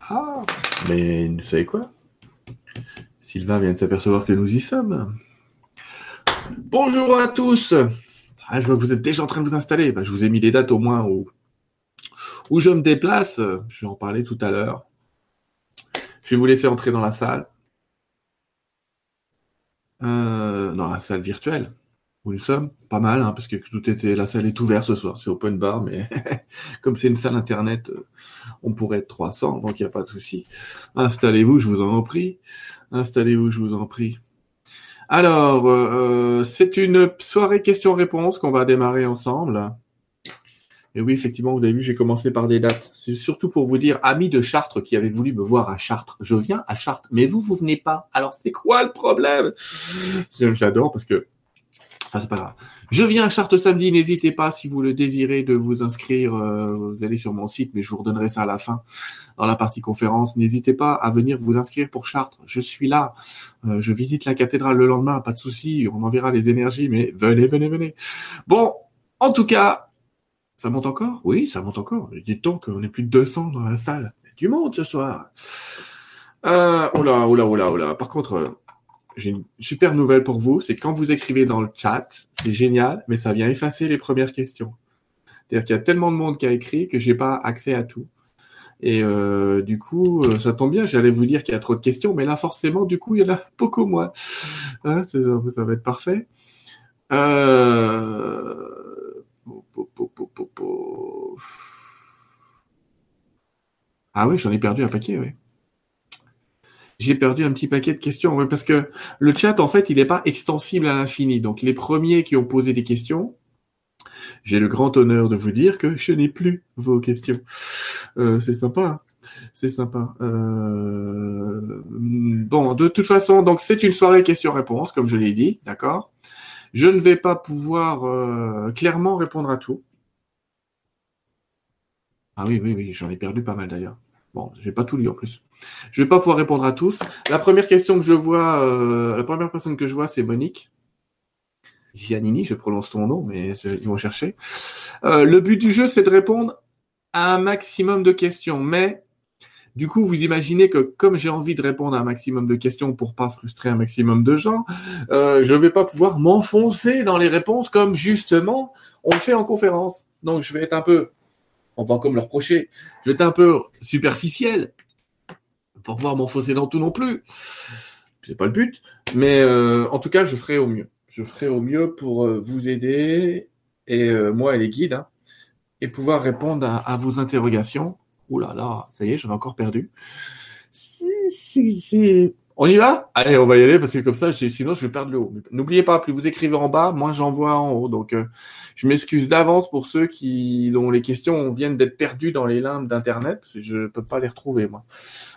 Ah, mais vous savez quoi? Sylvain vient de s'apercevoir que nous y sommes. Bonjour à tous. Ah, je vois que vous êtes déjà en train de vous installer. Bah, je vous ai mis les dates au moins où, où je me déplace. Je vais en parler tout à l'heure. Je vais vous laisser entrer dans la salle. Euh, dans la salle virtuelle où nous sommes. Pas mal, hein, parce que tout était, la salle est ouverte ce soir. C'est open bar, mais comme c'est une salle internet, euh, on pourrait être 300, donc il n'y a pas de souci. Installez-vous, je vous en prie. Installez-vous, je vous en prie. Alors, euh, c'est une soirée questions-réponses qu'on va démarrer ensemble. Et oui, effectivement, vous avez vu, j'ai commencé par des dates. C'est surtout pour vous dire, amis de Chartres qui avaient voulu me voir à Chartres, je viens à Chartres, mais vous, vous venez pas. Alors, c'est quoi le problème? J'adore parce que Enfin, c'est pas grave. Je viens à Chartres samedi. N'hésitez pas, si vous le désirez, de vous inscrire. Euh, vous allez sur mon site, mais je vous redonnerai ça à la fin, dans la partie conférence. N'hésitez pas à venir vous inscrire pour Chartres. Je suis là. Euh, je visite la cathédrale le lendemain, pas de souci. On enverra les énergies, mais venez, venez, venez. Bon, en tout cas, ça monte encore? Oui, ça monte encore. Dites donc qu'on est plus de 200 dans la salle. Du monde ce soir. Euh, oula, oula, oula, oula. Par contre, j'ai une super nouvelle pour vous, c'est quand vous écrivez dans le chat, c'est génial, mais ça vient effacer les premières questions. C'est-à-dire qu'il y a tellement de monde qui a écrit que j'ai pas accès à tout. Et euh, du coup, euh, ça tombe bien, j'allais vous dire qu'il y a trop de questions, mais là, forcément, du coup, il y en a beaucoup moins. Hein, ça, va être parfait. Euh... Ah oui, j'en ai perdu un paquet, oui j'ai perdu un petit paquet de questions. parce que le chat, en fait, il n'est pas extensible à l'infini. Donc, les premiers qui ont posé des questions, j'ai le grand honneur de vous dire que je n'ai plus vos questions. Euh, c'est sympa. Hein. c'est sympa. Euh, bon, de toute façon, donc c'est une soirée questions-réponses, comme je l'ai dit, d'accord? Je ne vais pas pouvoir euh, clairement répondre à tout. Ah oui, oui, oui, j'en ai perdu pas mal d'ailleurs. Bon, j'ai pas tout lu en plus. Je vais pas pouvoir répondre à tous. La première question que je vois, euh, la première personne que je vois, c'est Monique. Giannini, je prononce ton nom, mais ils vont chercher. Euh, le but du jeu, c'est de répondre à un maximum de questions, mais du coup, vous imaginez que comme j'ai envie de répondre à un maximum de questions pour pas frustrer un maximum de gens, euh, je vais pas pouvoir m'enfoncer dans les réponses comme justement on le fait en conférence. Donc, je vais être un peu on va comme le reprocher. Être un peu superficiel pour pouvoir m'enfoncer dans tout non plus. C'est pas le but, mais euh, en tout cas, je ferai au mieux. Je ferai au mieux pour euh, vous aider et euh, moi et les guides hein, et pouvoir répondre à, vos interrogations. Ouh là là, ça y est, j'en ai encore perdu. On y va? Allez, on va y aller parce que comme ça, sinon je vais perdre le haut. N'oubliez pas, plus vous écrivez en bas, moins j'envoie en haut. Donc, euh, je m'excuse d'avance pour ceux qui dont les questions viennent d'être perdues dans les limbes d'internet. Parce que je ne peux pas les retrouver moi.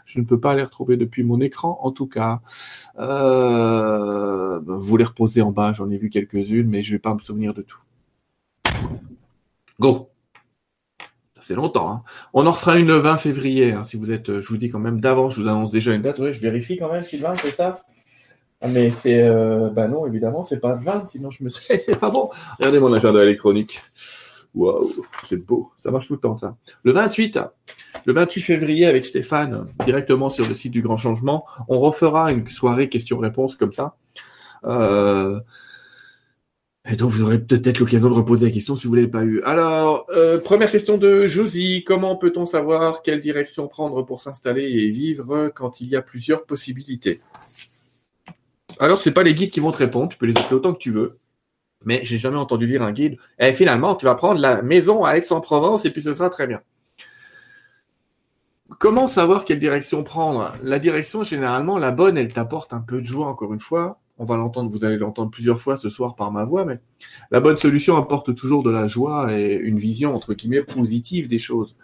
Je ne peux pas les retrouver depuis mon écran, en tout cas. Euh, vous les reposez en bas. J'en ai vu quelques-unes, mais je vais pas me souvenir de tout. Go c'est longtemps. Hein. On en refera une le 20 février, hein, si vous êtes, euh, je vous dis quand même d'avance, je vous annonce déjà une date. Oui, je vérifie quand même, Sylvain, c'est ça? Ah, Mais c'est, euh, bah non, évidemment, c'est pas le 20, sinon je me serais, c'est pas bon. Regardez mon agenda électronique. Waouh, c'est beau, ça marche tout le temps ça. Le 28, le 28 février avec Stéphane, directement sur le site du Grand Changement, on refera une soirée questions-réponses comme ça. Euh, et donc, vous aurez peut-être l'occasion de reposer la question si vous ne l'avez pas eu. Alors, euh, première question de Josie. Comment peut-on savoir quelle direction prendre pour s'installer et vivre quand il y a plusieurs possibilités? Alors, c'est pas les guides qui vont te répondre. Tu peux les appeler autant que tu veux. Mais j'ai jamais entendu dire un guide. Et eh, finalement, tu vas prendre la maison à Aix-en-Provence et puis ce sera très bien. Comment savoir quelle direction prendre? La direction, généralement, la bonne, elle t'apporte un peu de joie, encore une fois on va l'entendre, vous allez l'entendre plusieurs fois ce soir par ma voix, mais la bonne solution apporte toujours de la joie et une vision entre guillemets positive des choses.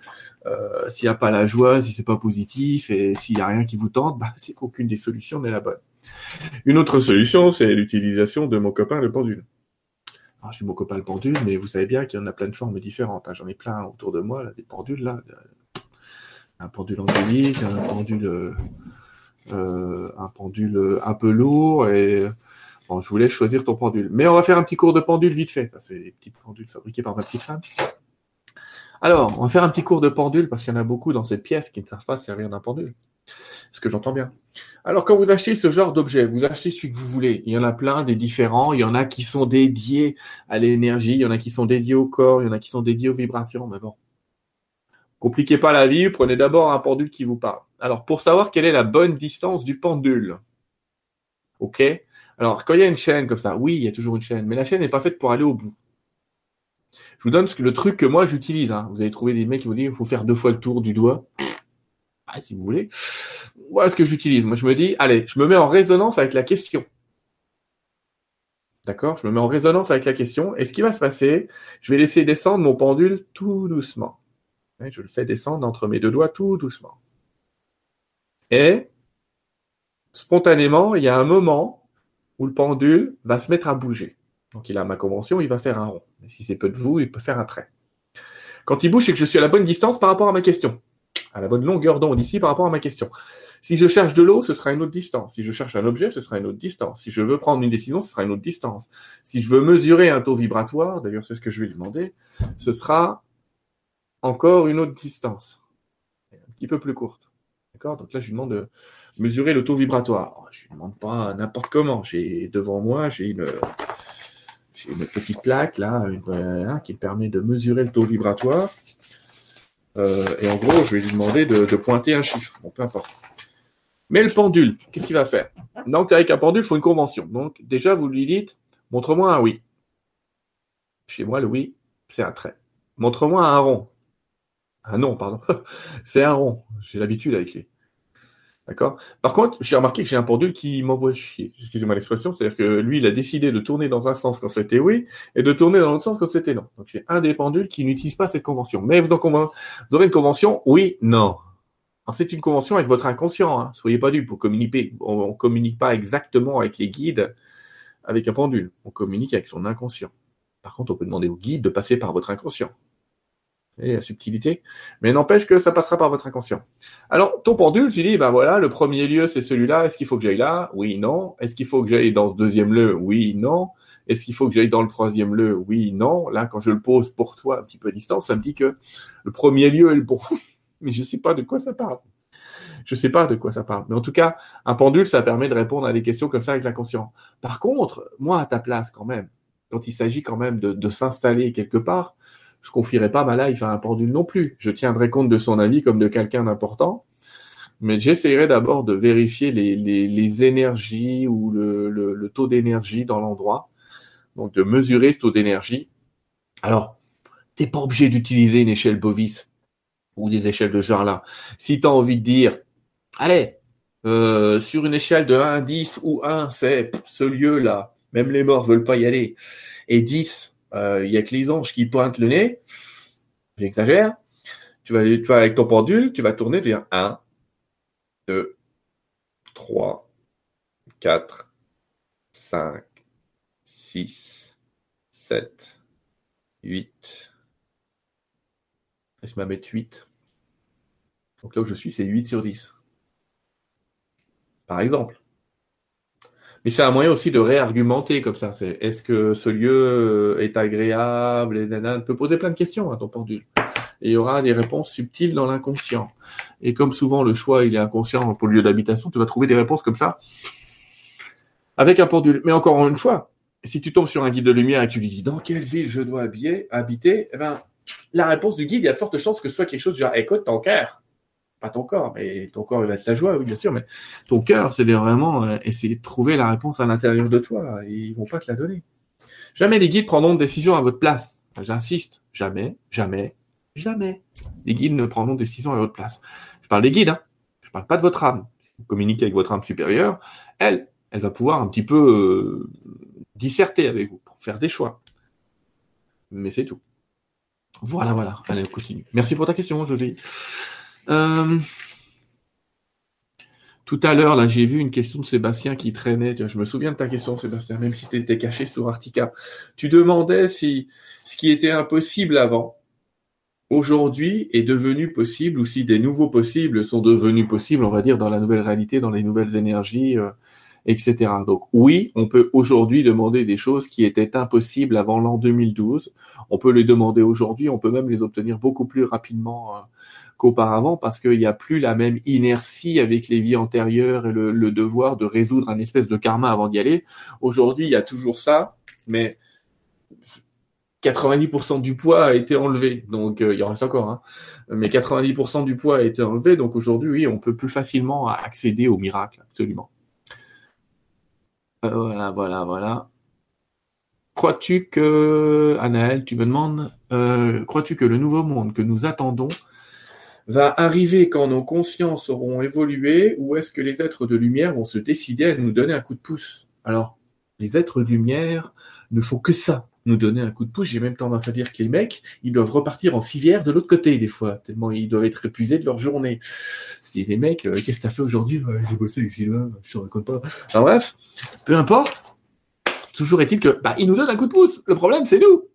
Euh, s'il n'y a pas la joie, si c'est pas positif et s'il n'y a rien qui vous tente, bah, c'est qu'aucune des solutions n'est la bonne. Une autre solution, c'est l'utilisation de mon copain le pendule. Alors, j'ai mon copain le pendule, mais vous savez bien qu'il y en a plein de formes différentes. Hein. J'en ai plein autour de moi, des pendules là. un pendule angélique, un pendule, euh, un pendule un peu lourd et bon, je voulais choisir ton pendule. Mais on va faire un petit cours de pendule vite fait. Ça, c'est des petits pendules fabriqués par ma petite femme. Alors, on va faire un petit cours de pendule parce qu'il y en a beaucoup dans cette pièce qui ne savent pas servir d'un pendule. Ce que j'entends bien? Alors, quand vous achetez ce genre d'objet, vous achetez celui que vous voulez. Il y en a plein, des différents. Il y en a qui sont dédiés à l'énergie. Il y en a qui sont dédiés au corps. Il y en a qui sont dédiés aux vibrations. Mais bon. Compliquez pas la vie. Prenez d'abord un pendule qui vous parle. Alors, pour savoir quelle est la bonne distance du pendule. OK? Alors, quand il y a une chaîne comme ça, oui, il y a toujours une chaîne. Mais la chaîne n'est pas faite pour aller au bout. Je vous donne le truc que moi j'utilise. Hein. Vous allez trouver des mecs qui vous disent qu'il faut faire deux fois le tour du doigt. Ah, si vous voulez. Voilà ce que j'utilise. Moi, je me dis, allez, je me mets en résonance avec la question. D'accord? Je me mets en résonance avec la question. Et ce qui va se passer, je vais laisser descendre mon pendule tout doucement. Je le fais descendre entre mes deux doigts tout doucement. Et spontanément, il y a un moment où le pendule va se mettre à bouger. Donc il a ma convention, il va faire un rond. Et si c'est peu de vous, il peut faire un trait. Quand il bouge, c'est que je suis à la bonne distance par rapport à ma question. À la bonne longueur d'onde ici par rapport à ma question. Si je cherche de l'eau, ce sera une autre distance. Si je cherche un objet, ce sera une autre distance. Si je veux prendre une décision, ce sera une autre distance. Si je veux mesurer un taux vibratoire, d'ailleurs c'est ce que je vais lui demander, ce sera encore une autre distance. Un petit peu plus courte. Donc là, je lui demande de mesurer le taux vibratoire. Je ne lui demande pas n'importe comment. J'ai devant moi, j'ai une, petite plaque là, hein, qui permet de mesurer le taux vibratoire. Euh, et en gros, je vais lui demander de, pointer un chiffre. Bon, peu importe. Mais le pendule, qu'est-ce qu'il va faire? Donc, avec un pendule, il faut une convention. Donc, déjà, vous lui dites, montre-moi un oui. Chez moi, le oui, c'est un trait. Montre-moi un rond. Un non, pardon. c'est un rond. J'ai l'habitude avec les. D'accord? Par contre, j'ai remarqué que j'ai un pendule qui m'envoie chier. Excusez-moi l'expression. C'est-à-dire que lui, il a décidé de tourner dans un sens quand c'était oui et de tourner dans l'autre sens quand c'était non. Donc, j'ai un des pendules qui n'utilise pas cette convention. Mais vous, aurez une convention oui, non. C'est une convention avec votre inconscient. Hein. Soyez pas dupes. Pour communiquer, on, ne communique pas exactement avec les guides avec un pendule. On communique avec son inconscient. Par contre, on peut demander au guide de passer par votre inconscient et la subtilité, mais n'empêche que ça passera par votre inconscient. Alors, ton pendule, tu dis, ben voilà, le premier lieu, c'est celui-là, est-ce qu'il faut que j'aille là? Oui, non. Est-ce qu'il faut que j'aille dans ce deuxième lieu? Oui, non. Est-ce qu'il faut que j'aille dans le troisième lieu? Oui, non. Là, quand je le pose pour toi, un petit peu à distance, ça me dit que le premier lieu est le bon. mais je sais pas de quoi ça parle. Je sais pas de quoi ça parle. Mais en tout cas, un pendule, ça permet de répondre à des questions comme ça avec l'inconscient. Par contre, moi, à ta place, quand même, quand il s'agit quand même de, de s'installer quelque part, je confierai pas ma life à un pendule non plus. Je tiendrai compte de son avis comme de quelqu'un d'important, mais j'essaierai d'abord de vérifier les, les, les, énergies ou le, le, le taux d'énergie dans l'endroit. Donc de mesurer ce taux d'énergie. Alors, t'es pas obligé d'utiliser une échelle Bovis ou des échelles de genre là. Si tu as envie de dire, allez, euh, sur une échelle de 1 à 10 ou 1, c'est ce lieu-là, même les morts veulent pas y aller, et 10, euh, il y a que les anges qui pointent le nez. J'exagère. Tu vas, tu vas avec ton pendule, tu vas tourner, tu vas dire 1, 2, 3, 4, 5, 6, 7, 8. Je mettre 8. Donc là où je suis, c'est 8 sur 10. Par exemple. Mais c'est un moyen aussi de réargumenter comme ça. C'est est-ce que ce lieu est agréable et On peut poser plein de questions à ton pendule. Et il y aura des réponses subtiles dans l'inconscient. Et comme souvent le choix il est inconscient pour le lieu d'habitation, tu vas trouver des réponses comme ça avec un pendule. Mais encore une fois, si tu tombes sur un guide de lumière et que tu lui dis dans quelle ville je dois habiter, eh ben, la réponse du guide, il y a de fortes chances que ce soit quelque chose du genre écoute ton cœur pas ton corps, mais ton corps il être la joie, oui bien sûr, mais ton cœur, c'est vraiment euh, essayer de trouver la réponse à l'intérieur de toi. Et ils vont pas te la donner. Jamais les guides prendront de décision à votre place. J'insiste, jamais, jamais, jamais. Les guides ne prendront de décision à votre place. Je parle des guides, hein. Je parle pas de votre âme. Vous communiquez avec votre âme supérieure, elle, elle va pouvoir un petit peu euh, disserter avec vous pour faire des choix. Mais c'est tout. Voilà, voilà. Allez, on continue. Merci pour ta question, José. Euh, tout à l'heure, là, j'ai vu une question de Sébastien qui traînait. Je me souviens de ta question, Sébastien, même si tu étais caché sous Artica. Tu demandais si ce qui était impossible avant, aujourd'hui est devenu possible ou si des nouveaux possibles sont devenus possibles, on va dire, dans la nouvelle réalité, dans les nouvelles énergies, euh, etc. Donc oui, on peut aujourd'hui demander des choses qui étaient impossibles avant l'an 2012. On peut les demander aujourd'hui, on peut même les obtenir beaucoup plus rapidement euh, qu'auparavant parce qu'il n'y a plus la même inertie avec les vies antérieures et le, devoir de résoudre un espèce de karma avant d'y aller. Aujourd'hui, il y a toujours ça, mais 90% du poids a été enlevé, donc euh, il y en reste encore, hein. mais 90% du poids a été enlevé, donc aujourd'hui, oui, on peut plus facilement accéder au miracle, absolument. Euh, voilà, voilà, voilà. Crois-tu que, Anaël, tu me demandes, euh, crois-tu que le nouveau monde que nous attendons va arriver quand nos consciences auront évolué, ou est-ce que les êtres de lumière vont se décider à nous donner un coup de pouce? Alors, les êtres de lumière ne font que ça, nous donner un coup de pouce. J'ai même tendance à dire que les mecs, ils doivent repartir en civière de l'autre côté des fois, tellement ils doivent être épuisés de leur journée. les mecs, euh, qu'est-ce que t'as fait aujourd'hui? J'ai bossé avec Sylvain, je te raconte pas. Enfin bref, peu importe. Toujours est-il que, bah, ils nous donnent un coup de pouce. Le problème, c'est nous.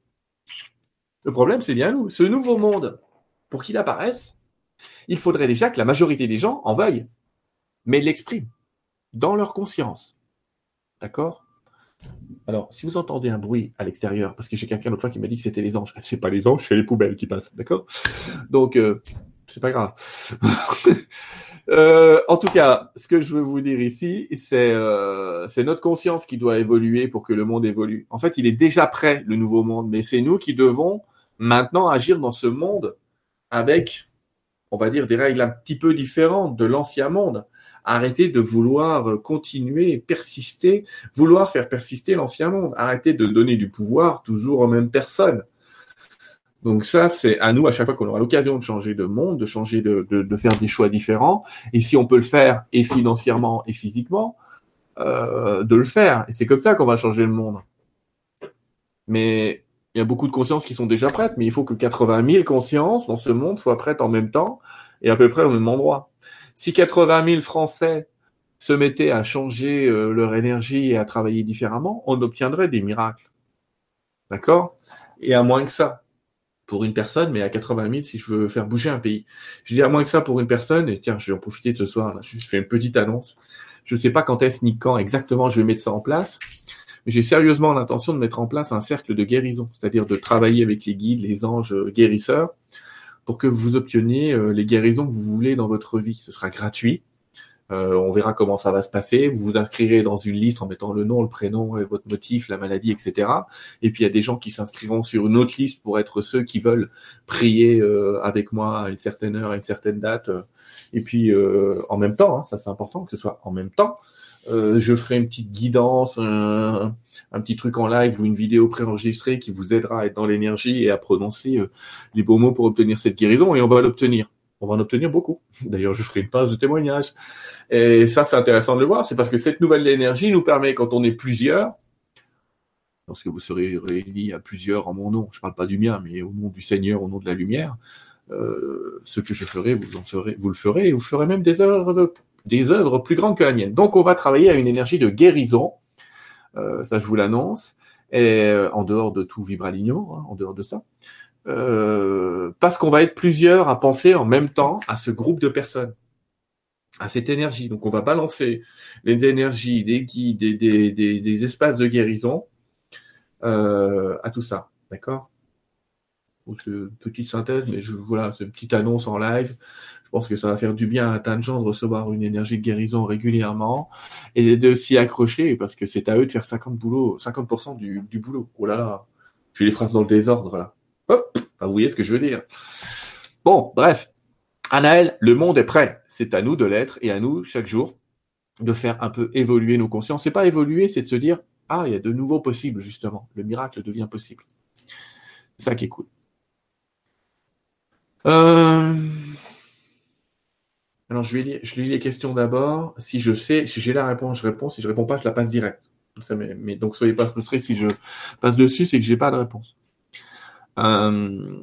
Le problème, c'est bien nous. Ce nouveau monde, pour qu'il apparaisse, il faudrait déjà que la majorité des gens en veuillent, mais l'expriment dans leur conscience. D'accord? Alors, si vous entendez un bruit à l'extérieur, parce que j'ai quelqu'un l'autre fois qui m'a dit que c'était les anges, c'est pas les anges, c'est les poubelles qui passent, d'accord? Donc, euh, c'est pas grave. euh, en tout cas, ce que je veux vous dire ici, euh, c'est notre conscience qui doit évoluer pour que le monde évolue. En fait, il est déjà prêt, le nouveau monde, mais c'est nous qui devons maintenant agir dans ce monde avec, on va dire, des règles un petit peu différentes de l'ancien monde. Arrêtez de vouloir euh, continuer, persister, vouloir faire persister l'ancien monde. Arrêtez de donner du pouvoir toujours aux mêmes personnes. Donc ça, c'est à nous, à chaque fois qu'on aura l'occasion de changer de monde, de changer de, de, faire des choix différents, et si on peut le faire, et financièrement et physiquement, euh, de le faire. Et c'est comme ça qu'on va changer le monde. Mais il y a beaucoup de consciences qui sont déjà prêtes, mais il faut que 80 000 consciences dans ce monde soient prêtes en même temps et à peu près au même endroit. Si 80 000 Français se mettaient à changer euh, leur énergie et à travailler différemment, on obtiendrait des miracles. D'accord? Et à moins que ça, pour une personne, mais à 80 000 si je veux faire bouger un pays. Je dis à moins que ça pour une personne, et tiens, je vais en profiter de ce soir, je fais une petite annonce. Je ne sais pas quand est-ce ni quand exactement je vais mettre ça en place, j'ai sérieusement l'intention de mettre en place un cercle de guérison, c'est-à-dire de travailler avec les guides, les anges guérisseurs, pour que vous obteniez euh, les guérisons que vous voulez dans votre vie. Ce sera gratuit. Euh, on verra comment ça va se passer. Vous vous inscrirez dans une liste en mettant le nom, le prénom, et votre motif, la maladie, etc. Et puis il y a des gens qui s'inscriront sur une autre liste pour être ceux qui veulent prier euh, avec moi à une certaine heure, à une certaine date. Et puis en même temps, hein, ça c'est important que ce soit en même temps. Euh, je ferai une petite guidance, un, petit truc en live ou une vidéo préenregistrée qui vous aidera à être dans l'énergie et à prononcer euh, les beaux mots pour obtenir cette guérison et on va l'obtenir. On va en obtenir beaucoup. D'ailleurs, je ferai une passe de témoignage. Et ça, c'est intéressant de le voir. C'est parce que cette nouvelle énergie nous permet, quand on est plusieurs, lorsque vous serez réunis à plusieurs en mon nom, je ne parle pas du mien, mais au nom du Seigneur, au nom de la lumière, euh, ce que je ferai, vous en ferez, vous le ferez, et vous ferez même des œuvres des œuvres plus grandes que la mienne. Donc on va travailler à une énergie de guérison, euh, ça je vous l'annonce, et euh, en dehors de tout vibraligno, hein, en dehors de ça, euh, parce qu'on va être plusieurs à penser en même temps à ce groupe de personnes, à cette énergie. Donc on va balancer les énergies, des guides, des, des, des, espaces de guérison à tout ça, d'accord? Petite synthèse, mais je, voilà, c'est une petite annonce en live. Je pense que ça va faire du bien à tant de gens de recevoir une énergie de guérison régulièrement et de s'y accrocher parce que c'est à eux de faire 50 boulot, 50% du, du boulot. Oh là là, j'ai les phrases dans le désordre là. Hop, vous voyez ce que je veux dire. Bon, bref. Anaël, le monde est prêt. C'est à nous de l'être et à nous, chaque jour, de faire un peu évoluer nos consciences. C'est pas évoluer, c'est de se dire, ah, il y a de nouveaux possibles, justement. Le miracle devient possible. C'est ça qui est cool. Euh... Alors, je, vais je lis les questions d'abord. Si je sais, si j'ai la réponse, je réponds. Si je réponds pas, je la passe direct. Mais, mais donc, soyez pas frustrés si je passe dessus, c'est que j'ai pas de réponse. Euh...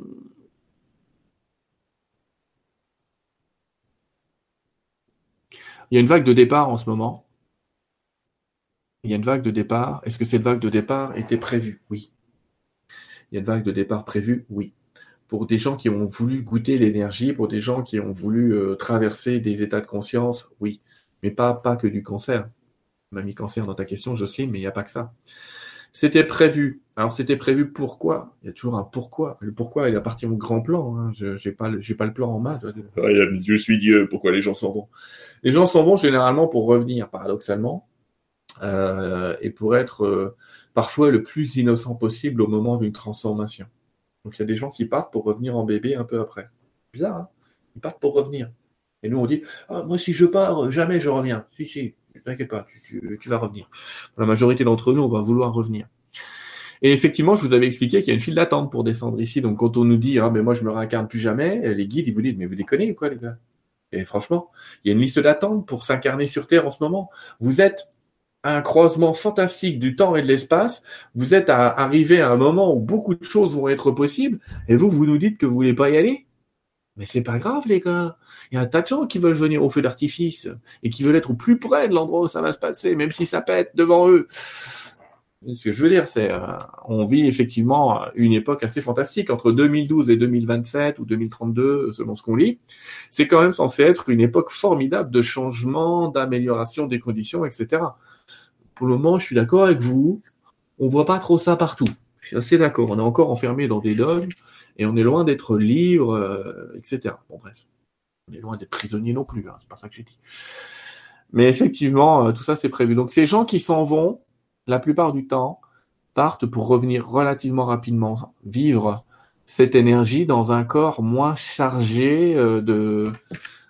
Il y a une vague de départ en ce moment. Il y a une vague de départ. Est-ce que cette vague de départ était prévue? Oui. Il y a une vague de départ prévue? Oui. Pour des gens qui ont voulu goûter l'énergie, pour des gens qui ont voulu euh, traverser des états de conscience, oui, mais pas, pas que du cancer. On m'a mis cancer dans ta question, Jocelyne, mais il n'y a pas que ça. C'était prévu. Alors c'était prévu pourquoi? Il y a toujours un pourquoi. Le pourquoi, il appartient au grand plan. Hein. Je n'ai pas, le, pas le plan en main. je suis Dieu, pourquoi les gens s'en vont? Les gens s'en vont généralement pour revenir, paradoxalement, euh, et pour être euh, parfois le plus innocent possible au moment d'une transformation. Donc il y a des gens qui partent pour revenir en bébé un peu après. Bizarre, hein? Ils partent pour revenir. Et nous on dit, ah, moi si je pars, jamais je reviens. Si, si, t'inquiète pas, tu, vas revenir. La majorité d'entre nous, on va vouloir revenir. Et effectivement, je vous avais expliqué qu'il y a une file d'attente pour descendre ici. Donc quand on nous dit, ah mais moi je me réincarne plus jamais, les guides ils vous disent, mais vous déconnez quoi les gars? Et franchement, il y a une liste d'attente pour s'incarner sur Terre en ce moment. Vous êtes un croisement fantastique du temps et de l'espace. Vous êtes à, arrivé à un moment où beaucoup de choses vont être possibles, et vous, vous nous dites que vous voulez pas y aller. Mais c'est pas grave, les gars. Il y a un tas de gens qui veulent venir au feu d'artifice et qui veulent être au plus près de l'endroit où ça va se passer, même si ça pète devant eux. Ce que je veux dire, c'est, euh, on vit effectivement une époque assez fantastique entre 2012 et 2027 ou 2032, selon ce qu'on lit. C'est quand même censé être une époque formidable de changement, d'amélioration des conditions, etc pour le moment, je suis d'accord avec vous. On voit pas trop ça partout. Je suis assez d'accord. On est encore enfermé dans des dogmes et on est loin d'être libre, euh, etc. Bon, bref. On est loin d'être prisonnier non plus. Hein. C'est pas ça que j'ai dit. Mais effectivement, euh, tout ça, c'est prévu. Donc, ces gens qui s'en vont, la plupart du temps, partent pour revenir relativement rapidement, vivre cette énergie dans un corps moins chargé euh, de,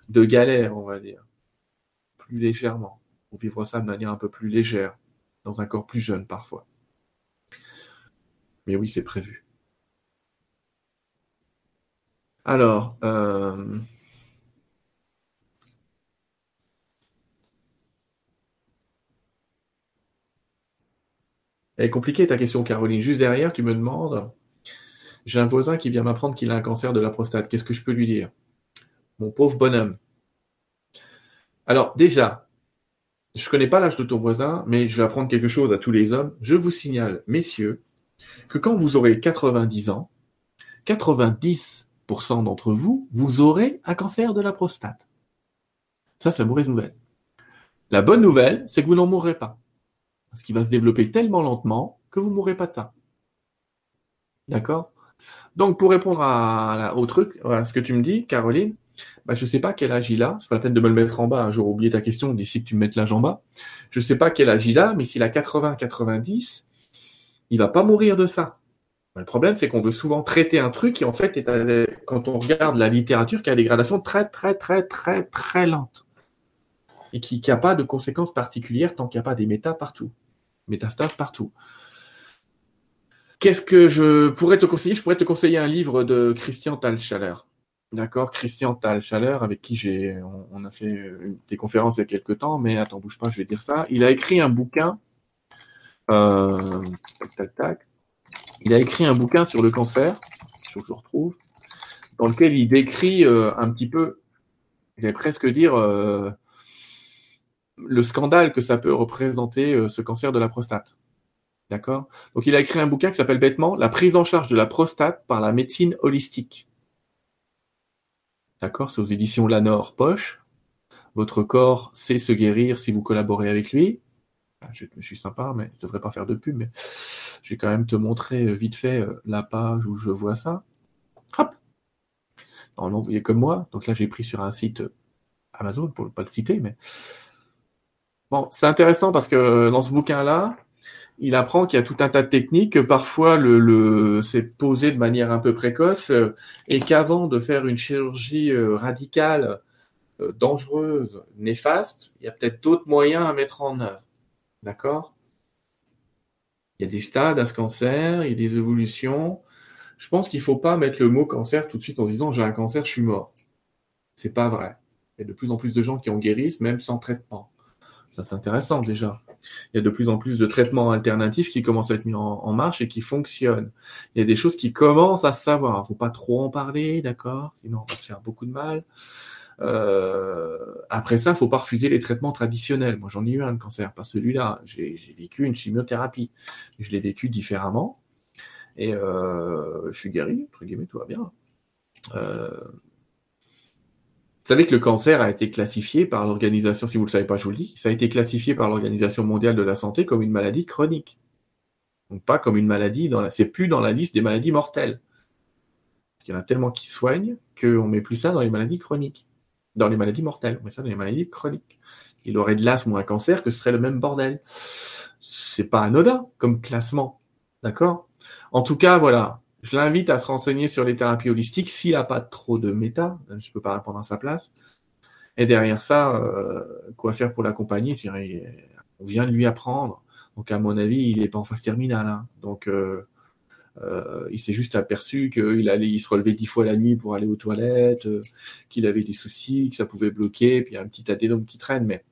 de galère, on va dire. Plus légèrement pour vivre ça de manière un peu plus légère, dans un corps plus jeune parfois. Mais oui, c'est prévu. Alors, euh... Elle est compliquée ta question, Caroline. Juste derrière, tu me demandes, j'ai un voisin qui vient m'apprendre qu'il a un cancer de la prostate. Qu'est-ce que je peux lui dire? Mon pauvre bonhomme. Alors, déjà, je connais pas l'âge de ton voisin, mais je vais apprendre quelque chose à tous les hommes. Je vous signale, messieurs, que quand vous aurez 90 ans, 90% d'entre vous, vous aurez un cancer de la prostate. Ça, c'est la mauvaise nouvelle. La bonne nouvelle, c'est que vous n'en mourrez pas. Parce qu'il va se développer tellement lentement que vous ne mourrez pas de ça. D'accord? Donc, pour répondre au truc, à ce que tu me dis, Caroline, bah, je sais pas quel âge il a. C'est pas la peine de me le mettre en bas. Hein. J'aurais oublié ta question d'ici que tu me mettes l'âge en bas. Je sais pas quel âge il a, mais s'il a 80, 90, il va pas mourir de ça. Le problème, c'est qu'on veut souvent traiter un truc qui, en fait, est quand on regarde la littérature, qui a des gradations très, très, très, très, très lentes. Et qui n'a pas de conséquences particulières tant qu'il n'y a pas des méta partout. Métastases partout. Qu'est-ce que je pourrais te conseiller? Je pourrais te conseiller un livre de Christian Talchaler. D'accord, Christian Tal Chaleur, avec qui j'ai, on, a fait des conférences il y a quelques temps, mais attends, bouge pas, je vais dire ça. Il a écrit un bouquin, euh, tac, tac, tac. Il a écrit un bouquin sur le cancer, je le retrouve, dans lequel il décrit euh, un petit peu, j'allais presque dire, euh, le scandale que ça peut représenter euh, ce cancer de la prostate. D'accord? Donc il a écrit un bouquin qui s'appelle bêtement La prise en charge de la prostate par la médecine holistique. D'accord? C'est aux éditions Lanor Poche. Votre corps sait se guérir si vous collaborez avec lui. Ah, je, suis sympa, mais je devrais pas faire de pub, mais je vais quand même te montrer euh, vite fait euh, la page où je vois ça. Hop Non, non, vous voyez comme moi. Donc là, j'ai pris sur un site Amazon, pour ne pas le citer, mais c'est intéressant parce que dans ce bouquin-là, il apprend qu'il y a tout un tas de techniques, que parfois c'est posé de manière un peu précoce, euh, et qu'avant de faire une chirurgie euh, radicale, euh, dangereuse, néfaste, il y a peut-être d'autres moyens à mettre en œuvre. D'accord? Il y a des stades à ce cancer, il y a des évolutions. Je pense qu'il faut pas mettre le mot cancer tout de suite en disant j'ai un cancer, je suis mort. C'est pas vrai. Il y a de plus en plus de gens qui en guérissent, même sans traitement. Ça, c'est intéressant déjà. Il y a de plus en plus de traitements alternatifs qui commencent à être mis en, marche et qui fonctionnent. Il y a des choses qui commencent à se savoir. Faut pas trop en parler, d'accord? Sinon, on va se faire beaucoup de mal. Euh, après ça, faut pas refuser les traitements traditionnels. Moi, j'en ai eu un de cancer, pas celui-là. J'ai vécu une chimiothérapie. Je l'ai vécu différemment. Et euh, je suis guéri, entre guillemets, tout va bien. Euh, vous savez que le cancer a été classifié par l'organisation, si vous ne le savez pas, je vous le dis, ça a été classifié par l'Organisation mondiale de la santé comme une maladie chronique. Donc pas comme une maladie, dans la... c'est plus dans la liste des maladies mortelles. Il y en a tellement qui soignent qu'on met plus ça dans les maladies chroniques. Dans les maladies mortelles, on met ça dans les maladies chroniques. Il aurait de l'asthme ou un cancer que ce serait le même bordel. C'est pas anodin comme classement. D'accord? En tout cas, voilà. Je l'invite à se renseigner sur les thérapies holistiques s'il n'a pas trop de méta. Je ne peux pas répondre à sa place. Et derrière ça, euh, quoi faire pour l'accompagner On vient de lui apprendre. Donc à mon avis, il n'est pas en phase terminale. Hein. Donc euh, euh, il s'est juste aperçu qu'il allait, il se relevait dix fois la nuit pour aller aux toilettes, qu'il avait des soucis, que ça pouvait bloquer, puis il y a un petit adénome qui traîne. Mais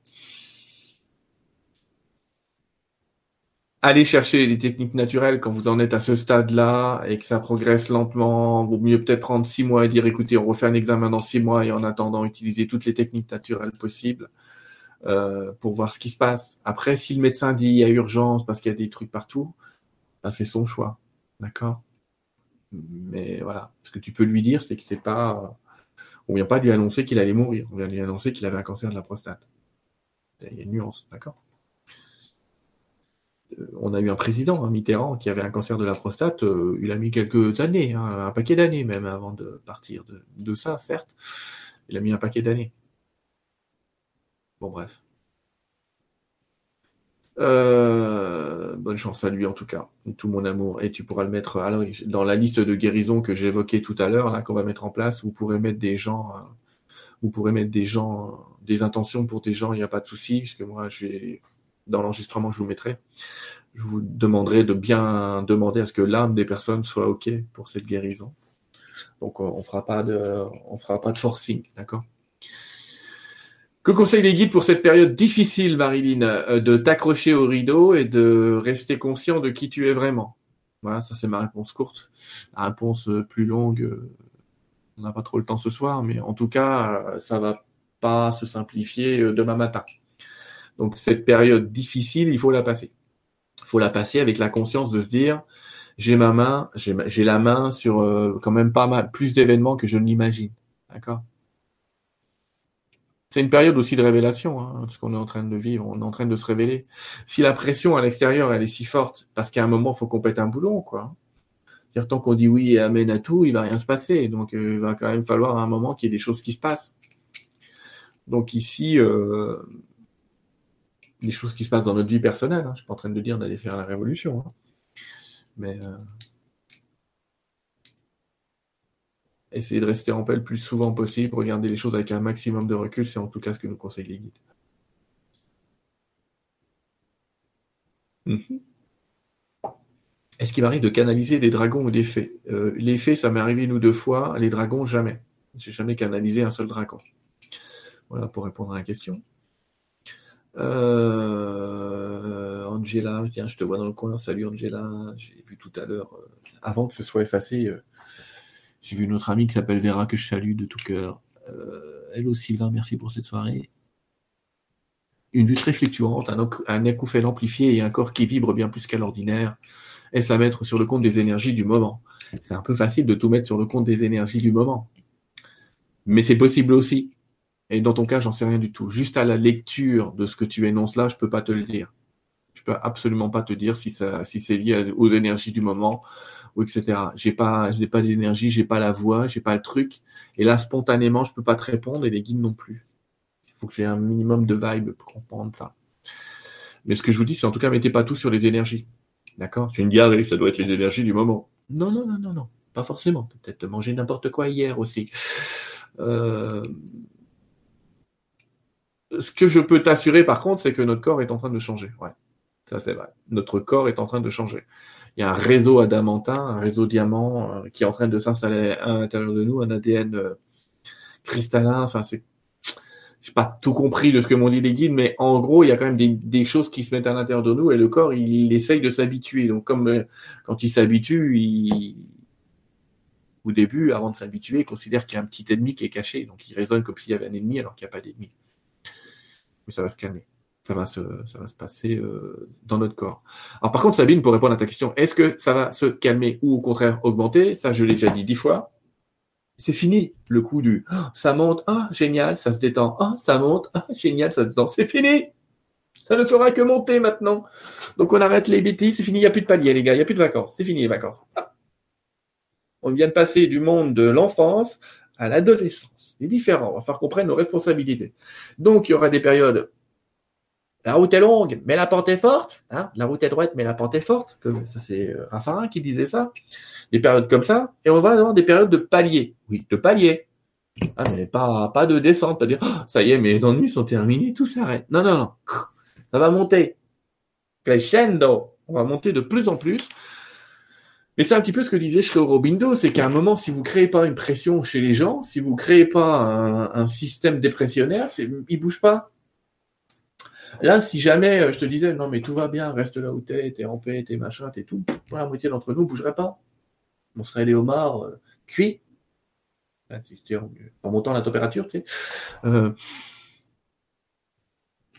allez chercher les techniques naturelles quand vous en êtes à ce stade-là et que ça progresse lentement. Vaut mieux peut-être prendre six mois et dire écoutez, on refait un examen dans six mois et en attendant utiliser toutes les techniques naturelles possibles euh, pour voir ce qui se passe. Après, si le médecin dit il y a urgence parce qu'il y a des trucs partout, ben c'est son choix, d'accord? Mais voilà, ce que tu peux lui dire, c'est que c'est pas, on vient pas lui annoncer qu'il allait mourir, on vient lui annoncer qu'il avait un cancer de la prostate. Il y a une nuance, d'accord? On a eu un président, hein, Mitterrand, qui avait un cancer de la prostate. Euh, il a mis quelques années, hein, un paquet d'années même avant de partir de, ça, certes. Il a mis un paquet d'années. Bon, bref. Euh, bonne chance à lui en tout cas, tout mon amour. Et tu pourras le mettre dans la liste de guérison que j'évoquais tout à l'heure, là qu'on va mettre en place. Vous pourrez mettre des gens, euh, vous pourrez mettre des gens, des intentions pour des gens. Il n'y a pas de souci, puisque moi, je dans l'enregistrement je vous mettrai, je vous demanderai de bien demander à ce que l'âme des personnes soit OK pour cette guérison. Donc on ne fera pas de, on fera pas de forcing, d'accord? Que conseillent les guides pour cette période difficile, Marilyn euh, De t'accrocher au rideau et de rester conscient de qui tu es vraiment? Voilà, ça c'est ma réponse courte. La réponse euh, plus longue, euh, on n'a pas trop le temps ce soir, mais en tout cas, ça va pas se simplifier demain matin. Donc cette période difficile, il faut la passer. Il faut la passer avec la conscience de se dire, j'ai ma main, j'ai la main sur euh, quand même pas mal, plus d'événements que je ne l'imagine. D'accord? C'est une période aussi de révélation, hein, ce qu'on est en train de vivre, on est en train de se révéler. Si la pression à l'extérieur, elle est si forte, parce qu'à un moment, il faut qu'on pète un boulon, quoi. C'est-à-dire, tant qu'on dit oui et amène à tout, il va rien se passer. Donc, euh, il va quand même falloir à un moment qu'il y ait des choses qui se passent. Donc ici, euh, des choses qui se passent dans notre vie personnelle. Hein. Je suis pas en train de dire d'aller faire la révolution. Hein. Mais euh, essayer de rester en paix le plus souvent possible, regarder les choses avec un maximum de recul, c'est en tout cas ce que nous conseillent les guides. Mhm. Est-ce qu'il m'arrive de canaliser des dragons ou des fées? Euh, Les fées, ça m'est arrivé une ou deux fois. Les dragons, jamais. J'ai jamais canalisé un seul dragon. Voilà pour répondre à la question. Euh, Angela, tiens, je te vois dans le coin. Salut Angela. J'ai vu tout à l'heure, euh, avant que ce soit effacé, euh, j'ai vu notre amie qui s'appelle Vera que je salue de tout cœur. hello Sylvain, merci pour cette soirée. Une vue très fluctuante, un, un amplifié et un corps qui vibre bien plus qu'à l'ordinaire. Est-ce à mettre sur le compte des énergies du moment? C'est un peu facile de tout mettre sur le compte des énergies du moment. Mais c'est possible aussi. Et dans ton cas, j'en sais rien du tout. Juste à la lecture de ce que tu énonces là, je peux pas te le dire. Je peux absolument pas te dire si ça, si c'est lié aux énergies du moment ou etc. J'ai pas, je n'ai pas d'énergie, j'ai pas la voix, j'ai pas le truc. Et là, spontanément, je peux pas te répondre et les guides non plus. Il faut que j'ai un minimum de vibe pour comprendre ça. Mais ce que je vous dis, c'est en tout cas, mettez pas tout sur les énergies. D'accord? Tu me dis, ah oui, ça doit être les énergies du moment. Non, non, non, non, non. Pas forcément. Peut-être manger n'importe quoi hier aussi. Euh, ce que je peux t'assurer par contre, c'est que notre corps est en train de changer. Ouais, ça c'est vrai. Notre corps est en train de changer. Il y a un réseau adamantin, un réseau diamant euh, qui est en train de s'installer à l'intérieur de nous, un ADN euh, cristallin. Enfin, c'est j'ai pas tout compris de ce que m'ont dit les guides, mais en gros, il y a quand même des, choses qui se mettent à l'intérieur de nous et le corps, il, essaye de s'habituer. Donc, comme euh, quand il s'habitue, il, au début, avant de s'habituer, il considère qu'il y a un petit ennemi qui est caché. Donc, il résonne comme s'il y avait un ennemi alors qu'il n'y a pas d'ennemi mais ça va se calmer. Ça va se, ça va se passer euh, dans notre corps. Alors par contre, Sabine, pour répondre à ta question, est-ce que ça va se calmer ou au contraire augmenter? Ça, je l'ai déjà dit dix fois. C'est fini le coup du oh, ça monte, ah génial, ça se détend, ah ça monte, ah génial, ça se détend. C'est fini. Ça ne fera que monter maintenant. Donc on arrête les bêtises, c'est fini, il n'y a plus de palier les gars, il n'y a plus de vacances, c'est fini les vacances. On vient de passer du monde de l'enfance à l'adolescence. C'est différent, on va faire qu'on prenne nos responsabilités. Donc il y aura des périodes la route est longue, mais la pente est forte. Hein la route est droite, mais la pente est forte. Comme ça, c'est euh, Raffarin qui disait ça. Des périodes comme ça. Et on va avoir des périodes de palier. Oui, de palier. Ah, mais pas, pas de descente, pas dire, oh, ça y est, mes ennuis sont terminés, tout s'arrête. Non, non, non. Ça va monter. Crescendo. On va monter de plus en plus. Mais c'est un petit peu ce que disait Robindo, c'est qu'à un moment, si vous créez pas une pression chez les gens, si vous créez pas un, un système dépressionnaire, ils bougent pas. Là, si jamais euh, je te disais, non, mais tout va bien, reste là où t'es, t'es en paix, t'es machin, t'es tout, la moitié d'entre nous bougerait pas. On serait les homards euh, cuits. En montant la température, tu sais. Euh,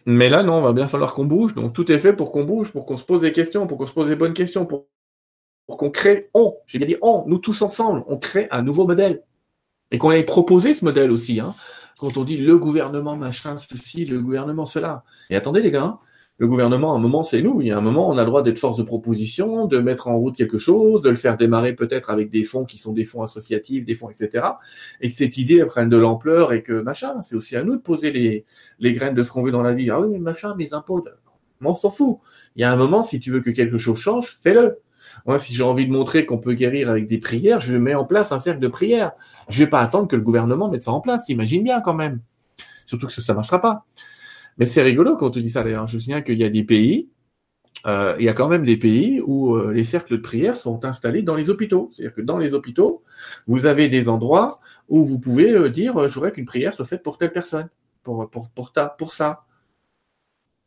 mais là, non, on va bien falloir qu'on bouge. Donc, tout est fait pour qu'on bouge, pour qu'on se pose des questions, pour qu'on se pose des bonnes questions, pour, pour qu'on crée, on, j'ai bien dit on, nous tous ensemble, on crée un nouveau modèle. Et qu'on ait proposé ce modèle aussi. Hein quand on dit le gouvernement machin ceci, le gouvernement cela. Et attendez les gars, le gouvernement, à un moment, c'est nous. Il y a un moment, on a le droit d'être force de proposition, de mettre en route quelque chose, de le faire démarrer peut-être avec des fonds qui sont des fonds associatifs, des fonds, etc. Et que cette idée prenne de l'ampleur et que machin, c'est aussi à nous de poser les, les graines de ce qu'on veut dans la vie. Ah oui, machin, mes impôts, on s'en fout. Il y a un moment, si tu veux que quelque chose change, fais-le. Moi, si j'ai envie de montrer qu'on peut guérir avec des prières, je mets en place un cercle de prières. Je vais pas attendre que le gouvernement mette ça en place. Imagine bien quand même. Surtout que ça, ne marchera pas. Mais c'est rigolo quand on te dit ça d'ailleurs. Je me souviens qu'il y a des pays, euh, il y a quand même des pays où euh, les cercles de prière sont installés dans les hôpitaux. C'est-à-dire que dans les hôpitaux, vous avez des endroits où vous pouvez euh, dire, je voudrais qu'une prière soit faite pour telle personne, pour, pour, pour, ta, pour ça.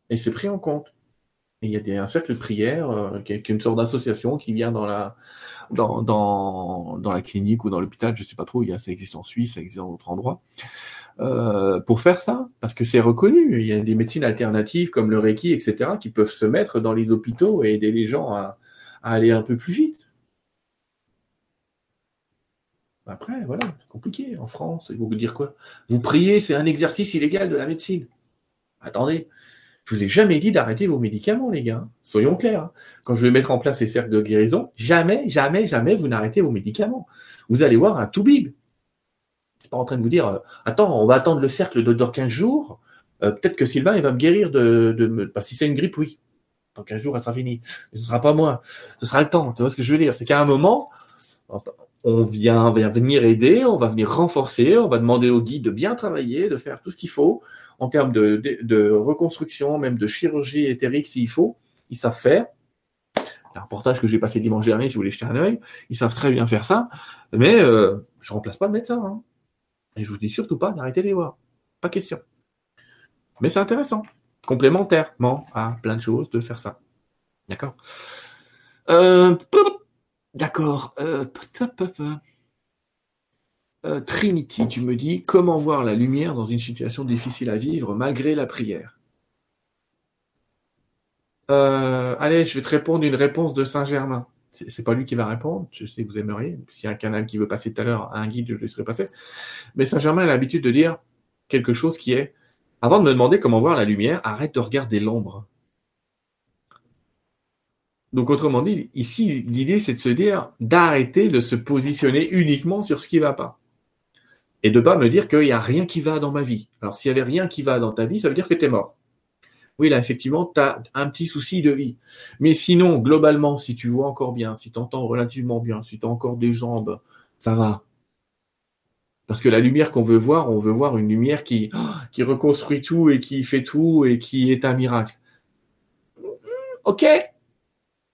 Et c'est pris en compte il y a des, un cercle de prière, euh, qui, est, une sorte d'association qui vient dans la, dans, dans, la clinique ou dans l'hôpital, je sais pas trop, il y a, ça existe en Suisse, ça existe dans d'autres endroits, euh, pour faire ça, parce que c'est reconnu. Il y a des médecines alternatives comme le Reiki, etc., qui peuvent se mettre dans les hôpitaux et aider les gens à, à aller un peu plus vite. Après, voilà, c'est compliqué. En France, il faut vous dire quoi? Vous priez, c'est un exercice illégal de la médecine. Attendez, je vous ai jamais dit d'arrêter vos médicaments, les gars. Soyons clairs. Hein. Quand je vais mettre en place ces cercles de guérison, jamais, jamais, jamais vous n'arrêtez vos médicaments. Vous allez voir un tout big. Je suis pas en train de vous dire, euh, attends, on va attendre le cercle de dans 15 jours. Euh, peut-être que Sylvain, il va me guérir de, de me... Bah, si c'est une grippe, oui. Dans 15 jours, elle sera finie. Mais ce sera pas moi. Ce sera le temps. Tu vois ce que je veux dire? C'est qu'à un moment, on vient, va venir aider, on va venir renforcer, on va demander au guide de bien travailler, de faire tout ce qu'il faut en termes de, de, reconstruction, même de chirurgie éthérique s'il faut. Ils savent faire. Un reportage que j'ai passé dimanche dernier, si vous voulez jeter un œil, ils savent très bien faire ça. Mais euh, je remplace pas le médecin. Hein. Et je vous dis surtout pas d'arrêter de les voir. Pas question. Mais c'est intéressant. Complémentairement à plein de choses de faire ça. D'accord? Euh, D'accord. Euh, euh, Trinity, tu me dis comment voir la lumière dans une situation difficile à vivre malgré la prière? Euh, allez, je vais te répondre une réponse de Saint-Germain. C'est pas lui qui va répondre. Je sais que vous aimeriez. S'il y a un canal qui veut passer tout à l'heure, un guide, je le laisserai passer. Mais Saint-Germain a l'habitude de dire quelque chose qui est avant de me demander comment voir la lumière, arrête de regarder l'ombre. Donc, autrement dit, ici, l'idée, c'est de se dire d'arrêter de se positionner uniquement sur ce qui va pas. Et de pas me dire qu'il n'y a rien qui va dans ma vie. Alors, s'il y avait rien qui va dans ta vie, ça veut dire que tu es mort. Oui, là, effectivement, tu as un petit souci de vie. Mais sinon, globalement, si tu vois encore bien, si tu entends relativement bien, si tu as encore des jambes, ça va. Parce que la lumière qu'on veut voir, on veut voir une lumière qui, qui reconstruit tout et qui fait tout et qui est un miracle. Ok,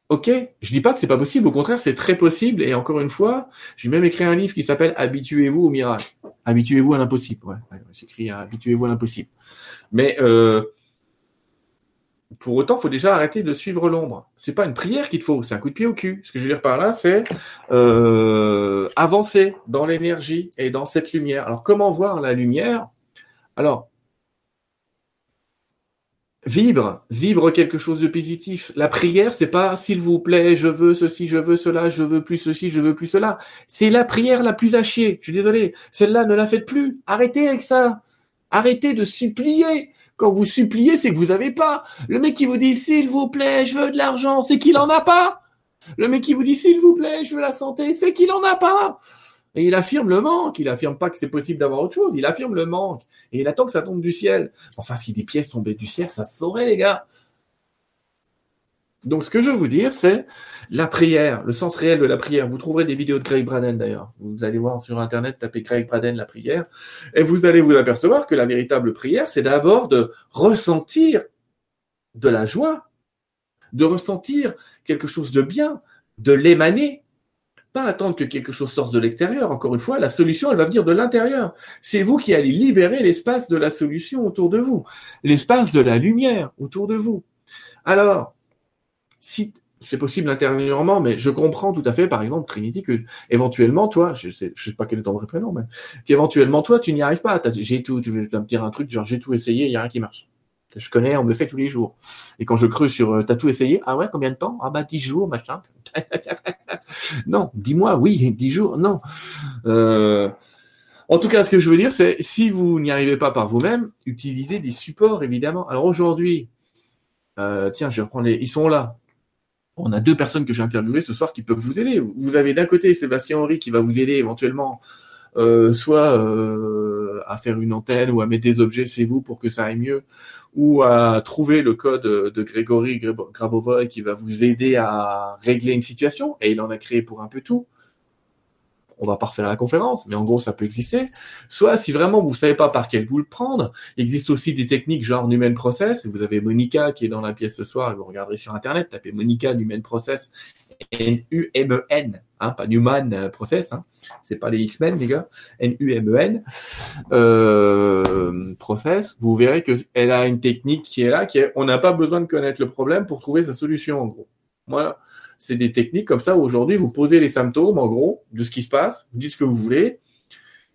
Ok, je dis pas que c'est pas possible, au contraire, c'est très possible. Et encore une fois, j'ai même écrit un livre qui s'appelle Habituez-vous au miracle. Habituez-vous à l'impossible. Ouais, c'est écrit Habituez-vous à l'impossible. Mais euh, pour autant, faut déjà arrêter de suivre l'ombre. C'est pas une prière qu'il te faut, c'est un coup de pied au cul. Ce que je veux dire par là, c'est euh, avancer dans l'énergie et dans cette lumière. Alors, comment voir la lumière? Alors, Vibre, vibre quelque chose de positif. La prière, c'est pas s'il vous plaît, je veux ceci, je veux cela, je veux plus ceci, je veux plus cela. C'est la prière la plus à. Je suis désolé. Celle-là, ne la faites plus. Arrêtez avec ça. Arrêtez de supplier. Quand vous suppliez, c'est que vous avez pas. Le mec qui vous dit s'il vous plaît, je veux de l'argent, c'est qu'il en a pas. Le mec qui vous dit s'il vous plaît, je veux la santé, c'est qu'il en a pas. Et il affirme le manque. Il affirme pas que c'est possible d'avoir autre chose. Il affirme le manque. Et il attend que ça tombe du ciel. Enfin, si des pièces tombaient du ciel, ça se saurait, les gars. Donc, ce que je veux vous dire, c'est la prière, le sens réel de la prière. Vous trouverez des vidéos de Craig Braden, d'ailleurs. Vous allez voir sur Internet, tapez Craig Braden, la prière. Et vous allez vous apercevoir que la véritable prière, c'est d'abord de ressentir de la joie, de ressentir quelque chose de bien, de l'émaner, pas attendre que quelque chose sorte de l'extérieur. Encore une fois, la solution, elle va venir de l'intérieur. C'est vous qui allez libérer l'espace de la solution autour de vous, l'espace de la lumière autour de vous. Alors, si c'est possible intérieurement, mais je comprends tout à fait, par exemple, Trinity, que éventuellement, toi, je sais, je sais pas quel est ton vrai prénom, mais qu'éventuellement, toi, tu n'y arrives pas. J'ai tout, tu veux me dire un truc, genre j'ai tout essayé, il n'y a rien qui marche. Je connais, on me le fait tous les jours. Et quand je creuse sur, euh, t'as tout essayé? Ah ouais, combien de temps? Ah bah dix jours, machin. non, dis-moi, oui, dix jours, non. Euh, en tout cas, ce que je veux dire, c'est si vous n'y arrivez pas par vous-même, utilisez des supports, évidemment. Alors aujourd'hui, euh, tiens, je vais reprendre les... Ils sont là. On a deux personnes que j'ai interviewées ce soir qui peuvent vous aider. Vous avez d'un côté Sébastien Henry qui va vous aider éventuellement euh, soit à faire une antenne ou à mettre des objets chez vous pour que ça aille mieux, ou à trouver le code de Grégory Grabovoy qui va vous aider à régler une situation, et il en a créé pour un peu tout. On va pas refaire la conférence, mais en gros, ça peut exister. Soit, si vraiment vous savez pas par quel bout le prendre, il existe aussi des techniques genre Numen Process. Vous avez Monica qui est dans la pièce ce soir, vous regarderez sur Internet, tapez Monica Numen Process, N-U-M-E-N, hein, pas Newman euh, Process, hein. c'est pas les X-Men les gars, N-U-M-E-N, euh, Process, vous verrez qu'elle a une technique qui est là, qui est, on n'a pas besoin de connaître le problème pour trouver sa solution en gros. Voilà, c'est des techniques comme ça où aujourd'hui vous posez les symptômes en gros de ce qui se passe, vous dites ce que vous voulez,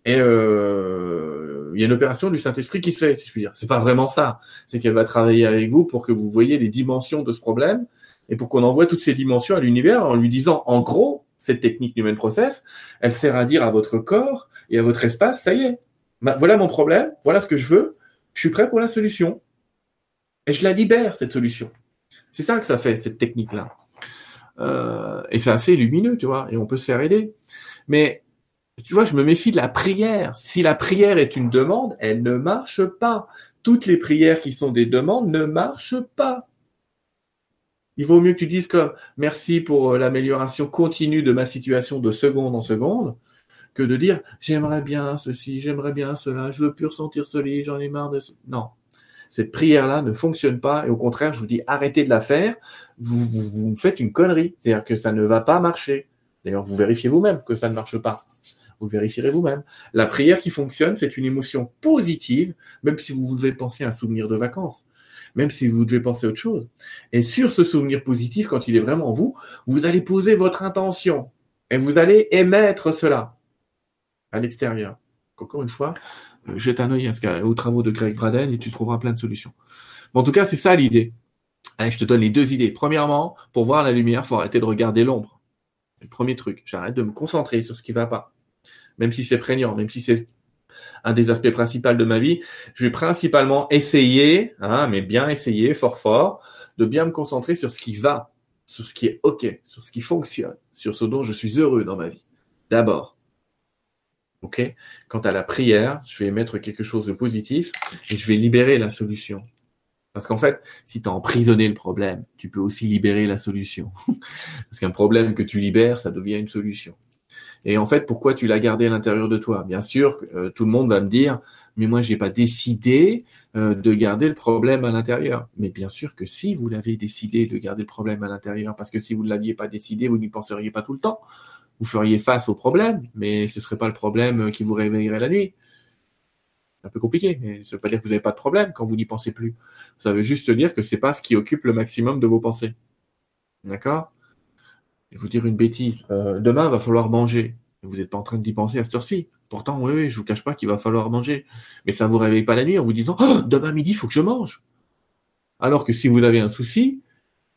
et euh, il y a une opération du Saint-Esprit qui se fait, si je puis dire. C'est pas vraiment ça. C'est qu'elle va travailler avec vous pour que vous voyez les dimensions de ce problème et pour qu'on envoie toutes ces dimensions à l'univers en lui disant, en gros, cette technique Human Process, elle sert à dire à votre corps et à votre espace, ça y est, voilà mon problème, voilà ce que je veux, je suis prêt pour la solution. Et je la libère, cette solution. C'est ça que ça fait, cette technique-là. Euh, et c'est assez lumineux, tu vois, et on peut se faire aider. Mais, tu vois, je me méfie de la prière. Si la prière est une demande, elle ne marche pas. Toutes les prières qui sont des demandes ne marchent pas. Il vaut mieux que tu dises comme merci pour euh, l'amélioration continue de ma situation de seconde en seconde que de dire j'aimerais bien ceci, j'aimerais bien cela, je veux plus ressentir ce lit, j'en ai marre de ce... Non. Cette prière-là ne fonctionne pas et au contraire, je vous dis arrêtez de la faire. Vous, vous, faites une connerie. C'est-à-dire que ça ne va pas marcher. D'ailleurs, vous vérifiez vous-même que ça ne marche pas. Vous vérifierez vous-même. La prière qui fonctionne, c'est une émotion positive, même si vous devez penser à un souvenir de vacances même si vous devez penser à autre chose. Et sur ce souvenir positif, quand il est vraiment vous, vous allez poser votre intention et vous allez émettre cela à l'extérieur. Encore une fois, jette un œil aux travaux de Greg Braden et tu trouveras plein de solutions. en tout cas, c'est ça l'idée. Je te donne les deux idées. Premièrement, pour voir la lumière, faut arrêter de regarder l'ombre. Le premier truc, j'arrête de me concentrer sur ce qui va pas. Même si c'est prégnant, même si c'est un des aspects principaux de ma vie. Je vais principalement essayer, hein, mais bien essayer, fort fort, de bien me concentrer sur ce qui va, sur ce qui est OK, sur ce qui fonctionne, sur ce dont je suis heureux dans ma vie. D'abord. OK Quant à la prière, je vais mettre quelque chose de positif et je vais libérer la solution. Parce qu'en fait, si tu as emprisonné le problème, tu peux aussi libérer la solution. Parce qu'un problème que tu libères, ça devient une solution. Et en fait, pourquoi tu l'as gardé à l'intérieur de toi? Bien sûr, euh, tout le monde va me dire, mais moi, j'ai pas décidé euh, de garder le problème à l'intérieur. Mais bien sûr que si vous l'avez décidé de garder le problème à l'intérieur, parce que si vous ne l'aviez pas décidé, vous n'y penseriez pas tout le temps. Vous feriez face au problème, mais ce serait pas le problème qui vous réveillerait la nuit. C'est un peu compliqué, mais ça veut pas dire que vous n'avez pas de problème quand vous n'y pensez plus. Ça veut juste dire que c'est pas ce qui occupe le maximum de vos pensées. D'accord? Je vous dire une bêtise. Euh, demain, il va falloir manger. Vous n'êtes pas en train d'y penser à cette heure-ci. Pourtant, oui, oui, je vous cache pas qu'il va falloir manger. Mais ça ne vous réveille pas la nuit en vous disant oh, demain midi, il faut que je mange. Alors que si vous avez un souci,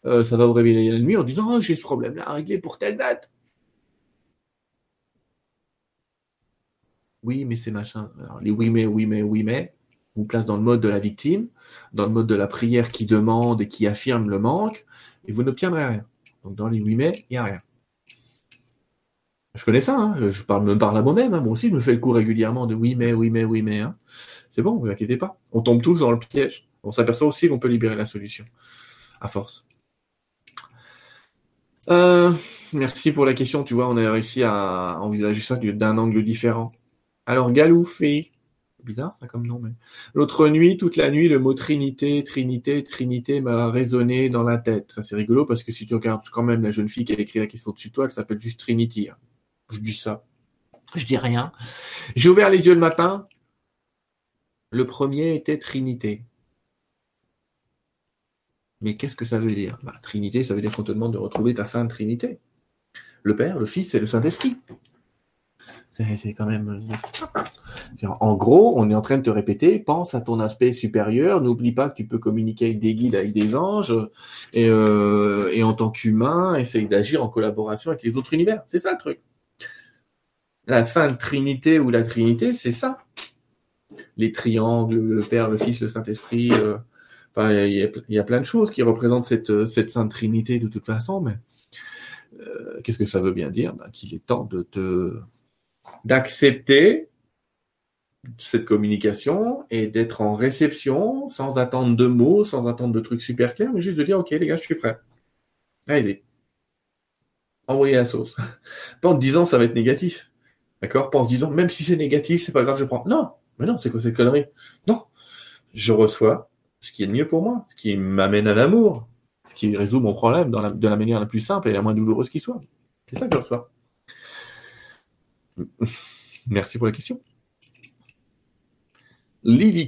euh, ça va vous réveiller la nuit en disant oh, j'ai ce problème-là à régler pour telle date. Oui, mais c'est machin. Alors, les oui, mais, oui, mais, oui, mais, vous place dans le mode de la victime, dans le mode de la prière qui demande et qui affirme le manque, et vous n'obtiendrez rien. Donc dans les oui, mais, il n'y a rien. Je connais ça, hein. je parle, me parle à moi-même. Hein. Moi aussi, je me fais le coup régulièrement de oui, mais, oui, mais, oui, mais. Hein. C'est bon, vous inquiétez pas. On tombe tous dans le piège. On s'aperçoit aussi qu'on peut libérer la solution. À force. Euh, merci pour la question. Tu vois, on a réussi à envisager ça d'un angle différent. Alors, Galoufé. Bizarre ça comme nom, mais. L'autre nuit, toute la nuit, le mot Trinité, Trinité, Trinité m'a résonné dans la tête. Ça, c'est rigolo parce que si tu regardes quand même la jeune fille qui a écrit la question dessus de toi, elle s'appelle juste Trinity. Hein. Je dis ça. Je dis rien. J'ai ouvert les yeux le matin. Le premier était Trinité. Mais qu'est-ce que ça veut dire? Bah, Trinité, ça veut dire qu'on te demande de retrouver ta Sainte Trinité. Le Père, le Fils et le Saint-Esprit. C'est quand même. Euh, en gros, on est en train de te répéter, pense à ton aspect supérieur, n'oublie pas que tu peux communiquer avec des guides, avec des anges, et, euh, et en tant qu'humain, essaye d'agir en collaboration avec les autres univers. C'est ça le truc. La Sainte Trinité ou la Trinité, c'est ça. Les triangles, le Père, le Fils, le Saint-Esprit. Euh, il y, a plein de choses qui représentent cette, Sainte Trinité de toute façon, mais qu'est-ce que ça veut bien dire? Ben, Qu'il est temps de te d'accepter cette communication et d'être en réception sans attendre de mots, sans attendre de trucs super clairs, mais juste de dire ok les gars, je suis prêt. Allez-y. Envoyez la sauce. Pas en disant ça va être négatif. D'accord? Pas en disant même si c'est négatif, c'est pas grave, je prends. Non, mais non, c'est quoi cette connerie? Non. Je reçois ce qui est le mieux pour moi, ce qui m'amène à l'amour, ce qui résout mon problème de la manière la plus simple et la moins douloureuse qui soit. C'est ça que je reçois. Merci pour la question.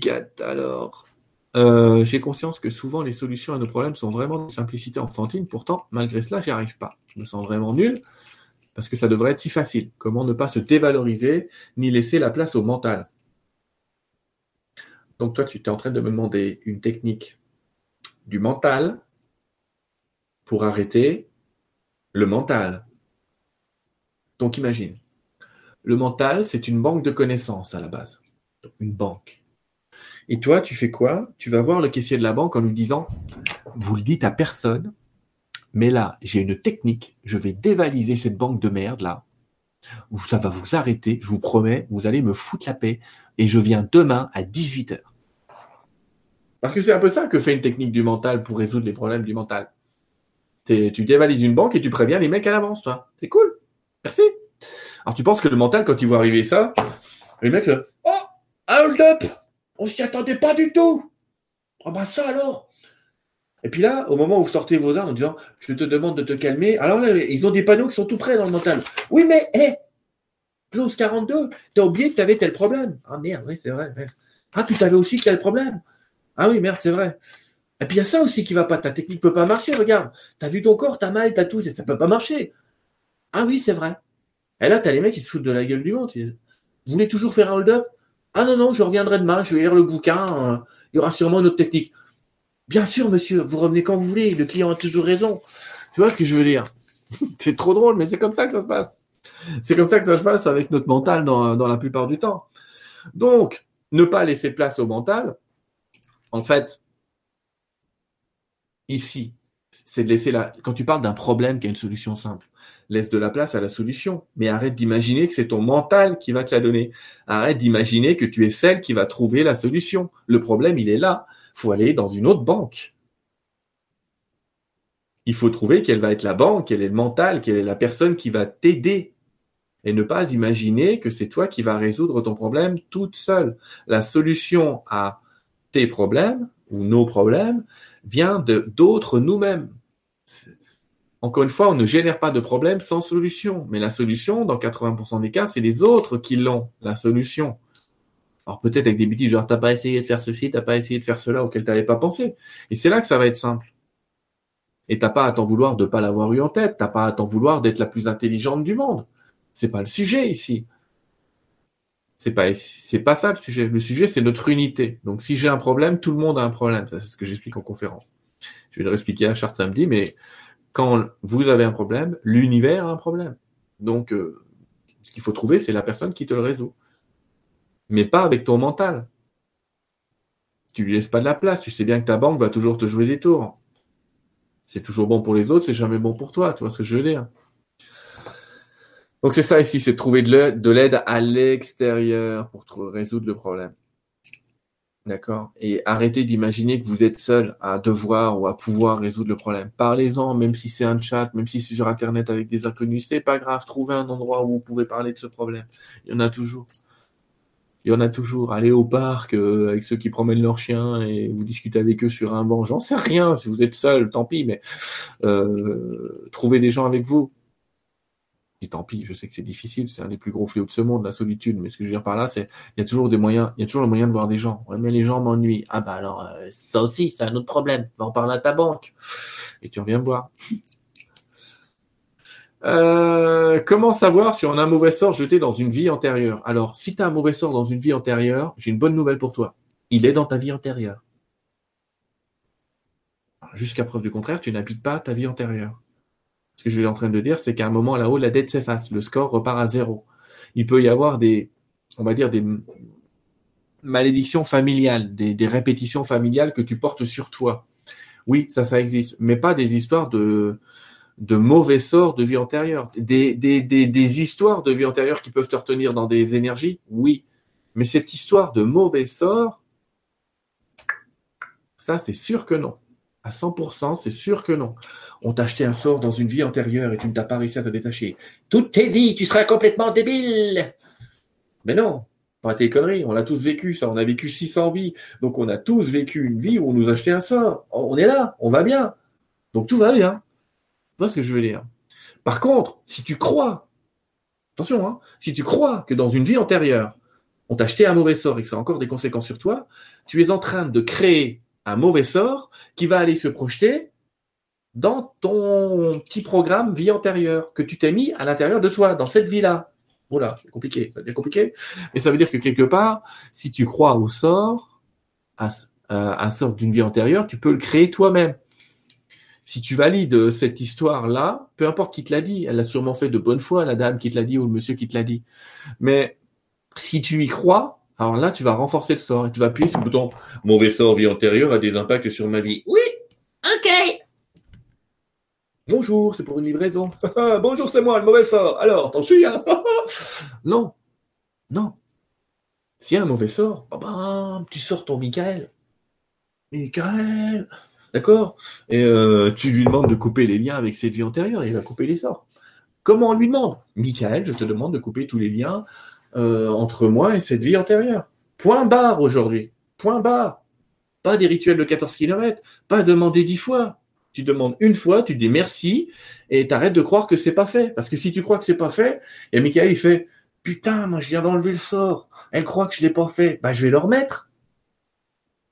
Cat, alors. Euh, j'ai conscience que souvent les solutions à nos problèmes sont vraiment de simplicité enfantine. Pourtant, malgré cela, j'y arrive pas. Je me sens vraiment nul parce que ça devrait être si facile. Comment ne pas se dévaloriser ni laisser la place au mental? Donc toi, tu es en train de me demander une technique du mental pour arrêter le mental. Donc imagine, le mental, c'est une banque de connaissances à la base. Une banque. Et toi, tu fais quoi? Tu vas voir le caissier de la banque en lui disant, vous le dites à personne, mais là, j'ai une technique, je vais dévaliser cette banque de merde là. Ça va vous arrêter, je vous promets, vous allez me foutre la paix, et je viens demain à 18h. Parce que c'est un peu ça que fait une technique du mental pour résoudre les problèmes du mental. Tu dévalises une banque et tu préviens les mecs à l'avance, toi. C'est cool. Merci. Alors tu penses que le mental, quand il voit arriver ça, les mecs, oh, hold up, on s'y attendait pas du tout. Ah bah ça alors. Et puis là, au moment où vous sortez vos armes en disant, je te demande de te calmer, alors là, ils ont des panneaux qui sont tout près dans le mental. Oui, mais, hé, clause 42, t'as oublié que t'avais tel problème. Ah merde, oui, c'est vrai. Ah, tu t'avais aussi tel problème. Ah oui, merde, c'est vrai. Et puis il y a ça aussi qui va pas. Ta technique peut pas marcher, regarde. T'as vu ton corps, t'as mal, t'as tout, ça peut pas marcher. Ah oui, c'est vrai. Et là, t'as les mecs qui se foutent de la gueule du monde. Vous voulez toujours faire un hold-up Ah non, non, je reviendrai demain, je vais lire le bouquin, euh, il y aura sûrement une autre technique. Bien sûr, monsieur, vous revenez quand vous voulez, le client a toujours raison. Tu vois ce que je veux dire? C'est trop drôle, mais c'est comme ça que ça se passe. C'est comme ça que ça se passe avec notre mental dans, dans la plupart du temps. Donc, ne pas laisser place au mental, en fait, ici, c'est de laisser la. Quand tu parles d'un problème qui a une solution simple, laisse de la place à la solution. Mais arrête d'imaginer que c'est ton mental qui va te la donner. Arrête d'imaginer que tu es celle qui va trouver la solution. Le problème, il est là. faut aller dans une autre banque. Il faut trouver quelle va être la banque, quel est le mental, quelle est la personne qui va t'aider. Et ne pas imaginer que c'est toi qui vas résoudre ton problème toute seule. La solution à tes problèmes ou nos problèmes vient de d'autres nous-mêmes. Encore une fois, on ne génère pas de problème sans solution. Mais la solution, dans 80% des cas, c'est les autres qui l'ont, la solution. Alors peut-être avec des bêtises, genre t'as pas essayé de faire ceci, t'as pas essayé de faire cela auquel t'avais pas pensé. Et c'est là que ça va être simple. Et t'as pas à t'en vouloir de pas l'avoir eu en tête, t'as pas à t'en vouloir d'être la plus intelligente du monde. C'est pas le sujet ici. C'est pas, c'est pas ça le sujet. Le sujet, c'est notre unité. Donc, si j'ai un problème, tout le monde a un problème. C'est ce que j'explique en conférence. Je vais le réexpliquer à charte samedi, mais quand vous avez un problème, l'univers a un problème. Donc, euh, ce qu'il faut trouver, c'est la personne qui te le résout. Mais pas avec ton mental. Tu lui laisses pas de la place. Tu sais bien que ta banque va toujours te jouer des tours. C'est toujours bon pour les autres, c'est jamais bon pour toi. Tu vois ce que je veux dire? Donc c'est ça ici, c'est trouver de l'aide à l'extérieur pour résoudre le problème. D'accord Et arrêtez d'imaginer que vous êtes seul à devoir ou à pouvoir résoudre le problème. Parlez-en, même si c'est un chat, même si c'est sur Internet avec des inconnus, c'est pas grave. Trouvez un endroit où vous pouvez parler de ce problème. Il y en a toujours. Il y en a toujours. Allez au parc euh, avec ceux qui promènent leurs chiens et vous discutez avec eux sur un banc. J'en sais rien. Si vous êtes seul, tant pis. Mais euh, trouvez des gens avec vous tant pis, je sais que c'est difficile, c'est un des plus gros fléaux de ce monde, la solitude, mais ce que je veux dire par là, c'est il y a toujours des moyens, il y a toujours le moyen de voir des gens. mais les gens m'ennuient. Ah bah alors, euh, ça aussi, c'est un autre problème. Va en parler à ta banque. Et tu reviens me voir. Euh, comment savoir si on a un mauvais sort jeté dans une vie antérieure? Alors, si tu as un mauvais sort dans une vie antérieure, j'ai une bonne nouvelle pour toi. Il est dans ta vie antérieure. Jusqu'à preuve du contraire, tu n'habites pas ta vie antérieure. Ce que je suis en train de dire, c'est qu'à un moment là-haut, la dette s'efface, le score repart à zéro. Il peut y avoir des, on va dire, des malédictions familiales, des, répétitions familiales que tu portes sur toi. Oui, ça, ça existe, mais pas des histoires de, mauvais sorts de vie antérieure. Des, histoires de vie antérieure qui peuvent te retenir dans des énergies, oui. Mais cette histoire de mauvais sorts, ça, c'est sûr que non. À 100%, c'est sûr que non. On t'a acheté un sort dans une vie antérieure et tu ne t'as pas réussi à te détacher. Toutes tes vies, tu seras complètement débile. Mais non, pas tes conneries. On l'a tous vécu, ça. On a vécu 600 vies. Donc, on a tous vécu une vie où on nous a un sort. On est là, on va bien. Donc, tout va bien. Tu vois ce que je veux dire? Par contre, si tu crois, attention, hein, si tu crois que dans une vie antérieure, on t'a acheté un mauvais sort et que ça a encore des conséquences sur toi, tu es en train de créer un mauvais sort qui va aller se projeter dans ton petit programme vie antérieure que tu t'es mis à l'intérieur de toi, dans cette vie-là. Voilà, c'est compliqué, ça devient compliqué. Mais ça veut dire que quelque part, si tu crois au sort, à, un sort d'une vie antérieure, tu peux le créer toi-même. Si tu valides cette histoire-là, peu importe qui te l'a dit, elle l'a sûrement fait de bonne foi, la dame qui te l'a dit ou le monsieur qui te l'a dit. Mais si tu y crois, alors là, tu vas renforcer le sort et tu vas appuyer sur le bouton mauvais sort vie antérieure a des impacts sur ma vie. Oui, ok. Bonjour, c'est pour une livraison. Bonjour, c'est moi, le mauvais sort. Alors, t'en suis, hein Non, non. S'il y a un mauvais sort, ben, tu sors ton Michael. Michael D'accord? Et euh, tu lui demandes de couper les liens avec cette vie antérieure et il va couper les sorts. Comment on lui demande? Michael, je te demande de couper tous les liens euh, entre moi et cette vie antérieure. Point barre aujourd'hui. Point barre. Pas des rituels de 14 km. Pas demander dix fois. Tu demandes une fois, tu dis merci et t'arrêtes de croire que c'est pas fait. Parce que si tu crois que c'est pas fait, et Michael il fait putain, moi je viens d'enlever le sort. Elle croit que je l'ai pas fait. Bah je vais le remettre.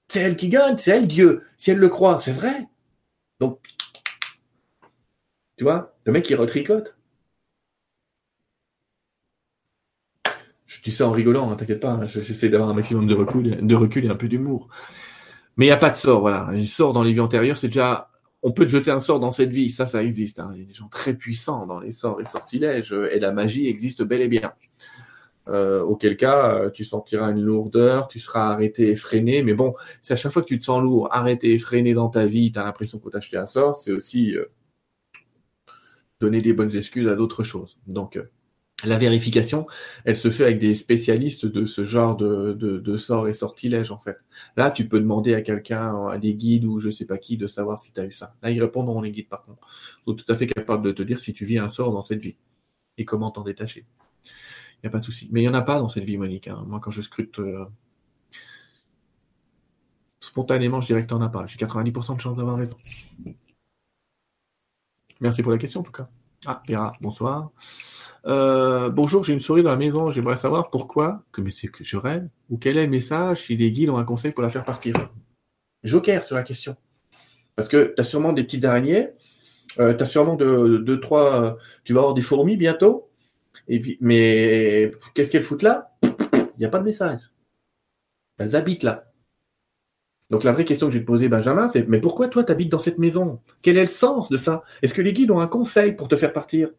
C'est elle qui gagne, c'est elle Dieu. Si elle le croit, c'est vrai. Donc, tu vois, le mec il retricote. Je dis ça en rigolant, hein, t'inquiète pas, hein, j'essaie d'avoir un maximum de recul, et un peu d'humour. Mais il n'y a pas de sort, voilà. Un sort dans les vies antérieures, c'est déjà. On peut te jeter un sort dans cette vie, ça, ça existe. Hein. Il y a des gens très puissants dans les sorts et sortilèges, et la magie existe bel et bien. Euh, auquel cas, euh, tu sentiras une lourdeur, tu seras arrêté et freiné. Mais bon, c'est à chaque fois que tu te sens lourd, arrêté et freiné dans ta vie, tu as l'impression qu'on t'a acheté un sort, c'est aussi euh, donner des bonnes excuses à d'autres choses. Donc, la vérification, elle se fait avec des spécialistes de ce genre de, de, sorts et sortilèges, en fait. Là, tu peux demander à quelqu'un, à des guides ou je sais pas qui, de savoir si tu as eu ça. Là, ils répondent non, les guides, par contre. Ils sont tout à fait capables de te dire si tu vis un sort dans cette vie et comment t'en détacher. Il n'y a pas de souci. Mais il n'y en a pas dans cette vie, Monique. Hein. Moi, quand je scrute euh, spontanément, je dirais que tu n'en as pas. J'ai 90% de chance d'avoir raison. Merci pour la question, en tout cas. Ah, Vera, bonsoir. Euh, bonjour, j'ai une souris dans la maison. J'aimerais savoir pourquoi, que, mais que je rêve, ou quel est le message si les guides ont un conseil pour la faire partir? Joker sur la question. Parce que tu sûrement des petites araignées, euh, tu sûrement deux, trois. tu vas avoir des fourmis bientôt. Et puis, mais qu'est-ce qu'elles foutent là? Il n'y a pas de message. Elles habitent là. Donc la vraie question que je vais te poser, Benjamin, c'est mais pourquoi toi tu habites dans cette maison? Quel est le sens de ça? Est-ce que les guides ont un conseil pour te faire partir?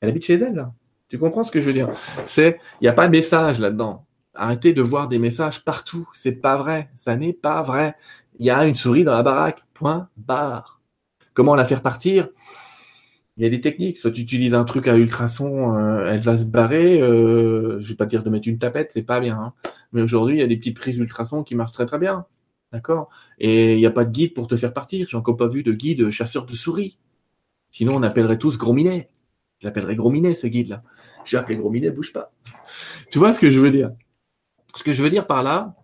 Elle habite chez elle, là. Tu comprends ce que je veux dire? C'est, il n'y a pas de message là-dedans. Arrêtez de voir des messages partout. C'est pas vrai. Ça n'est pas vrai. Il y a une souris dans la baraque. Point barre. Comment la faire partir? Il y a des techniques. Soit tu utilises un truc à ultrasons, euh, elle va se barrer. Euh, je vais pas dire de mettre une tapette, c'est pas bien. Hein. Mais aujourd'hui, il y a des petites prises ultrasons qui marchent très très bien. D'accord? Et il n'y a pas de guide pour te faire partir. J'ai encore pas vu de guide chasseur de souris. Sinon, on appellerait tous Gros Minet. Je l'appellerais Gros Minet, ce guide-là. Je vais appeler Gros Minet, bouge pas. Tu vois ce que je veux dire? Ce que je veux dire par là,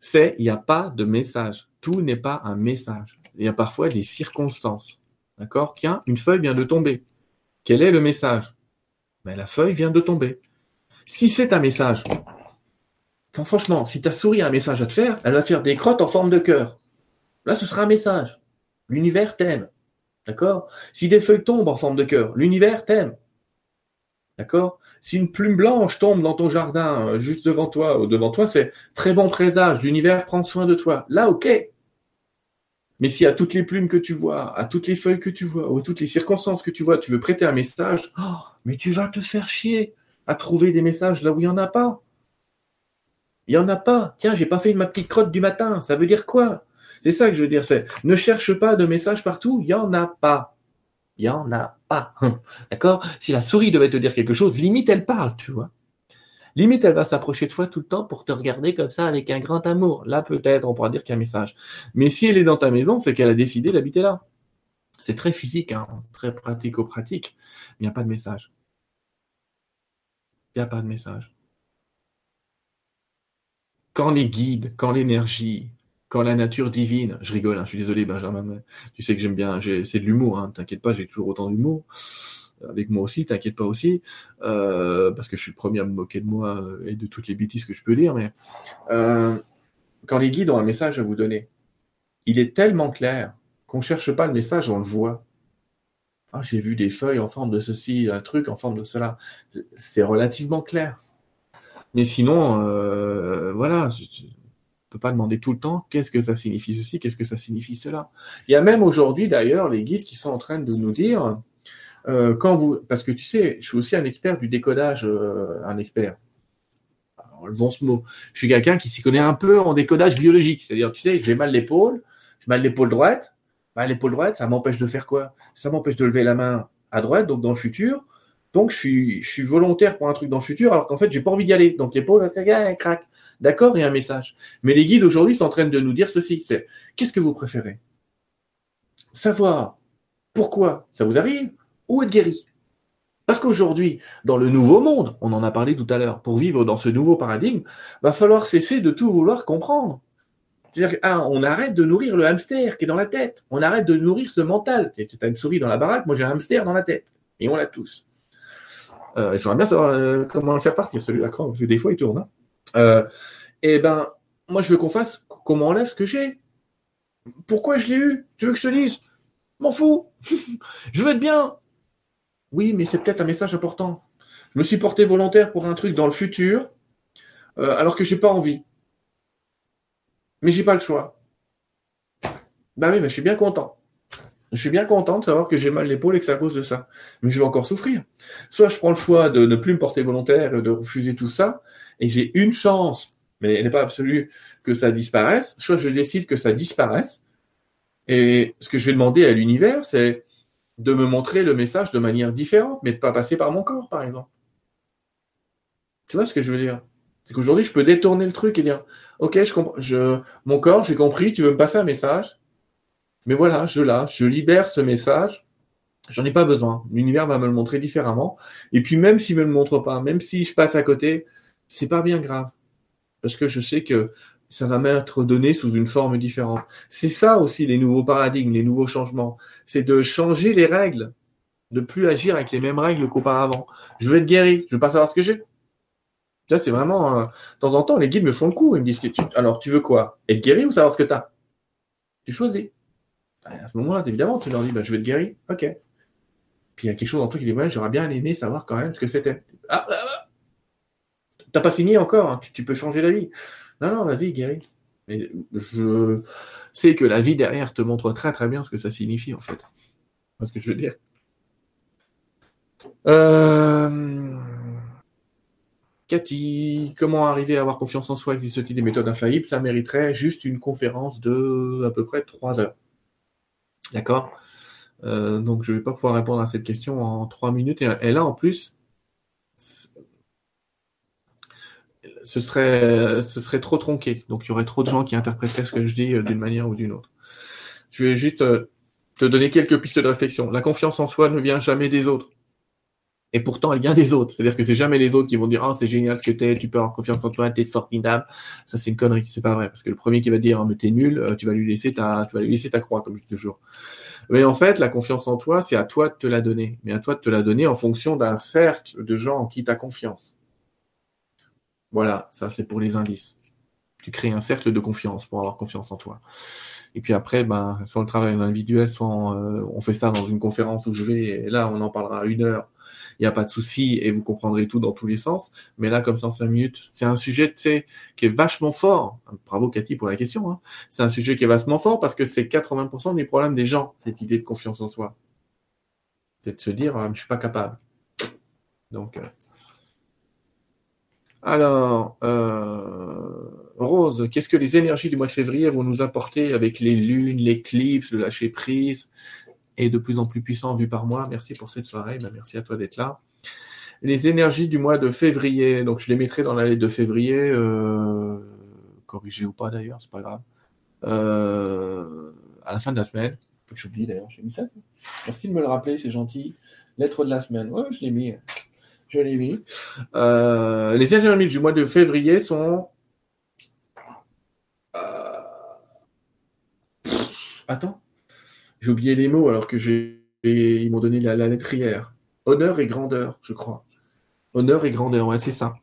c'est il n'y a pas de message. Tout n'est pas un message. Il y a parfois des circonstances. D'accord? Tiens, une feuille vient de tomber. Quel est le message? Ben, La feuille vient de tomber. Si c'est un message, franchement, si ta souris a un message à te faire, elle va faire des crottes en forme de cœur. Là, ce sera un message. L'univers t'aime. D'accord? Si des feuilles tombent en forme de cœur, l'univers t'aime. D'accord? Si une plume blanche tombe dans ton jardin, euh, juste devant toi ou devant toi, c'est très bon présage, l'univers prend soin de toi. Là, ok. Mais si à toutes les plumes que tu vois, à toutes les feuilles que tu vois, ou à toutes les circonstances que tu vois, tu veux prêter un message, oh, mais tu vas te faire chier à trouver des messages là où il n'y en a pas. Il n'y en a pas. Tiens, j'ai pas fait ma petite crotte du matin. Ça veut dire quoi? C'est ça que je veux dire. C'est ne cherche pas de messages partout. Il n'y en a pas. Il n'y en a pas. D'accord? Si la souris devait te dire quelque chose, limite elle parle, tu vois. Limite, elle va s'approcher de toi tout le temps pour te regarder comme ça avec un grand amour. Là, peut-être, on pourra dire qu'il y a un message. Mais si elle est dans ta maison, c'est qu'elle a décidé d'habiter là. C'est très physique, hein, très pratico-pratique. Il n'y a pas de message. Il n'y a pas de message quand les guides, quand l'énergie, quand la nature divine, je rigole, hein, je suis désolé Benjamin, tu sais que j'aime bien, c'est de l'humour, hein, t'inquiète pas, j'ai toujours autant d'humour, avec moi aussi, t'inquiète pas aussi, euh, parce que je suis le premier à me moquer de moi euh, et de toutes les bêtises que je peux dire, mais euh, quand les guides ont un message à vous donner, il est tellement clair qu'on ne cherche pas le message, on le voit. Ah, j'ai vu des feuilles en forme de ceci, un truc en forme de cela. C'est relativement clair. Mais sinon, euh, voilà, je ne peux pas demander tout le temps qu'est-ce que ça signifie ceci, qu'est-ce que ça signifie cela. Il y a même aujourd'hui d'ailleurs les guides qui sont en train de nous dire euh, quand vous, parce que tu sais, je suis aussi un expert du décodage, euh, un expert. Enlevons ce mot. Je suis quelqu'un qui s'y connaît un peu en décodage biologique, c'est-à-dire, tu sais, j'ai mal l'épaule, j'ai mal l'épaule droite. Bah, l'épaule droite, ça m'empêche de faire quoi? Ça m'empêche de lever la main à droite, donc dans le futur, donc, je suis, je suis volontaire pour un truc dans le futur, alors qu'en fait, j'ai pas envie d'y aller. Donc, l'épaule, craque. D'accord, il y a un message. Mais les guides aujourd'hui train de nous dire ceci. C'est, qu'est-ce que vous préférez? Savoir pourquoi ça vous arrive ou être guéri. Parce qu'aujourd'hui, dans le nouveau monde, on en a parlé tout à l'heure, pour vivre dans ce nouveau paradigme, va falloir cesser de tout vouloir comprendre. C'est-à-dire, ah, on arrête de nourrir le hamster qui est dans la tête. On arrête de nourrir ce mental. Tu as une souris dans la baraque, moi j'ai un hamster dans la tête. Et on l'a tous. Euh, J'aimerais bien savoir euh, comment le faire partir, celui-là, parce que des fois, il tourne. Hein. Euh, et ben, moi, je veux qu'on fasse comment on enlève ce que j'ai. Pourquoi je l'ai eu? Tu veux que je te dise? M'en fous Je veux être bien Oui, mais c'est peut-être un message important. Je me suis porté volontaire pour un truc dans le futur, euh, alors que j'ai pas envie. Mais j'ai pas le choix. Bah oui, mais je suis bien content. Je suis bien content de savoir que j'ai mal l'épaule et que c'est à cause de ça. Mais je vais encore souffrir. Soit je prends le choix de ne plus me porter volontaire de refuser tout ça, et j'ai une chance, mais elle n'est pas absolue, que ça disparaisse. Soit je décide que ça disparaisse. Et ce que je vais demander à l'univers, c'est de me montrer le message de manière différente, mais de pas passer par mon corps, par exemple. Tu vois ce que je veux dire? C'est qu'aujourd'hui, je peux détourner le truc et dire, ok, je comprends, je, mon corps, j'ai compris, tu veux me passer un message, mais voilà, je lâche, je libère ce message. J'en ai pas besoin. L'univers va me le montrer différemment. Et puis même s'il me le montre pas, même si je passe à côté, c'est pas bien grave. Parce que je sais que ça va m'être donné sous une forme différente. C'est ça aussi les nouveaux paradigmes, les nouveaux changements. C'est de changer les règles, de plus agir avec les mêmes règles qu'auparavant. Je veux être guéri, je veux pas savoir ce que j'ai. Là, c'est vraiment, euh, de temps en temps, les guides me font le coup. Ils me disent, alors, tu veux quoi? Être guéri ou savoir ce que tu as? Tu choisis. Bah, à ce moment-là, évidemment, tu leur dis, bah, je vais te guérir. Ok. Puis il y a quelque chose dans toi qui dit, ouais, j'aurais bien aimé savoir quand même ce que c'était. Ah, ah, ah. T'as pas signé encore, hein. tu, peux changer la vie. Non, non, vas-y, guéris. Mais je sais que la vie derrière te montre très très bien ce que ça signifie en fait. ce que je veux dire? Euh... Cathy, comment arriver à avoir confiance en soi? Existe-t-il des méthodes infaillibles? Ça mériterait juste une conférence de à peu près trois heures. D'accord? Euh, Donc je ne vais pas pouvoir répondre à cette question en trois minutes. Et, là, en plus, ce serait, ce serait trop tronqué. Donc il y aurait trop de gens qui interpréteraient ce que je dis euh, d'une manière ou d'une autre. Je vais juste euh, te donner quelques pistes de réflexion. La confiance en soi ne vient jamais des autres. Et pourtant, elle vient des autres. C'est-à-dire que c'est jamais les autres qui vont dire, oh, c'est génial ce que t'es, tu peux avoir confiance en toi, t'es formidable. Ça, c'est une connerie. C'est pas vrai. Parce que le premier qui va dire, oh, mais t'es nul, euh, tu vas lui laisser ta, tu vas lui laisser ta croix, comme je dis toujours. Mais en fait, la confiance en toi, c'est à toi de te la donner. Mais à toi de te la donner en fonction d'un cercle de gens en qui t'as confiance. Voilà. Ça, c'est pour les indices. Tu crées un cercle de confiance pour avoir confiance en toi. Et puis après, ben, soit le travail individuel, soit on, euh, fait ça dans une conférence où je vais, et là, on en parlera une heure il n'y a pas de souci et vous comprendrez tout dans tous les sens. Mais là, comme ça en cinq minutes, c'est un sujet, qui est vachement fort. Bravo Cathy pour la question. Hein. C'est un sujet qui est vachement fort parce que c'est 80% des problèmes des gens, cette idée de confiance en soi. C'est de se dire, euh, je suis pas capable. Donc, euh... alors, euh... Rose, qu'est-ce que les énergies du mois de février vont nous apporter avec les lunes, l'éclipse, le lâcher prise et de plus en plus puissant vu par moi? Merci pour cette soirée. Ben, merci à toi d'être là. Les énergies du mois de février. Donc, je les mettrai dans la lettre de février. Euh, corrigé ou pas d'ailleurs, c'est pas grave. Euh, à la fin de la semaine. J'oublie d'ailleurs, j'ai mis ça. Merci de me le rappeler, c'est gentil. Lettre de la semaine. Ouais, je l'ai mis. Je l'ai mis. Euh, les énergies du mois de février sont. Euh, attends. J'ai oublié les mots alors que j'ai, ils m'ont donné la, lettre hier. Honneur et grandeur, je crois. Honneur et grandeur, ouais, c'est ça.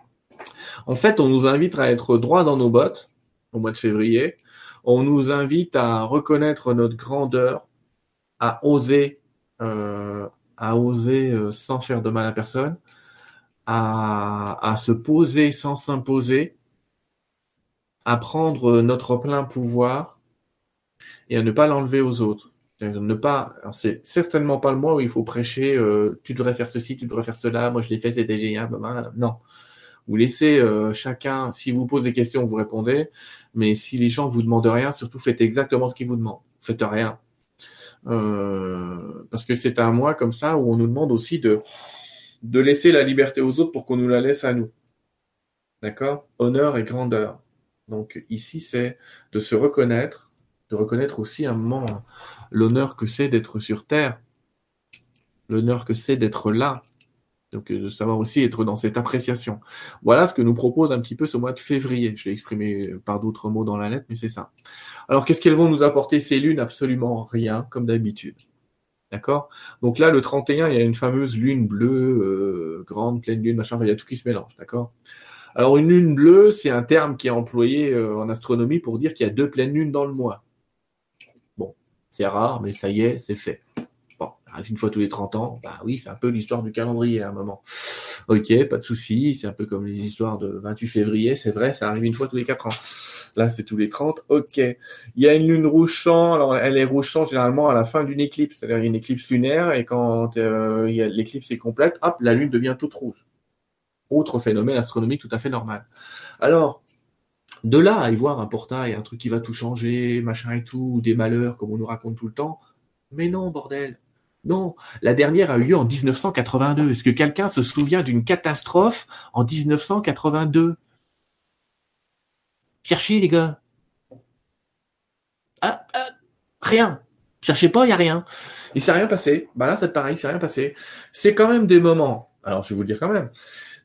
En fait, on nous invite à être droit dans nos bottes au mois de février. On nous invite à reconnaître notre grandeur, à oser, euh, à oser sans faire de mal à personne, à, à se poser sans s'imposer, à prendre notre plein pouvoir et à ne pas l'enlever aux autres. Ne pas, c'est certainement pas le mois où il faut prêcher. Euh, tu devrais faire ceci, tu devrais faire cela. Moi, je l'ai fait, c'était génial. Non, vous laissez euh, chacun. Si vous posez des questions, vous répondez. Mais si les gens vous demandent rien, surtout faites exactement ce qu'ils vous demandent. Faites rien, euh, parce que c'est un mois comme ça où on nous demande aussi de de laisser la liberté aux autres pour qu'on nous la laisse à nous. D'accord? Honneur et grandeur. Donc ici, c'est de se reconnaître de reconnaître aussi un moment l'honneur que c'est d'être sur Terre, l'honneur que c'est d'être là. Donc euh, de savoir aussi être dans cette appréciation. Voilà ce que nous propose un petit peu ce mois de février. Je l'ai exprimé par d'autres mots dans la lettre, mais c'est ça. Alors qu'est-ce qu'elles vont nous apporter ces lunes? Absolument rien, comme d'habitude. D'accord? Donc là, le 31, il y a une fameuse lune bleue, euh, grande, pleine lune, machin, il y a tout qui se mélange, d'accord? Alors une lune bleue, c'est un terme qui est employé euh, en astronomie pour dire qu'il y a deux pleines lunes dans le mois. C'est rare, mais ça y est, c'est fait. Bon, arrive une fois tous les 30 ans. Bah oui, c'est un peu l'histoire du calendrier à un moment. Ok, pas de souci. C'est un peu comme les histoires de 28 février. C'est vrai, ça arrive une fois tous les 4 ans. Là, c'est tous les 30. Ok. Il y a une lune rougeant. Alors, elle est rougeant généralement à la fin d'une éclipse. C'est-à-dire, une éclipse lunaire et quand euh, l'éclipse est complète, hop, la lune devient toute rouge. Autre phénomène astronomique tout à fait normal. Alors, de là à y voir un portail, un truc qui va tout changer, machin et tout, des malheurs comme on nous raconte tout le temps. Mais non, bordel. Non, la dernière a eu lieu en 1982. Est-ce que quelqu'un se souvient d'une catastrophe en 1982 Cherchez les gars. Ah, ah, rien. Cherchez pas, il y a rien. Il s'est rien passé. Bah là, c'est pareil, il s'est rien passé. C'est quand même des moments. Alors, je vais vous le dire quand même.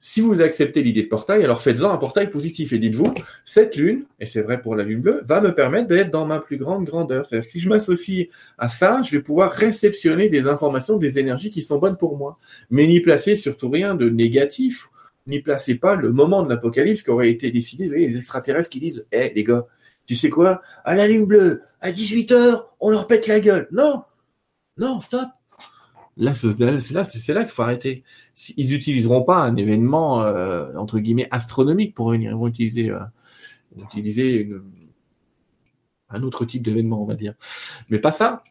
Si vous acceptez l'idée de portail, alors faites-en un portail positif et dites-vous, cette lune, et c'est vrai pour la lune bleue, va me permettre d'être dans ma plus grande grandeur. C'est-à-dire que si je m'associe à ça, je vais pouvoir réceptionner des informations, des énergies qui sont bonnes pour moi. Mais n'y placer surtout rien de négatif, n'y placez pas le moment de l'apocalypse qui aurait été décidé, vous voyez, les extraterrestres qui disent, hé les gars, tu sais quoi, à la lune bleue, à 18h, on leur pète la gueule. Non, non, stop. Là, c'est là, qu'il faut arrêter. Ils n'utiliseront pas un événement euh, entre guillemets astronomique pour venir. Ils vont utiliser, euh, un autre type d'événement, on va dire. Mais pas ça.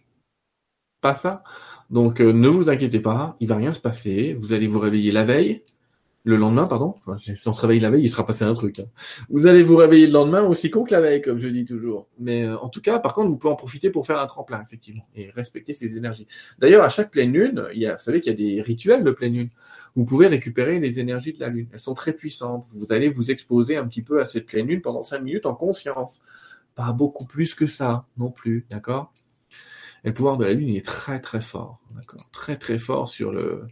Pas ça. Donc euh, ne vous inquiétez pas, il va rien se passer. Vous allez vous réveiller la veille, le lendemain, pardon? Si on se réveille la veille, il sera passé un truc. Hein. Vous allez vous réveiller le lendemain aussi con que la veille, comme je dis toujours. Mais euh, en tout cas, par contre, vous pouvez en profiter pour faire un tremplin, effectivement, et respecter ces énergies. D'ailleurs, à chaque pleine lune, il y a, vous savez qu'il y a des rituels de pleine lune. Vous pouvez récupérer les énergies de la lune. Elles sont très puissantes. Vous allez vous exposer un petit peu à cette pleine lune pendant cinq minutes en conscience. Pas beaucoup plus que ça, non plus, d'accord? Et le pouvoir de la lune est très très fort, d'accord? Très très fort sur le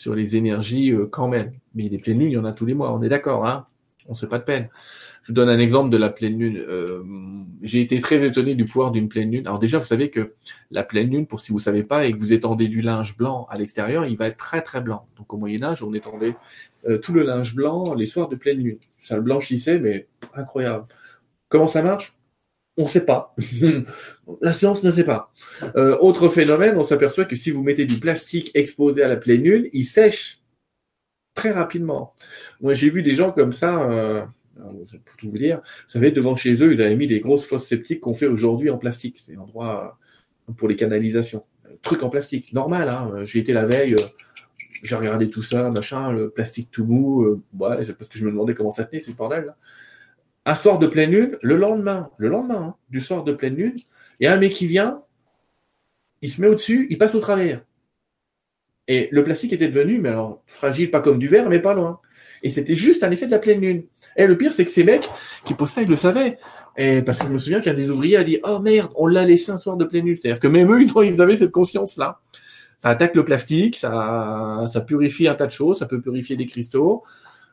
sur les énergies euh, quand même. Mais des pleines lunes, il y en a tous les mois, on est d'accord, hein On ne fait pas de peine. Je vous donne un exemple de la pleine lune. Euh, j'ai été très étonné du pouvoir d'une pleine lune. Alors déjà, vous savez que la pleine lune, pour si vous savez pas, et que vous étendez du linge blanc à l'extérieur, il va être très très blanc. Donc au Moyen Âge, on étendait euh, tout le linge blanc les soirs de pleine lune. Ça le blanchissait, mais incroyable. Comment ça marche? On ne sait pas. la science ne sait pas. Euh, autre phénomène, on s'aperçoit que si vous mettez du plastique exposé à la pleine lune, il sèche très rapidement. Moi, j'ai vu des gens comme ça, euh, pour tout vous dire, vous savez, devant chez eux, ils avaient mis les grosses fosses septiques qu'on fait aujourd'hui en plastique. C'est l'endroit euh, pour les canalisations. Truc en plastique, normal. Hein. J'ai été la veille, j'ai regardé tout ça, machin, le plastique tout mou. ouais, parce que je me demandais comment ça tenait, ce bordel. Un soir de pleine lune, le lendemain, le lendemain hein, du soir de pleine lune, il y a un mec qui vient, il se met au-dessus, il passe au travers. Et le plastique était devenu, mais alors fragile, pas comme du verre, mais pas loin. Et c'était juste un effet de la pleine lune. Et le pire, c'est que ces mecs qui ils le savaient. Et parce que je me souviens qu'un des ouvriers a dit Oh merde, on l'a laissé un soir de pleine lune. C'est-à-dire que même eux, ils avaient cette conscience-là. Ça attaque le plastique, ça, ça purifie un tas de choses, ça peut purifier des cristaux,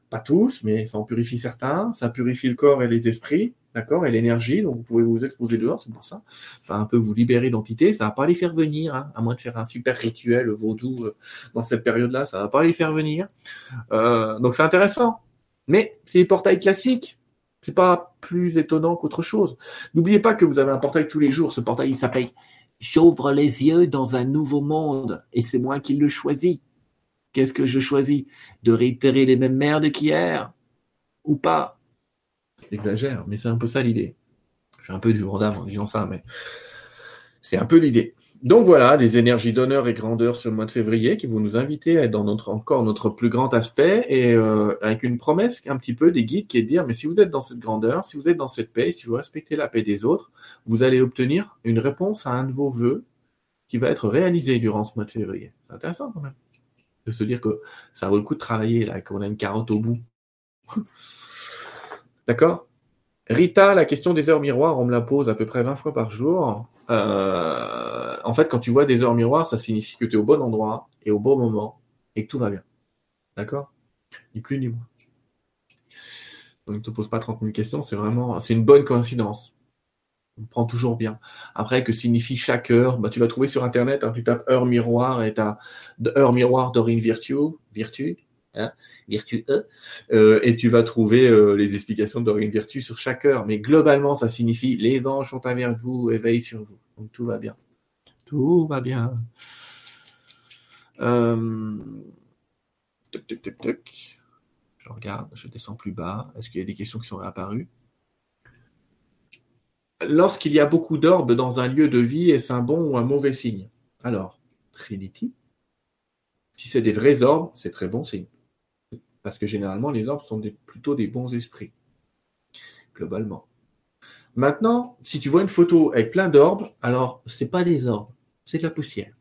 pas tous, mais ça en purifie certains, ça purifie le corps et les esprits, d'accord, et l'énergie, donc vous pouvez vous exposer dehors, c'est pour ça. Ça va un peu vous libérer d'entités, ça va pas les faire venir, hein, à moins de faire un super rituel vaudou euh, dans cette période-là, ça va pas les faire venir. Euh, donc c'est intéressant. Mais c'est des portails classiques. C'est pas plus étonnant qu'autre chose. N'oubliez pas que vous avez un portail tous les jours. Ce portail, il s'appelle J'ouvre les yeux dans un nouveau monde et c'est moi qui le choisis. Qu'est-ce que je choisis? De réitérer les mêmes merdes qu'hier? Ou pas? J'exagère, mais c'est un peu ça l'idée. J'ai un peu du d'âme en disant ça, mais c'est un peu l'idée. Donc voilà, des énergies d'honneur et grandeur sur le mois de février qui vont nous inviter à être dans notre encore notre plus grand aspect et euh, avec une promesse un petit peu des guides qui est de dire mais si vous êtes dans cette grandeur, si vous êtes dans cette paix, si vous respectez la paix des autres, vous allez obtenir une réponse à un de vos vœux qui va être réalisé durant ce mois de février. C'est intéressant quand même de se dire que ça vaut le coup de travailler, là, qu'on a une carotte au bout. D'accord? Rita, la question des heures miroirs, on me la pose à peu près 20 fois par jour. Euh, en fait, quand tu vois des heures miroirs, ça signifie que tu es au bon endroit et au bon moment et que tout va bien. D'accord? Ni plus ni moins. Donc ne te pose pas 30 000 questions, c'est vraiment, c'est une bonne coïncidence on prend toujours bien. Après, que signifie chaque heure? Bah, Tu vas trouver sur Internet, hein, tu tapes heure miroir et tu as heure miroir Dorine Virtue, Virtue, hein, Virtue E, euh, et tu vas trouver euh, les explications de Dorine Virtue sur chaque heure. Mais globalement, ça signifie les anges sont avec vous et veillent sur vous. Donc tout va bien. Tout va bien. Euh... Je regarde, je descends plus bas. Est-ce qu'il y a des questions qui sont réapparues? Lorsqu'il y a beaucoup d'orbes dans un lieu de vie, est-ce un bon ou un mauvais signe? Alors, Trinity, si c'est des vrais orbes, c'est très bon signe. Parce que généralement, les orbes sont plutôt des bons esprits, globalement. Maintenant, si tu vois une photo avec plein d'orbes, alors c'est pas des orbes, c'est de la poussière.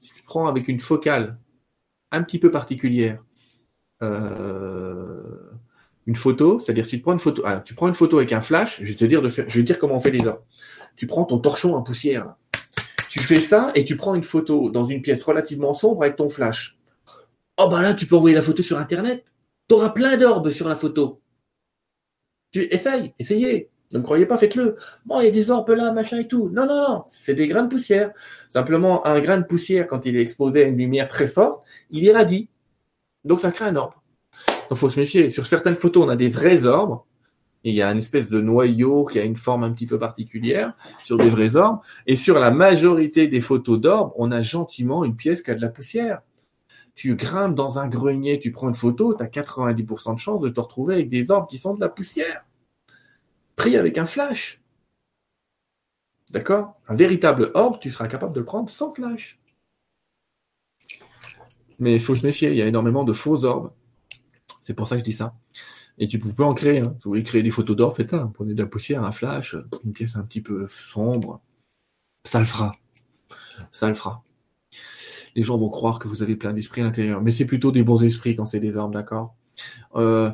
Si tu prends avec une focale un petit peu particulière, euh, une photo, c'est-à-dire si tu prends une photo, ah, tu prends une photo avec un flash, je vais te dire de faire, je vais comment on fait les orbes. Tu prends ton torchon en poussière, tu fais ça et tu prends une photo dans une pièce relativement sombre avec ton flash. Oh bah là, tu peux envoyer la photo sur Internet. Tu auras plein d'orbes sur la photo. Tu essaye, essayez. Ne me croyez pas, faites-le. Bon, il y a des orbes là, machin et tout. Non, non, non, c'est des grains de poussière. Simplement, un grain de poussière, quand il est exposé à une lumière très forte, il irradie. Donc ça crée un orbe. Il faut se méfier. Sur certaines photos, on a des vrais orbes. Il y a une espèce de noyau qui a une forme un petit peu particulière sur des vrais orbes. Et sur la majorité des photos d'orbes, on a gentiment une pièce qui a de la poussière. Tu grimpes dans un grenier, tu prends une photo, tu as 90% de chances de te retrouver avec des orbes qui sont de la poussière. Pris avec un flash. D'accord? Un véritable orbe, tu seras capable de le prendre sans flash. Mais il faut se méfier, il y a énormément de faux orbes. C'est pour ça que je dis ça. Et tu peux en créer. Hein. Si vous voulez créer des photos d'or, faites ça. Prenez de la poussière, un flash, une pièce un petit peu sombre. Ça le fera. Ça le fera. Les gens vont croire que vous avez plein d'esprits à l'intérieur. Mais c'est plutôt des bons esprits quand c'est des orbes, d'accord? Euh,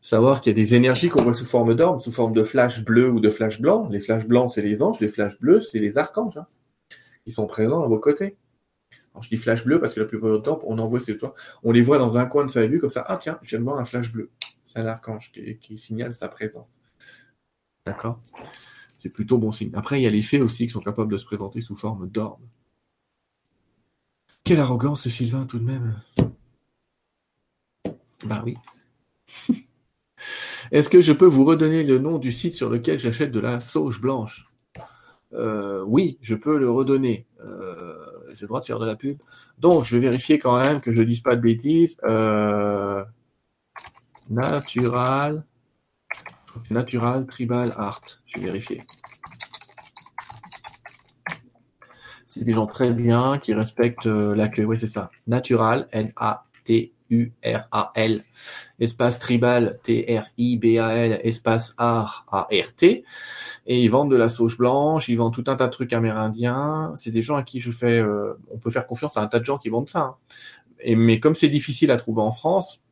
Savoir qu'il y a des énergies qu'on voit sous forme d'orbes, sous forme de flash bleu ou de flash blanc. Les flashs blancs, c'est les anges. Les flashs bleus, c'est les archanges. Hein. Ils sont présents à vos côtés. Je dis flash bleu parce que la plupart du temps, on envoie ces toits. On les voit dans un coin de sa vue comme ça. Ah tiens, je viens de voir un flash bleu. C'est un archange qui, signale sa présence. D'accord C'est plutôt bon signe. Après, il y a les fées aussi qui sont capables de se présenter sous forme d'orbe. Quelle arrogance, Sylvain, tout de même. Bah oui. Est-ce que je peux vous redonner le nom du site sur lequel j'achète de la sauge blanche? Euh, Oui, je peux le redonner. Euh, j'ai le droit de faire de la pub. Donc, je vais vérifier quand même que je ne dise pas de bêtises. Euh, natural. Natural Tribal Art. Je vais vérifier. C'est des gens très bien qui respectent euh, l'accueil. Oui, c'est ça. Natural, N-A-T-U-R-A-L. Espace tribal, T-R-I-B-A-L. Espace art, A-R-T. Et ils vendent de la sauge blanche, ils vendent tout un tas de trucs amérindiens. C'est des gens à qui je fais, euh, on peut faire confiance à un tas de gens qui vendent ça. Hein. Mais comme c'est difficile à trouver en France,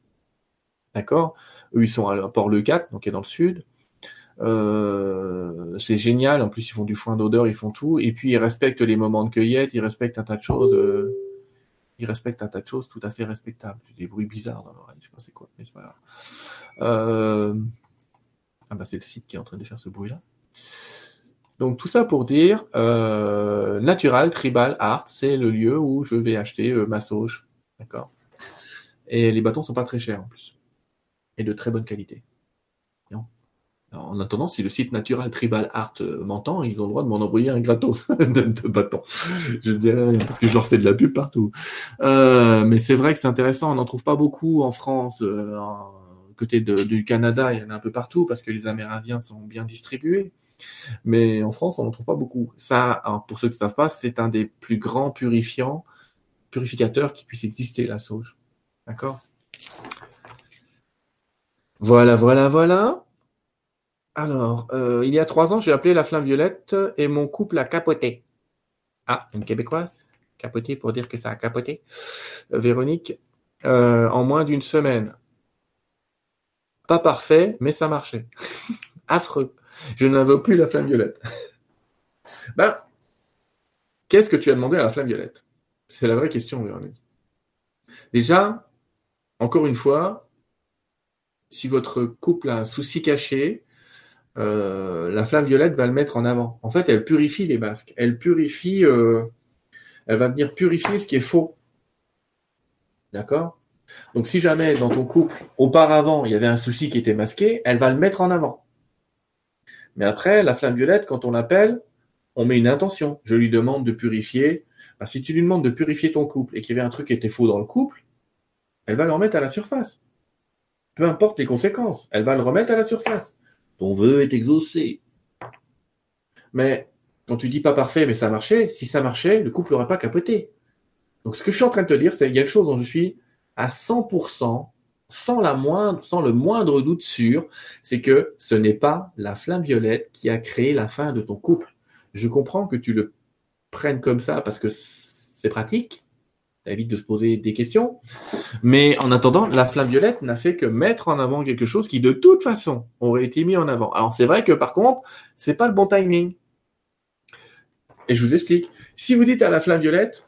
d'accord Eux, ils sont à Port-le 4, donc qui est dans le sud. Euh, c'est génial. En plus, ils font du foin d'odeur, ils font tout. Et puis, ils respectent les moments de cueillette, ils respectent un tas de choses. Euh, ils respectent un tas de choses tout à fait respectables. Des bruits bizarres dans l'oreille, je sais pas c'est quoi, mais c'est pas grave. Euh... Ah bah c'est le site qui est en train de faire ce bruit-là. Donc tout ça pour dire, euh, Natural Tribal Art, c'est le lieu où je vais acheter euh, ma sauge. D'accord Et les bâtons sont pas très chers en plus. Et de très bonne qualité. En attendant, si le site Natural Tribal Art euh, m'entend, ils ont le droit de m'en envoyer un gratos de, bâtons. Je dirais parce que je leur fais de la pub partout. Euh, mais c'est vrai que c'est intéressant. On n'en trouve pas beaucoup en France. Euh, côté du Canada, il y en a un peu partout parce que les Amérindiens sont bien distribués. Mais en France, on n'en trouve pas beaucoup. Ça, pour ceux qui ne savent pas, c'est un des plus grands purifiants, purificateurs qui puisse exister, la sauge. D'accord? Voilà, voilà, voilà. Alors, euh, il y a trois ans, j'ai appelé la flamme violette et mon couple a capoté. Ah, une québécoise? Capoté pour dire que ça a capoté? Euh, Véronique, euh, en moins d'une semaine. Pas parfait, mais ça marchait. Affreux. Je n'avais plus la flamme violette. ben, qu'est-ce que tu as demandé à la flamme violette? C'est la vraie question, Véronique. Déjà, encore une fois, si votre couple a un souci caché, euh, la flamme violette va le mettre en avant. En fait, elle purifie les masques. Elle purifie, euh, elle va venir purifier ce qui est faux. D'accord? Donc, si jamais dans ton couple, auparavant, il y avait un souci qui était masqué, elle va le mettre en avant. Mais après, la flamme violette, quand on l'appelle, on met une intention. Je lui demande de purifier. si tu lui demandes de purifier ton couple et qu'il y avait un truc qui était faux dans le couple, elle va le remettre à la surface. Peu importe les conséquences, elle va le remettre à la surface. Ton vœu est exaucé. Mais quand tu dis pas parfait, mais ça marchait, si ça marchait, le couple n'aurait pas capoté. Donc ce que je suis en train de te dire, c'est qu'il y a une chose dont je suis à 100%, sans, la moindre, sans le moindre doute sûr, c'est que ce n'est pas la flamme violette qui a créé la fin de ton couple. Je comprends que tu le prennes comme ça parce que c'est pratique, ça évite de se poser des questions. Mais en attendant, la flamme violette n'a fait que mettre en avant quelque chose qui de toute façon aurait été mis en avant. Alors c'est vrai que par contre, c'est pas le bon timing. Et je vous explique. Si vous dites à la flamme violette,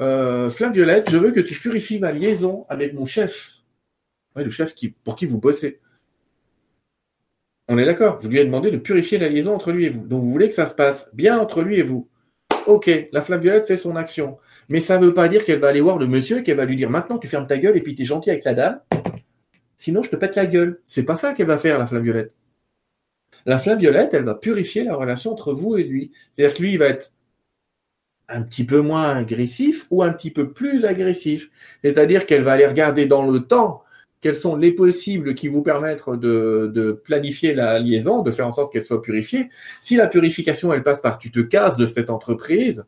euh, flamme violette, je veux que tu purifies ma liaison avec mon chef. Oui, le chef pour qui vous bossez. On est d'accord. Vous lui avez demandé de purifier la liaison entre lui et vous. Donc vous voulez que ça se passe bien entre lui et vous. Ok, la flamme violette fait son action. Mais ça ne veut pas dire qu'elle va aller voir le monsieur et qu'elle va lui dire maintenant tu fermes ta gueule et puis tu es gentil avec la dame. Sinon je te pète la gueule. C'est pas ça qu'elle va faire, la flamme violette. La flamme violette, elle va purifier la relation entre vous et lui. C'est-à-dire que lui, va être un petit peu moins agressif ou un petit peu plus agressif. C'est-à-dire qu'elle va aller regarder dans le temps quels sont les possibles qui vous permettent de, de planifier la liaison, de faire en sorte qu'elle soit purifiée. Si la purification, elle passe par tu te casses de cette entreprise,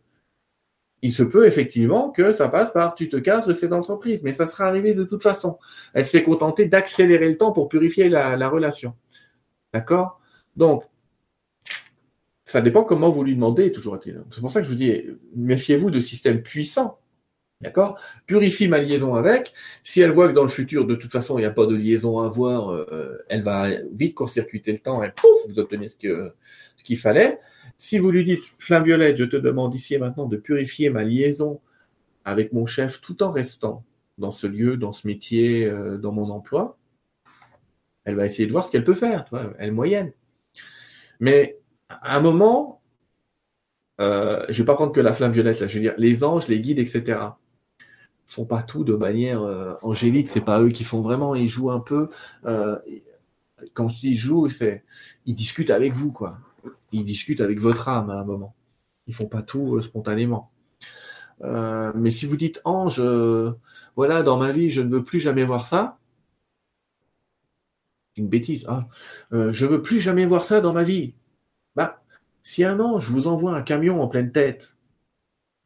il se peut effectivement que ça passe par tu te casses de cette entreprise, mais ça sera arrivé de toute façon. Elle s'est contentée d'accélérer le temps pour purifier la, la relation. D'accord? Donc, ça dépend comment vous lui demandez, toujours C'est pour ça que je vous dis, méfiez-vous de systèmes puissants. D'accord? Purifie ma liaison avec. Si elle voit que dans le futur, de toute façon, il n'y a pas de liaison à avoir, euh, elle va vite court-circuiter le temps et pouf, vous obtenez ce qu'il fallait. Si vous lui dites, Flamme Violette, je te demande ici et maintenant de purifier ma liaison avec mon chef tout en restant dans ce lieu, dans ce métier, euh, dans mon emploi, elle va essayer de voir ce qu'elle peut faire. Tu elle moyenne. Mais à un moment, euh, je vais pas prendre que la flamme violette, là, je veux dire, les anges, les guides, etc. font pas tout de manière euh, angélique, c'est pas eux qui font vraiment, ils jouent un peu. Quand je dis jouent, ils discutent avec vous, quoi. Ils discutent avec votre âme à un moment. Ils font pas tout euh, spontanément. Euh, mais si vous dites ange, voilà, dans ma vie, je ne veux plus jamais voir ça. Une bêtise. Ah, je veux plus jamais voir ça dans ma vie. Bah, si un ange vous envoie un camion en pleine tête,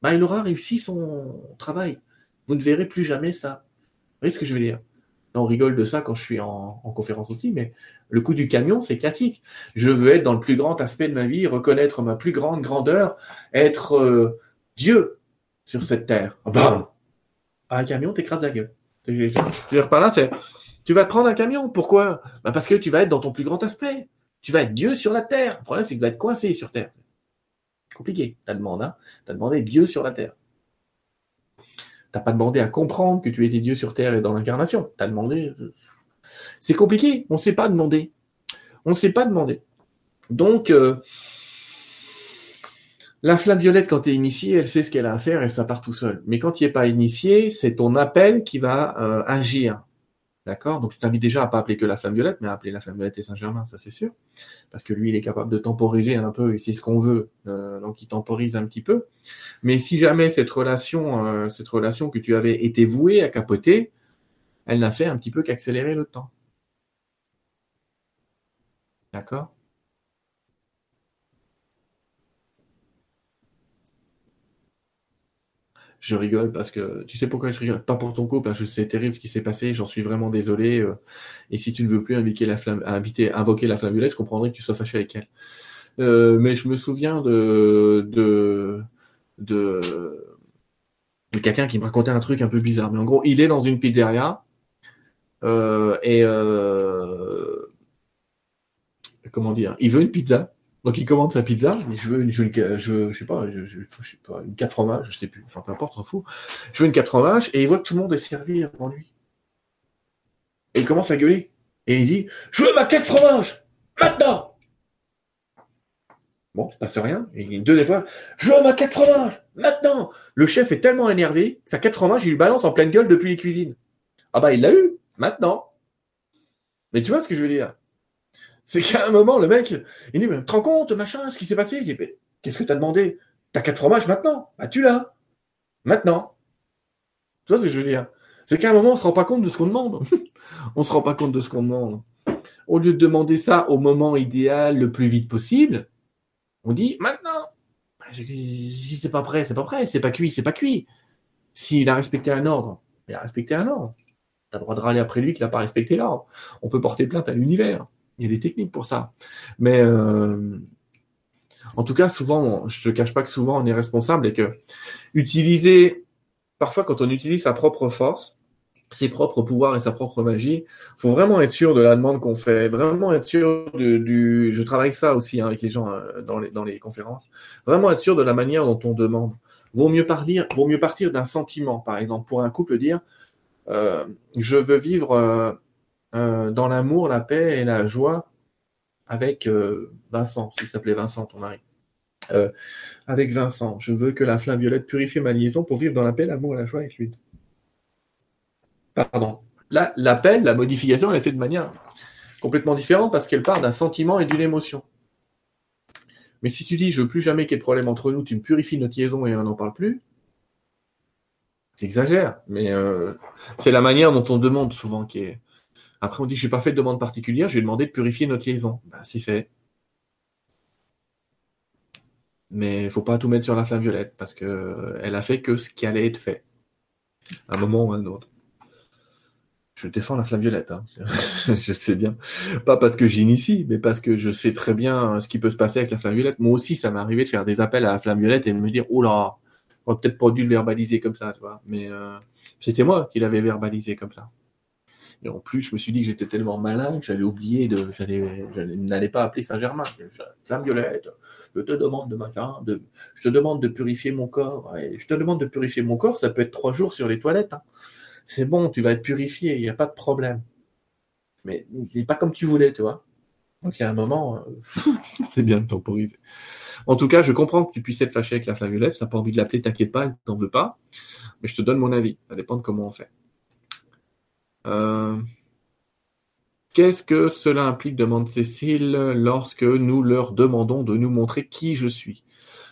bah, il aura réussi son travail. Vous ne verrez plus jamais ça. Vous voyez ce que je veux dire? On rigole de ça quand je suis en, conférence aussi, mais le coup du camion, c'est classique. Je veux être dans le plus grand aspect de ma vie, reconnaître ma plus grande grandeur, être euh, Dieu sur cette terre. Ah, bam Un camion t'écrase la gueule. Je veux dire là, c'est tu vas prendre un camion. Pourquoi? Bah Parce que tu vas être dans ton plus grand aspect. Tu vas être Dieu sur la terre. Le problème, c'est que tu vas être coincé sur terre. Compliqué, ta demande. Hein tu as demandé Dieu sur la terre. T'as pas demandé à comprendre que tu étais Dieu sur terre et dans l'incarnation. Tu as demandé. Euh, c'est compliqué. On ne sait pas demander. On ne sait pas demander. Donc, euh, la flamme violette, quand tu es initié, elle sait ce qu'elle a à faire et ça part tout seul. Mais quand tu n'es pas initié, c'est ton appel qui va euh, agir. D'accord Donc je t'invite déjà à pas appeler que la flamme violette, mais à appeler la flamme violette et Saint-Germain, ça c'est sûr. Parce que lui, il est capable de temporiser un peu, et c'est ce qu'on veut. Euh, donc il temporise un petit peu. Mais si jamais cette relation, euh, cette relation que tu avais été vouée à capoter, elle n'a fait un petit peu qu'accélérer le temps. D'accord? Je rigole parce que tu sais pourquoi je rigole? Pas pour ton couple, parce que c'est terrible ce qui s'est passé, j'en suis vraiment désolé. Euh, et si tu ne veux plus inviter la flamme, inviter, invoquer la flamme violette, je comprendrais que tu sois fâché avec elle. Euh, mais je me souviens de de de, de quelqu'un qui me racontait un truc un peu bizarre. Mais en gros, il est dans une pizzeria euh, et euh, comment dire? Il veut une pizza donc il commande sa pizza, mais je veux une, je, veux je, sais pas, je, je, sais pas, une 4 fromages, je sais plus, enfin peu importe, on fout. Je veux une 4 fromages et il voit que tout le monde est servi avant lui. Et il commence à gueuler. Et il dit, je veux ma 4 fromages, maintenant! Bon, il se passe rien. Et une deuxième fois, je veux ma 4 fromages, maintenant! Le chef est tellement énervé, sa 4 fromages, il lui balance en pleine gueule depuis les cuisines. Ah bah il l'a eu, maintenant. Mais tu vois ce que je veux dire? C'est qu'à un moment, le mec, il dit, mais te rends compte, machin, ce qui s'est passé? Il dit, qu'est-ce que t'as demandé? T'as quatre fromages maintenant? Bah, tu l'as. Maintenant. Tu vois ce que je veux dire? C'est qu'à un moment, on se rend pas compte de ce qu'on demande. on se rend pas compte de ce qu'on demande. Au lieu de demander ça au moment idéal, le plus vite possible, on dit, maintenant. Si c'est pas prêt, c'est pas prêt. C'est pas cuit, c'est pas cuit. S'il a respecté un ordre, il a respecté un ordre. T'as le droit de râler après lui qu'il n'a pas respecté l'ordre. On peut porter plainte à l'univers. Il y a des techniques pour ça. Mais euh, en tout cas, souvent, je te cache pas que souvent on est responsable et que utiliser, parfois quand on utilise sa propre force, ses propres pouvoirs et sa propre magie, faut vraiment être sûr de la demande qu'on fait, vraiment être sûr du. Je travaille ça aussi hein, avec les gens euh, dans les dans les conférences. Vraiment être sûr de la manière dont on demande. Vaut mieux partir, vaut mieux partir d'un sentiment, par exemple, pour un couple dire, euh, je veux vivre euh, dans l'amour, la paix et la joie avec euh, Vincent, s'il s'appelait Vincent, ton mari. Euh, avec Vincent, je veux que la flamme violette purifie ma liaison pour vivre dans la paix, l'amour et la joie avec lui. Pardon. Là, l'appel, la modification, elle est faite de manière complètement différente parce qu'elle part d'un sentiment et d'une émotion. Mais si tu dis je veux plus jamais qu'il y ait de problème entre nous, tu me purifies notre liaison et on n'en parle plus, j'exagère, mais euh, c'est la manière dont on demande souvent qui est. Après on dit je n'ai pas fait de demande particulière, je vais demander de purifier notre liaison. Ben, c'est fait. Mais il faut pas tout mettre sur la flamme violette parce que euh, elle a fait que ce qui allait être fait. À un moment ou à un autre. Je défends la flamme violette, hein. je sais bien. Pas parce que j'initie, mais parce que je sais très bien ce qui peut se passer avec la flamme violette. Moi aussi, ça m'est arrivé de faire des appels à la flamme violette et de me dire, oh là, on peut-être pas dû le verbaliser comme ça, tu vois. Mais euh, c'était moi qui l'avais verbalisé comme ça. Et en plus, je me suis dit que j'étais tellement malin que j'allais oublier de, j'allais, je n'allais pas appeler Saint-Germain. Flamme violette, je te demande de de, je te demande de purifier mon corps. je te demande de purifier mon corps, ça peut être trois jours sur les toilettes. Hein. C'est bon, tu vas être purifié, il n'y a pas de problème. Mais c'est pas comme tu voulais, tu vois. Donc il y a un moment, euh, c'est bien de temporiser. En tout cas, je comprends que tu puisses être fâché avec la flamme violette. Tu n'as pas envie de l'appeler, t'inquiète pas, t'en veux pas. Mais je te donne mon avis. Ça dépend de comment on fait. Euh, qu'est-ce que cela implique, demande Cécile, lorsque nous leur demandons de nous montrer qui je suis?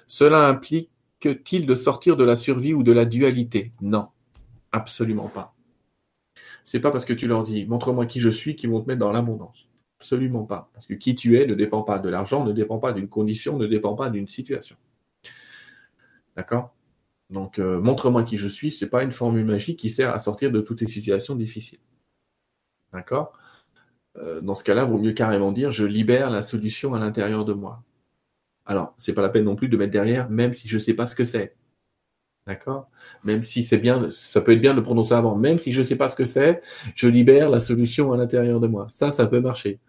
Cela implique-t-il de sortir de la survie ou de la dualité? Non, absolument pas. C'est pas parce que tu leur dis montre-moi qui je suis qu'ils vont te mettre dans l'abondance. Absolument pas. Parce que qui tu es ne dépend pas de l'argent, ne dépend pas d'une condition, ne dépend pas d'une situation. D'accord? Donc, euh, montre-moi qui je suis, c'est pas une formule magique qui sert à sortir de toutes les situations difficiles. D'accord? Euh, Dans ce cas-là, vaut mieux carrément dire je libère la solution à l'intérieur de moi. Alors, c'est pas la peine non plus de mettre derrière, même si je sais pas ce que c'est. D'accord? Même si c'est bien, ça peut être bien de prononcer avant, même si je sais pas ce que c'est, je libère la solution à l'intérieur de moi. Ça, ça peut marcher.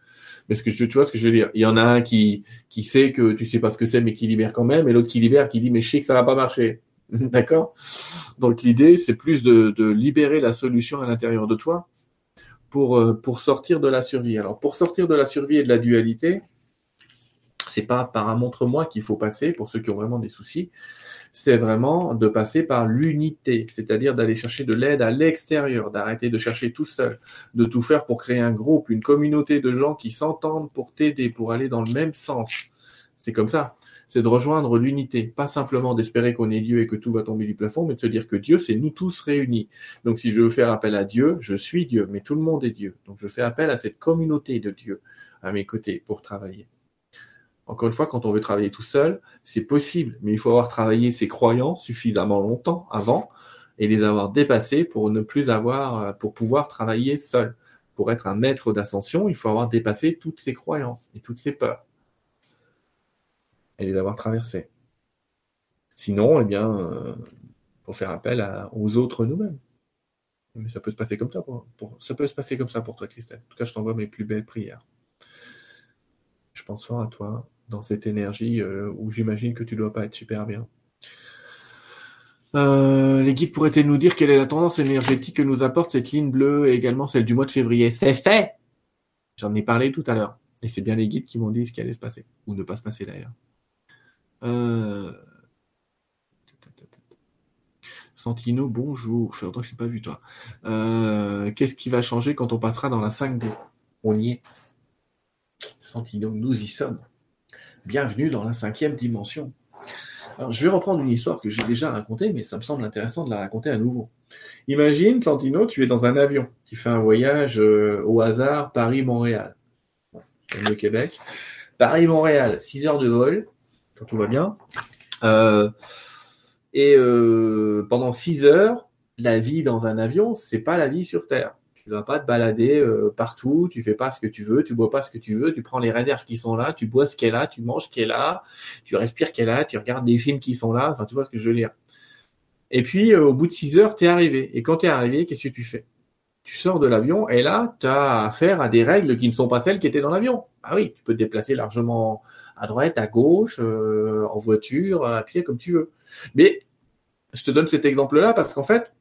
Mais ce que tu vois ce que je veux dire? Il y en a un qui, qui sait que tu sais pas ce que c'est, mais qui libère quand même, et l'autre qui libère, qui dit mais je sais que ça va pas marcher. D'accord Donc l'idée, c'est plus de, libérer la solution à l'intérieur de toi pour, euh, pour sortir de la survie. Alors pour sortir de la survie et de la dualité, c'est pas par un montre-moi qu'il faut passer pour ceux qui ont vraiment des soucis. C'est vraiment de passer par l'unité, c'est-à-dire d'aller chercher de l'aide à l'extérieur, d'arrêter de chercher tout seul, de tout faire pour créer un groupe, une communauté de gens qui s'entendent pour t'aider, pour aller dans le même sens. C'est comme ça c'est de rejoindre l'unité, pas simplement d'espérer qu'on est Dieu et que tout va tomber du plafond, mais de se dire que Dieu, c'est nous tous réunis. Donc si je veux faire appel à Dieu, je suis Dieu, mais tout le monde est Dieu. Donc je fais appel à cette communauté de Dieu à mes côtés pour travailler. Encore une fois, quand on veut travailler tout seul, c'est possible, mais il faut avoir travaillé ses croyances suffisamment longtemps avant et les avoir dépassées pour ne plus avoir, pour pouvoir travailler seul. Pour être un maître d'ascension, il faut avoir dépassé toutes ses croyances et toutes ses peurs et les avoir traversées. Sinon, eh bien, euh, faut faire appel aux autres nous-mêmes. Mais ça peut se passer comme ça pour, ça peut se passer comme ça pour toi, Christelle. En tout cas, je t'envoie mes plus belles prières. Je pense fort à toi dans cette énergie euh, où j'imagine que tu dois pas être super bien. Euh, les guides pourraient-ils nous dire quelle est la tendance énergétique que nous apporte cette ligne bleue et également celle du mois de février? C'est fait J'en ai parlé tout à l'heure. Et c'est bien les guides qui m'ont dit ce qui allait se passer. Ou ne pas se passer d'ailleurs. Euh... Santino, bonjour. Je fais longtemps que je n'ai pas vu toi. Euh, qu'est-ce qui va changer quand on passera dans la 5D On y est. Santino, nous y sommes. Bienvenue dans la cinquième dimension. Je vais reprendre une histoire que j'ai déjà racontée, mais ça me semble intéressant de la raconter à nouveau. Imagine, Santino, tu es dans un avion. Tu fais un voyage euh, au hasard Paris-Montréal. le Québec. Paris-Montréal, 6 heures de vol tout va bien. Euh, et euh, pendant six heures, la vie dans un avion, c'est pas la vie sur Terre. Tu vas pas te balader euh, partout, tu fais pas ce que tu veux, tu bois pas ce que tu veux, tu prends les réserves qui sont là, tu bois ce qu'elle a, tu manges ce qu'elle a, tu respires qu'elle a, tu regardes des films qui sont là, enfin tu vois ce que je veux dire. Et puis au bout de six heures, tu es arrivé. Et quand tu es arrivé, qu'est-ce que tu fais? Tu sors de l'avion et là, tu as affaire à des règles qui ne sont pas celles qui étaient dans l'avion. Ah oui, tu peux te déplacer largement à droite, à gauche, euh, en voiture, à pied, comme tu veux. Mais je te donne cet exemple-là parce qu'en fait,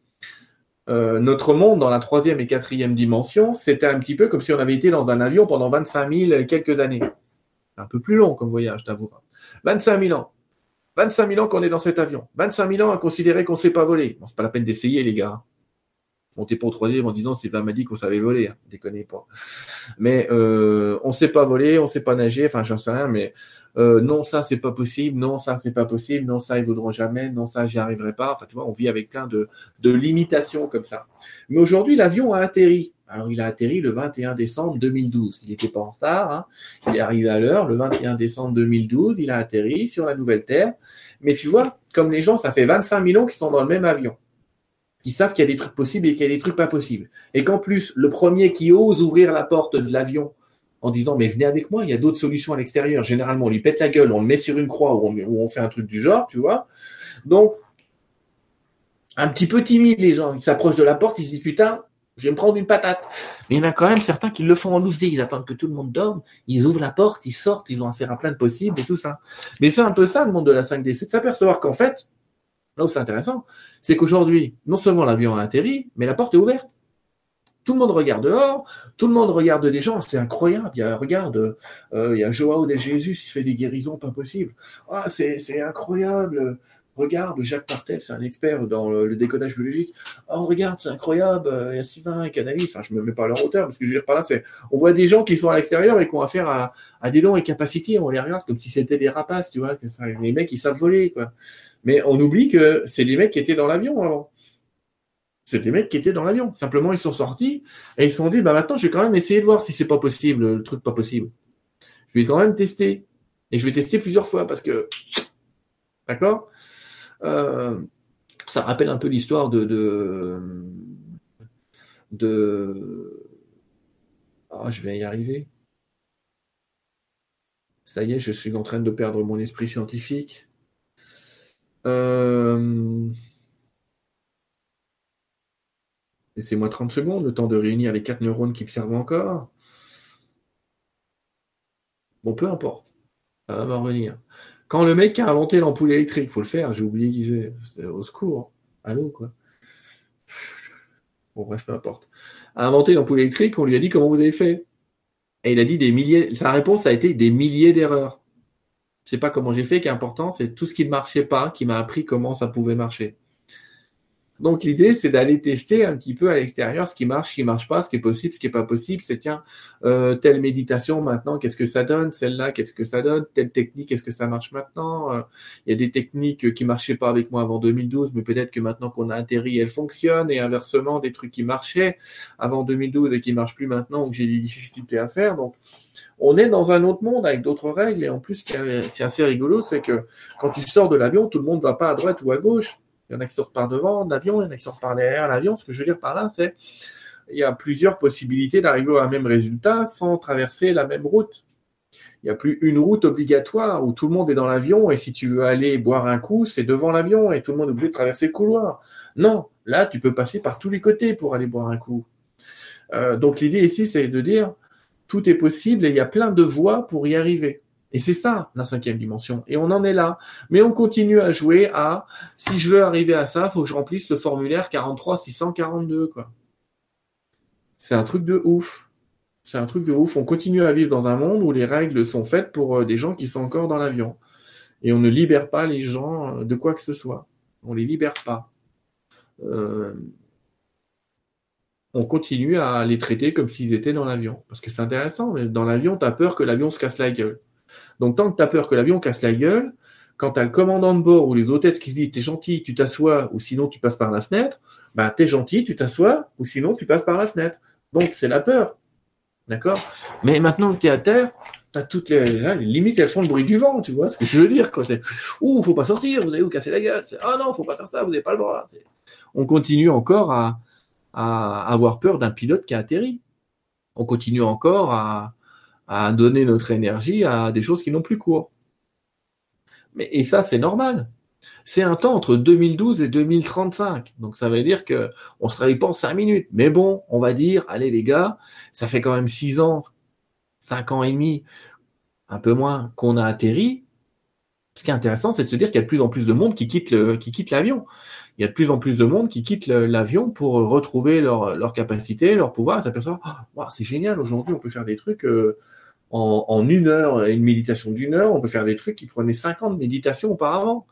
euh, notre monde dans la troisième et quatrième dimension, c'était un petit peu comme si on avait été dans un avion pendant 25 000 quelques années. Un peu plus long comme voyage, t'avoue. 25 000 ans. 25 000 ans qu'on est dans cet avion. 25 000 ans à considérer qu'on ne sait pas voler. Bon, c'est pas la peine d'essayer, les gars. Montez pas au troisième en disant Sylvain m'a dit qu'on savait voler, hein. déconnez pas. Mais euh, on sait pas voler, on sait pas nager, enfin j'en sais rien, mais euh, non ça c'est pas possible, non ça c'est pas possible, non ça ils voudront jamais, non ça j'y arriverai pas. Enfin tu vois, on vit avec plein de, de limitations comme ça. Mais aujourd'hui l'avion a atterri. Alors il a atterri le 21 décembre 2012. Il n'était pas en retard, hein. il est arrivé à l'heure le 21 décembre 2012. Il a atterri sur la nouvelle Terre. Mais tu vois, comme les gens, ça fait 25 000 ans qu'ils sont dans le même avion savent qu'il y a des trucs possibles et qu'il y a des trucs pas possibles. Et qu'en plus, le premier qui ose ouvrir la porte de l'avion en disant mais venez avec moi, il y a d'autres solutions à l'extérieur. Généralement, on lui pète la gueule, on le met sur une croix ou on, fait un truc du genre, tu vois. Donc, un petit peu timide les gens. Ils s'approchent de la porte, ils se disent putain, je vais me prendre une patate. Mais il y en a quand même certains qui le font en loose Ils attendent que tout le monde dorme. Ils ouvrent la porte, ils sortent, ils ont affaire à plein de possibles et tout ça. Mais c'est un peu ça le monde de la 5D. C'est de s'apercevoir qu'en fait, là où c'est intéressant, c'est qu'aujourd'hui, non seulement l'avion a atterri, mais la porte est ouverte. Tout le monde regarde dehors, tout le monde regarde des gens, c'est incroyable. Il y a, regarde, euh, il y a Joao de Jésus, il fait des guérisons pas possibles. Ah, c'est incroyable. Regarde, Jacques Partel, c'est un expert dans le, décodage biologique. Oh, regarde, c'est incroyable. Il y a Sylvain Canalis. Je me mets pas à leur hauteur, parce que je veux dire par là, c'est, on voit des gens qui sont à l'extérieur et qui ont affaire à, des dons et capacités. On les regarde comme si c'était des rapaces, tu vois. Les mecs, ils savent voler, quoi. Mais on oublie que c'est des mecs qui étaient dans l'avion avant. C'est des mecs qui étaient dans l'avion. Simplement, ils sont sortis et ils se sont dit, bah maintenant, je vais quand même essayer de voir si c'est pas possible, le truc pas possible. Je vais quand même tester. Et je vais tester plusieurs fois parce que, d'accord? Euh, Ça rappelle un peu l'histoire de, de, ah, je vais y arriver. Ça y est, je suis en train de perdre mon esprit scientifique. Euh... Laissez-moi 30 secondes, le temps de réunir les quatre neurones qui me servent encore. Bon, peu importe. Ça va revenir. Quand le mec a inventé l'ampoule électrique, faut le faire, j'ai oublié qui c'est. Au secours. Allô, quoi. Bon, bref, peu importe. A inventé l'ampoule électrique, on lui a dit comment vous avez fait. Et il a dit des milliers. Sa réponse a été des milliers d'erreurs. Je sais pas comment j'ai fait, qui est important, c'est tout ce qui ne marchait pas qui m'a appris comment ça pouvait marcher. Donc l'idée, c'est d'aller tester un petit peu à l'extérieur ce qui marche, ce qui marche pas, ce qui est possible, ce qui est pas possible. C'est tiens, euh, telle méditation maintenant, qu'est-ce que ça donne? Celle-là, qu'est-ce que ça donne? Telle technique, est-ce que ça marche maintenant? Euh, Il y a des techniques qui marchaient pas avec moi avant 2012, mais peut-être que maintenant qu'on a atterri, elles fonctionnent. Et inversement, des trucs qui marchaient avant 2012 et qui marchent plus maintenant, ou que j'ai des difficultés à faire. Donc on est dans un autre monde avec d'autres règles. Et en plus, ce qui est assez rigolo, c'est que quand tu sors de l'avion, tout le monde va pas à droite ou à gauche il y en a qui sortent par devant l'avion, il y en a qui sortent par derrière l'avion. Ce que je veux dire par là, c'est il y a plusieurs possibilités d'arriver au même résultat sans traverser la même route. Il n'y a plus une route obligatoire où tout le monde est dans l'avion et si tu veux aller boire un coup, c'est devant l'avion et tout le monde est obligé de traverser le couloir. Non, là, tu peux passer par tous les côtés pour aller boire un coup. Euh, donc l'idée ici, c'est de dire tout est possible et il y a plein de voies pour y arriver. Et c'est ça, la cinquième dimension. Et on en est là. Mais on continue à jouer à, si je veux arriver à ça, faut que je remplisse le formulaire 43 642, quoi. C'est un truc de ouf. C'est un truc de ouf. On continue à vivre dans un monde où les règles sont faites pour euh, des gens qui sont encore dans l'avion. Et on ne libère pas les gens euh, de quoi que ce soit. On les libère pas. Euh, on continue à les traiter comme s'ils étaient dans l'avion. Parce que c'est intéressant, mais dans l'avion, tu as peur que l'avion se casse la gueule. Donc tant que tu as peur que l'avion casse la gueule, quand tu as le commandant de bord ou les hôtesses qui se disent t'es gentil, tu t'assois ou sinon tu passes par la fenêtre, bah t'es gentil, tu t'assois ou sinon tu passes par la fenêtre. Donc c'est la peur. D'accord? Mais maintenant que tu es à terre, tu as toutes les, limites, elles font le bruit du vent, tu vois ce que je veux dire quoi. C'est ouh, faut pas sortir, vous allez vous casser la gueule. Ah oh non, faut pas faire ça, vous n'avez pas le droit. On continue encore à, à avoir peur d'un pilote qui a atterri. On continue encore à, à donner notre énergie à des choses qui n'ont plus cours. Mais, et ça, c'est normal. C'est un temps entre 2012 et 2035. Donc ça veut dire que on se réveille pas en cinq minutes. Mais bon, on va dire, allez les gars, ça fait quand même six ans, cinq ans et demi, un peu moins, qu'on a atterri. Ce qui est intéressant, c'est de se dire qu'il y a de plus en plus de monde qui quitte l'avion. Il y a de plus en plus de monde qui quitte l'avion pour retrouver leur, capacité, leur pouvoir, et s'aperçoit, oh, c'est génial, aujourd'hui on peut faire des trucs euh, en, une heure, une méditation d'une heure, on peut faire des trucs qui prenaient 50 méditations auparavant.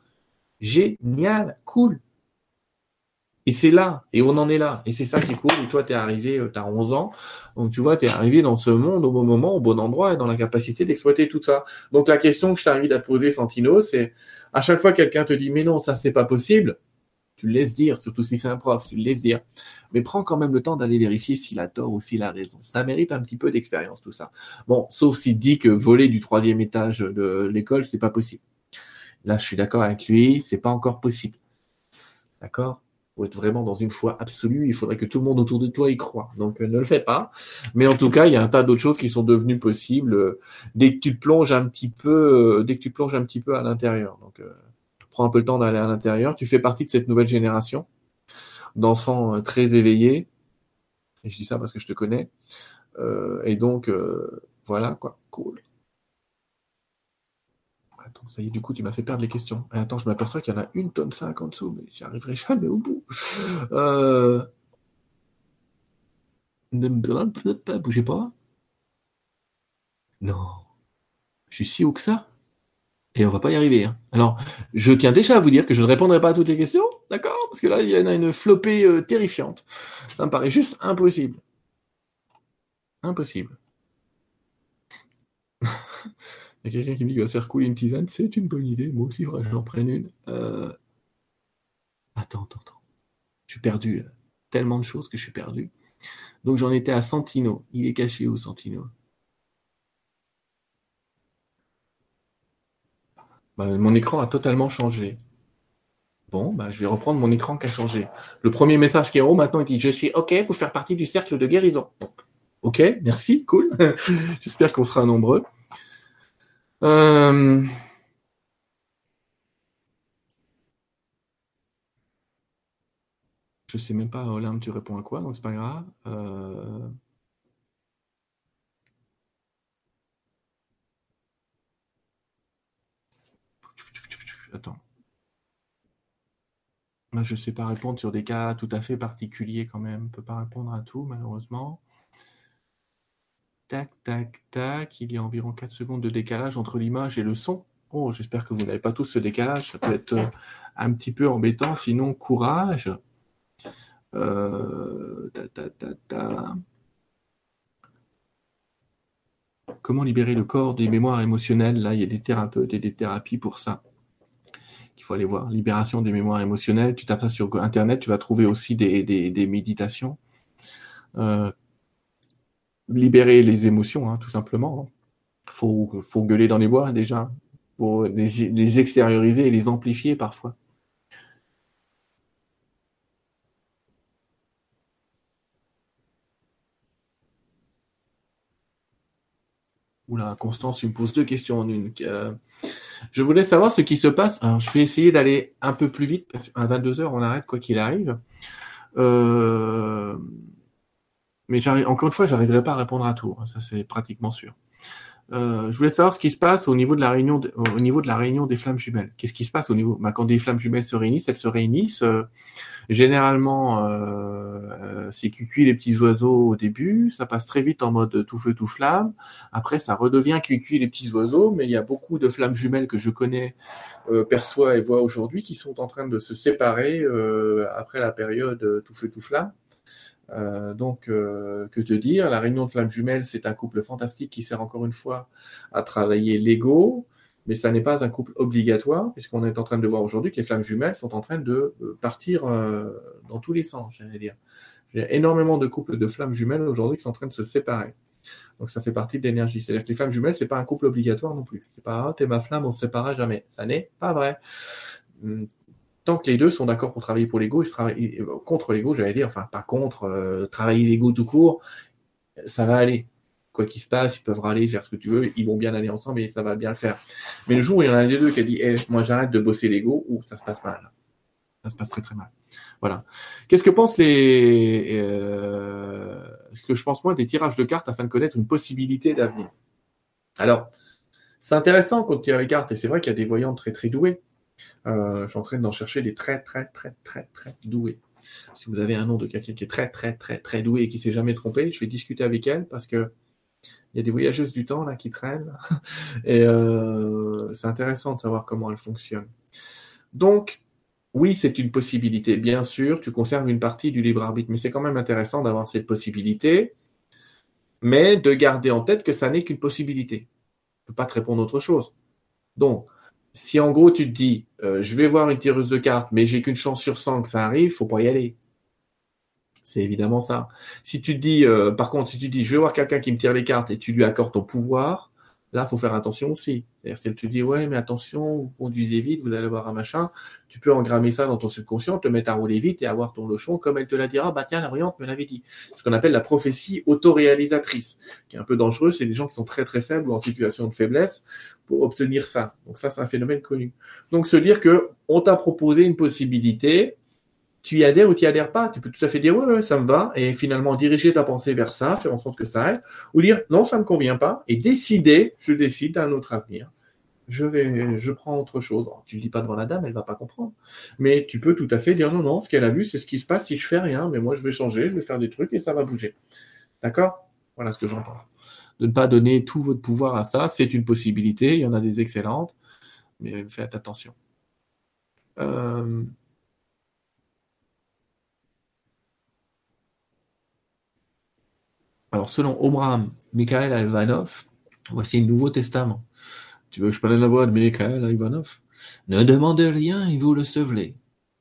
Génial, cool. Et c'est là, et on en est là. Et c'est ça qui est cool. Et toi, tu es arrivé, tu as 11 ans. Donc, tu vois, tu es arrivé dans ce monde au bon moment, au bon endroit, et dans la capacité d'exploiter tout ça. Donc, la question que je t'invite à poser, Santino, c'est à chaque fois que quelqu'un te dit, mais non, ça, c'est pas possible, tu le laisses dire, surtout si c'est un prof, tu le laisses dire. Mais prends quand même le temps d'aller vérifier s'il a tort ou s'il a raison. Ça mérite un petit peu d'expérience, tout ça. Bon, sauf s'il dit que voler du troisième étage de l'école, c'est pas possible. Là, je suis d'accord avec lui, c'est pas encore possible. D'accord? Pour être vraiment dans une foi absolue, il faudrait que tout le monde autour de toi y croit. Donc, euh, ne le fais pas. Mais en tout cas, il y a un tas d'autres choses qui sont devenues possibles euh, dès que tu te plonges un petit peu, euh, dès que tu plonges un petit peu à l'intérieur. Prends un peu le temps d'aller à l'intérieur. Tu fais partie de cette nouvelle génération d'enfants très éveillés. Et je dis ça parce que je te connais. et donc, voilà, quoi. Cool. Attends, ça y est, du coup, tu m'as fait perdre les questions. attends, je m'aperçois qu'il y en a une tonne cinq en dessous, mais j'y arriverai jamais au bout. Euh... Bougez pas. Non. Je suis si haut que ça. Et on va pas y arriver. Hein. Alors, je tiens déjà à vous dire que je ne répondrai pas à toutes les questions, d'accord? Parce que là, il y en a une flopée euh, terrifiante. Ça me paraît juste impossible. Impossible. Il y a quelqu'un qui me dit qu'il va faire couler une tisane, c'est une bonne idée. Moi aussi, j'en prenne une. Euh, attends, attends, attends. Je suis perdu. Tellement de choses que je suis perdu. Donc j'en étais à Santino. Il est caché où, Santino? Bah, Mon écran a totalement changé. Bon, bah, je vais reprendre mon écran qui a changé. Le premier message qui est en haut maintenant, il dit Je suis OK pour faire partie du cercle de guérison. OK, merci, cool. J'espère qu'on sera nombreux. Euh... Je sais même pas, Olympe, tu réponds à quoi, donc c'est pas grave. Euh... Attends. Je sais pas répondre sur des cas tout à fait particuliers quand même. Je peux pas répondre à tout, malheureusement. Tac, tac, tac. Il y a environ 4 secondes de décalage entre l'image et le son. Oh, j'espère que vous n'avez pas tous ce décalage. Ça peut être euh, un petit peu embêtant. Sinon, courage. Euh, Comment libérer le corps des mémoires émotionnelles? Là, il y a des thérapeutes et des thérapies pour ça. Il faut aller voir. Libération des mémoires émotionnelles. Tu tapes ça sur Internet, tu vas trouver aussi des, méditations. Euh, libérer les émotions, hein, tout simplement. Il faut, faut gueuler dans les bois déjà, pour les, extérioriser et les amplifier parfois. Oula, Constance, tu me poses deux questions en une. Euh, je voulais savoir ce qui se passe. Alors, je vais essayer d'aller un peu plus vite, parce qu'à 22 heures, on arrête quoi qu'il arrive. Euh, mais encore une fois, j'arriverai pas à répondre à tout. Hein, ça, c'est pratiquement sûr. Euh, je voulais savoir ce qui se passe au niveau de la réunion, au niveau de la réunion des flammes jumelles. Qu'est-ce qui se passe au niveau bah, quand des flammes jumelles se réunissent, elles se réunissent. Euh, généralement, euh, c'est cuicui les petits oiseaux au début. Ça passe très vite en mode tout feu tout flamme. Après, ça redevient cuicui les petits oiseaux. Mais il y a beaucoup de flammes jumelles que je connais, euh, perçois et vois aujourd'hui qui sont en train de se séparer euh, après la période tout feu tout flamme. Euh, donc, euh, que te dire, la réunion de flammes jumelles, c'est un couple fantastique qui sert encore une fois à travailler l'ego, mais ça n'est pas un couple obligatoire, puisqu'on est en train de voir aujourd'hui que les flammes jumelles sont en train de euh, partir dans tous les sens, j'allais dire. J'ai énormément de couples de flammes jumelles aujourd'hui qui sont en train de se séparer. Donc ça fait partie de l'énergie. C'est-à-dire que les flammes jumelles, c'est pas un couple obligatoire non plus. C'est pas, ah, t'es ma flamme, on se séparera jamais. Ça n'est pas vrai. Hum, tant que les deux sont d'accord pour travailler pour l'ego, ils travaillent contre l'ego, j'allais dire, enfin pas contre, euh, travailler l'ego tout court, ça va aller. Quoi qu'il se passe, ils peuvent râler, faire ce que tu veux, ils vont bien aller ensemble et ça va bien le faire. Mais le jour où il y en a un des deux qui a dit, eh, moi j'arrête de bosser l'ego, ou ça se passe mal. Ça se passe très très mal. Voilà. Qu'est-ce que pensent les, euh, ce que je pense moi des tirages de cartes afin de connaître une possibilité d'avenir? Alors, c'est intéressant quand on tire les cartes et c'est vrai qu'il y a des voyants très très doués. Euh, je suis en train d'en chercher des très, très, très, très, très doués. Si vous avez un nom de quelqu'un qui est très, très, très, très doué et qui s'est jamais trompé, je vais discuter avec elle parce que il y a des voyageuses du temps là qui traînent et euh, c'est intéressant de savoir comment elles fonctionnent. Donc, oui, c'est une possibilité. Bien sûr, tu conserves une partie du libre arbitre, mais c'est quand même intéressant d'avoir cette possibilité, mais de garder en tête que ça n'est qu'une possibilité. Je ne peux pas te répondre autre chose. Donc, si en gros tu te dis, euh, je vais voir une tireuse de cartes, mais j'ai qu'une chance sur 100 que ça arrive, faut pas y aller. C'est évidemment ça. Si tu dis, euh, par contre, si tu dis, je vais voir quelqu'un qui me tire les cartes et tu lui accordes ton pouvoir, Là, faut faire attention aussi. C'est-à-dire, si te dit, ouais, mais attention, vous conduisez vite, vous allez voir un machin, tu peux engrammer ça dans ton subconscient, te mettre à rouler vite et avoir ton lochon, comme elle te l'a dira, ah, bah tiens, la brillante me l'avait dit. Ce qu'on appelle la prophétie autoréalisatrice, qui est un peu dangereux, c'est des gens qui sont très très faibles ou en situation de faiblesse pour obtenir ça. Donc ça, c'est un phénomène connu. Donc se dire que on t'a proposé une possibilité, tu y adhères ou tu y adhères pas. Tu peux tout à fait dire, ouais, ça me va, et finalement diriger ta pensée vers ça, faire en sorte que ça aille, ou dire, non, ça me convient pas, et décider, je décide d'un autre avenir. Je vais, je prends autre chose. tu le dis pas devant la dame, elle va pas comprendre. Mais tu peux tout à fait dire, non, non, ce qu'elle a vu, c'est ce qui se passe si je fais rien, mais moi, je vais changer, je vais faire des trucs et ça va bouger. D'accord? Voilà ce que j'entends. De ne pas donner tout votre pouvoir à ça, c'est une possibilité, il y en a des excellentes, mais faites attention. Euh, Alors, selon Omram Mikhail Ivanov, voici le Nouveau Testament. Tu veux que je prenne la voix de Mikhail Ivanov? Ne demandez rien et vous le sevelez.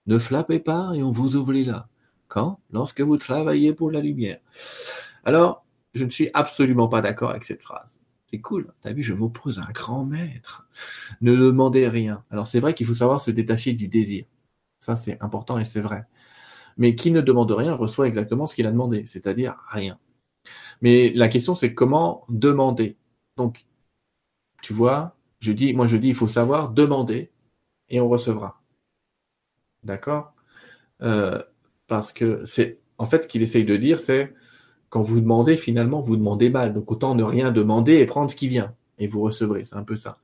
Ne flappez pas et on vous ouvrira. Quand? Lorsque vous travaillez pour la lumière. Alors, je ne suis absolument pas d'accord avec cette phrase. C'est cool. T'as vu, je m'oppose à un grand maître. Ne demandez rien. Alors, c'est vrai qu'il faut savoir se détacher du désir. Ça, c'est important et c'est vrai. Mais qui ne demande rien reçoit exactement ce qu'il a demandé, c'est-à-dire rien. Mais la question, c'est comment demander. Donc, tu vois, je dis, moi je dis, il faut savoir demander et on recevra. D'accord? Euh, Parce que c'est, en fait, ce qu'il essaye de dire, c'est quand vous demandez, finalement, vous demandez mal. Donc, autant ne rien demander et prendre ce qui vient. Et vous recevrez. C'est un peu ça.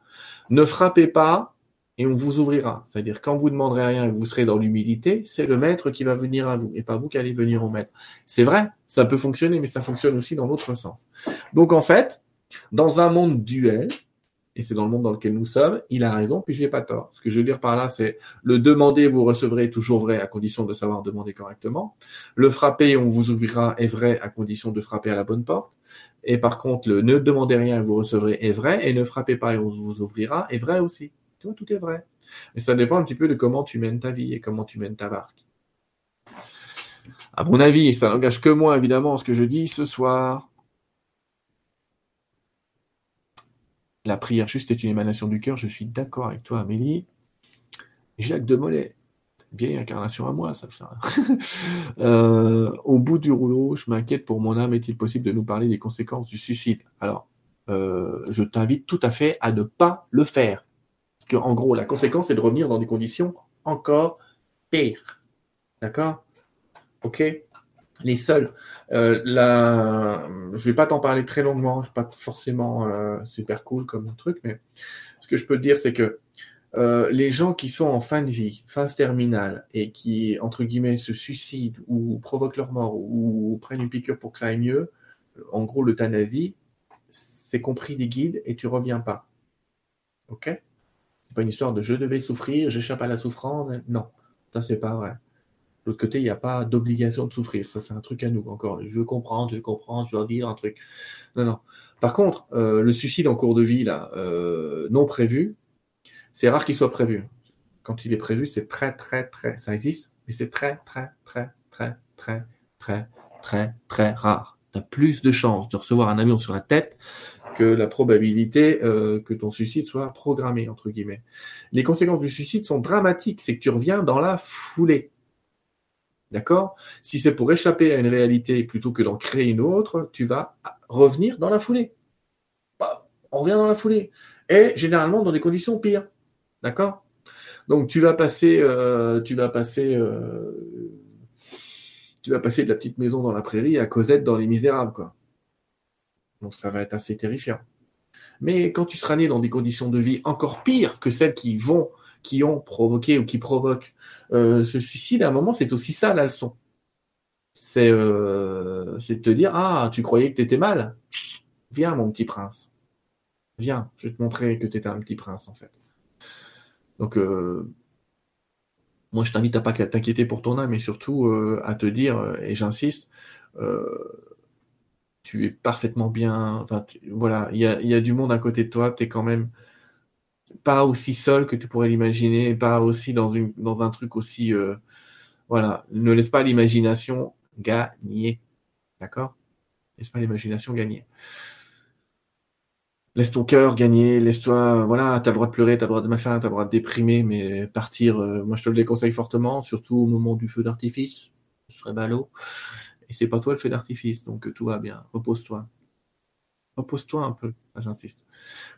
Ne frappez pas et on vous ouvrira. C'est-à-dire, quand vous demanderez rien et vous serez dans l'humilité, c'est le maître qui va venir à vous et pas vous qui allez venir au maître. C'est vrai, ça peut fonctionner, mais ça fonctionne aussi dans l'autre sens. Donc, en fait, dans un monde duel, et c'est dans le monde dans lequel nous sommes, il a raison, puis j'ai pas tort. Ce que je veux dire par là, c'est le demander, vous recevrez toujours vrai à condition de savoir demander correctement. Le frapper, on vous ouvrira est vrai à condition de frapper à la bonne porte. Et par contre, le ne demandez rien, vous recevrez est vrai, et ne frappez pas et on vous ouvrira est vrai aussi. Tout, tout est vrai. Mais ça dépend un petit peu de comment tu mènes ta vie et comment tu mènes ta barque. À mon avis, ça n'engage que moi évidemment ce que je dis ce soir, la prière juste est une émanation du cœur, je suis d'accord avec toi Amélie. Jacques de Molay, vieille incarnation à moi, ça. ça. euh, au bout du rouleau, je m'inquiète pour mon âme. Est-il possible de nous parler des conséquences du suicide? Alors, euh, je t'invite tout à fait à ne pas le faire en gros, la conséquence est de revenir dans des conditions encore pires. D'accord? Ok? Les seuls. Euh. Je vais pas t'en parler très longuement, c'est pas forcément euh, super cool comme truc, mais ce que je peux te dire, c'est que euh, les gens qui sont en fin de vie, phase terminale, et qui, entre guillemets, se suicident ou provoquent leur mort ou, prennent une piqûre pour que ça aille mieux, en gros, l'euthanasie, c'est compris des guides et tu reviens pas. Ok? Pas une histoire de je devais souffrir, j'échappe à la souffrance. Non, ça c'est pas vrai. De l'autre côté, il n'y a pas d'obligation de souffrir. Ça, c'est un truc à nous encore. Je comprends, je comprends, je dois vivre un truc. Non, non. Par contre, euh, le suicide en cours de vie, là, euh, non prévu, c'est rare qu'il soit prévu. Quand il est prévu, c'est très, très, très. Ça existe, mais c'est très, très, très, très, très, très, très, très rare. Tu as plus de chances de recevoir un avion sur la tête que la probabilité euh, que ton suicide soit programmé, entre guillemets. Les conséquences du suicide sont dramatiques, c'est que tu reviens dans la foulée. D'accord? Si c'est pour échapper à une réalité plutôt que d'en créer une autre, tu vas revenir dans la foulée. Bah, on revient dans la foulée. Et généralement dans des conditions pires. D'accord? Donc tu vas passer, euh, tu vas passer, euh, tu vas passer de la petite maison dans la prairie à Cosette dans les Misérables, quoi. Donc ça va être assez terrifiant. Mais quand tu seras né dans des conditions de vie encore pires que celles qui vont, qui ont provoqué ou qui provoquent euh, ce suicide, à un moment, c'est aussi ça la leçon. C'est euh, de te dire, ah, tu croyais que tu étais mal Viens, mon petit prince. Viens, je vais te montrer que tu étais un petit prince, en fait. Donc, euh, moi, je t'invite à pas t'inquiéter pour ton âme, mais surtout à te dire, et j'insiste, tu es parfaitement bien. Voilà, il y a, du monde à côté de toi. Tu es quand même pas aussi seul que tu pourrais l'imaginer, pas aussi dans, un truc aussi. voilà, ne laisse pas l'imagination gagner. D'accord? Laisse pas l'imagination gagner laisse ton cœur gagner, laisse-toi, voilà, t'as le droit de pleurer, t'as le droit de machin, t'as le droit de déprimer, mais partir, euh, moi je te le déconseille fortement, surtout au moment du feu d'artifice, ce serait ballot. Et c'est pas toi le feu d'artifice, donc euh, tout va bien, repose-toi. Repose-toi un peu, j'insiste.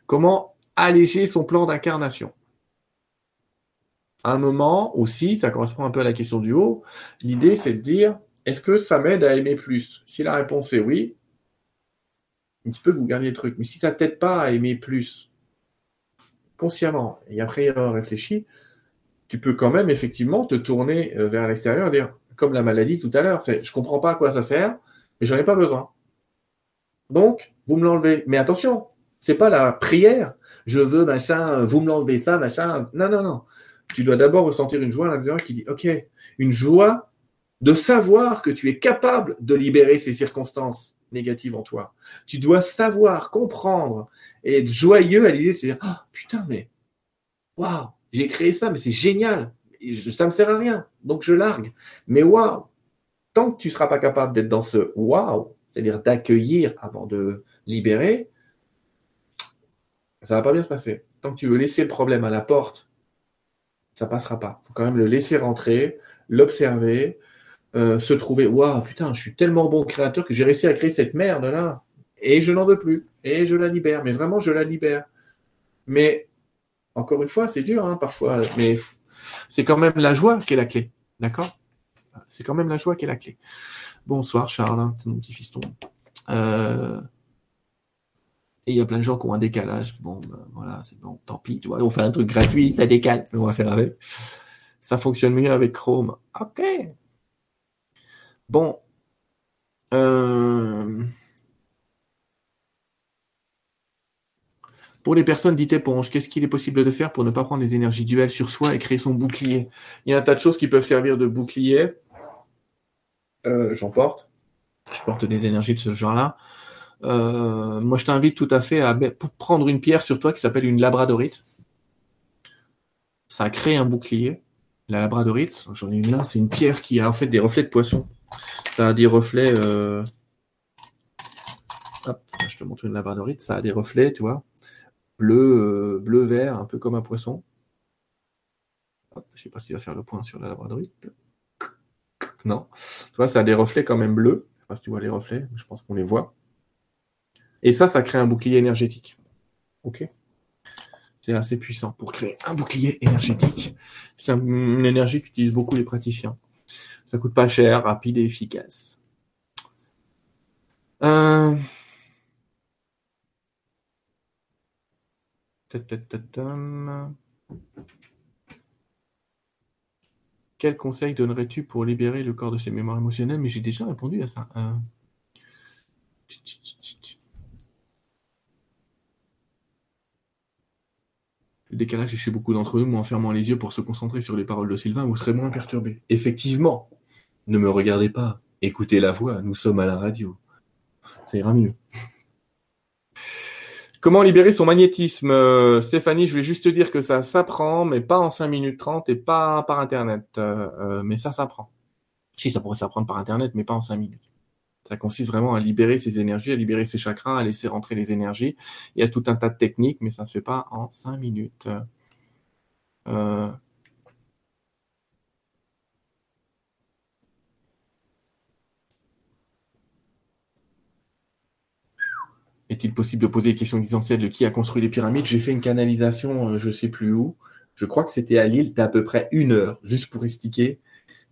Comment alléger son plan d'incarnation? À un moment aussi, ça correspond un peu à la question du haut, l'idée c'est de dire, est-ce que ça m'aide à aimer plus? Si la réponse est oui, il se peut que vous gardiez le truc. Mais si ça t'aide pas à aimer plus, consciemment, et après y avoir réfléchi, tu peux quand même effectivement te tourner euh, vers l'extérieur et dire, comme la maladie tout à l'heure, c'est je comprends pas à quoi ça sert, mais j'en ai pas besoin. Donc, vous me l'enlevez. Mais attention, c'est pas la prière, je veux machin, vous me l'enlevez ça, machin. Non, non, non. Tu dois d'abord ressentir une joie à l'intérieur qui dit, OK, une joie de savoir que tu es capable de libérer ces circonstances négative en toi. Tu dois savoir, comprendre et être joyeux à l'idée de se dire oh, putain, mais waouh, j'ai créé ça, mais c'est génial. Ça me sert à rien, donc je largue. Mais waouh, tant que tu ne seras pas capable d'être dans ce waouh, c'est-à-dire d'accueillir avant de libérer, ça va pas bien se passer. Tant que tu veux laisser le problème à la porte, ça passera pas. Il faut quand même le laisser rentrer, l'observer, euh, se trouver, waouh, putain, je suis tellement bon créateur que j'ai réussi à créer cette merde là, et je n'en veux plus, et je la libère, mais vraiment je la libère. Mais encore une fois, c'est dur hein, parfois, mais c'est quand même la joie qui est la clé, d'accord? C'est quand même la joie qui est la clé. Bonsoir Charles, hein, mon petit fiston. Euh, et il y a plein de gens qui ont un décalage. Bon, ben, voilà, c'est bon, tant pis, tu vois, on fait un truc gratuit, ça décale, on va faire avec. Ça fonctionne mieux avec Chrome. Ok, Bon. Euh, pour les personnes dites éponges, qu'est-ce qu'il est possible de faire pour ne pas prendre les énergies duelles sur soi et créer son bouclier? Il y a un tas de choses qui peuvent servir de bouclier. Euh, j'en porte. Je porte des énergies de ce genre-là. Euh, moi, je t'invite tout à fait à prendre une pierre sur toi qui s'appelle une labradorite. Ça crée un bouclier. La labradorite, j'en ai une là, c'est une pierre qui a en fait des reflets de poisson. Ça a des reflets. Euh, hop, je te montre une labradorite. Ça a des reflets, tu vois. Bleu, euh, bleu vert, un peu comme un poisson. Hop, je sais pas s'il va faire le point sur la labradorite. Non. Tu vois, ça a des reflets quand même bleus. Je sais pas si tu vois les reflets, je pense qu'on les voit. Et ça, ça crée un bouclier énergétique. Ok C'est assez puissant pour créer un bouclier énergétique. C'est une énergie qu'utilisent beaucoup les praticiens. Ça coûte pas cher, rapide et efficace. Euh, Quel conseil donnerais-tu pour libérer le corps de ses mémoires émotionnelles? Mais j'ai déjà répondu à ça. Euh, le décalage est chez beaucoup d'entre eux, mais en fermant les yeux pour se concentrer sur les paroles de Sylvain, vous serez moins perturbé. Effectivement, ne me regardez pas, écoutez la voix, nous sommes à la radio. Ça ira mieux. Comment libérer son magnétisme euh, Stéphanie, je vais juste te dire que ça s'apprend, mais pas en 5 minutes 30 et pas par Internet. Euh, euh, mais ça s'apprend. Si, ça pourrait s'apprendre par Internet, mais pas en 5 minutes. Ça consiste vraiment à libérer ses énergies, à libérer ses chakras, à laisser rentrer les énergies. Il y a tout un tas de techniques, mais ça ne se fait pas en 5 minutes. Est-il possible de poser des questions existentielles de qui a construit les pyramides? J'ai fait une canalisation, euh, je sais plus où. Je crois que c'était à Lille, d'à peu près une heure, juste pour expliquer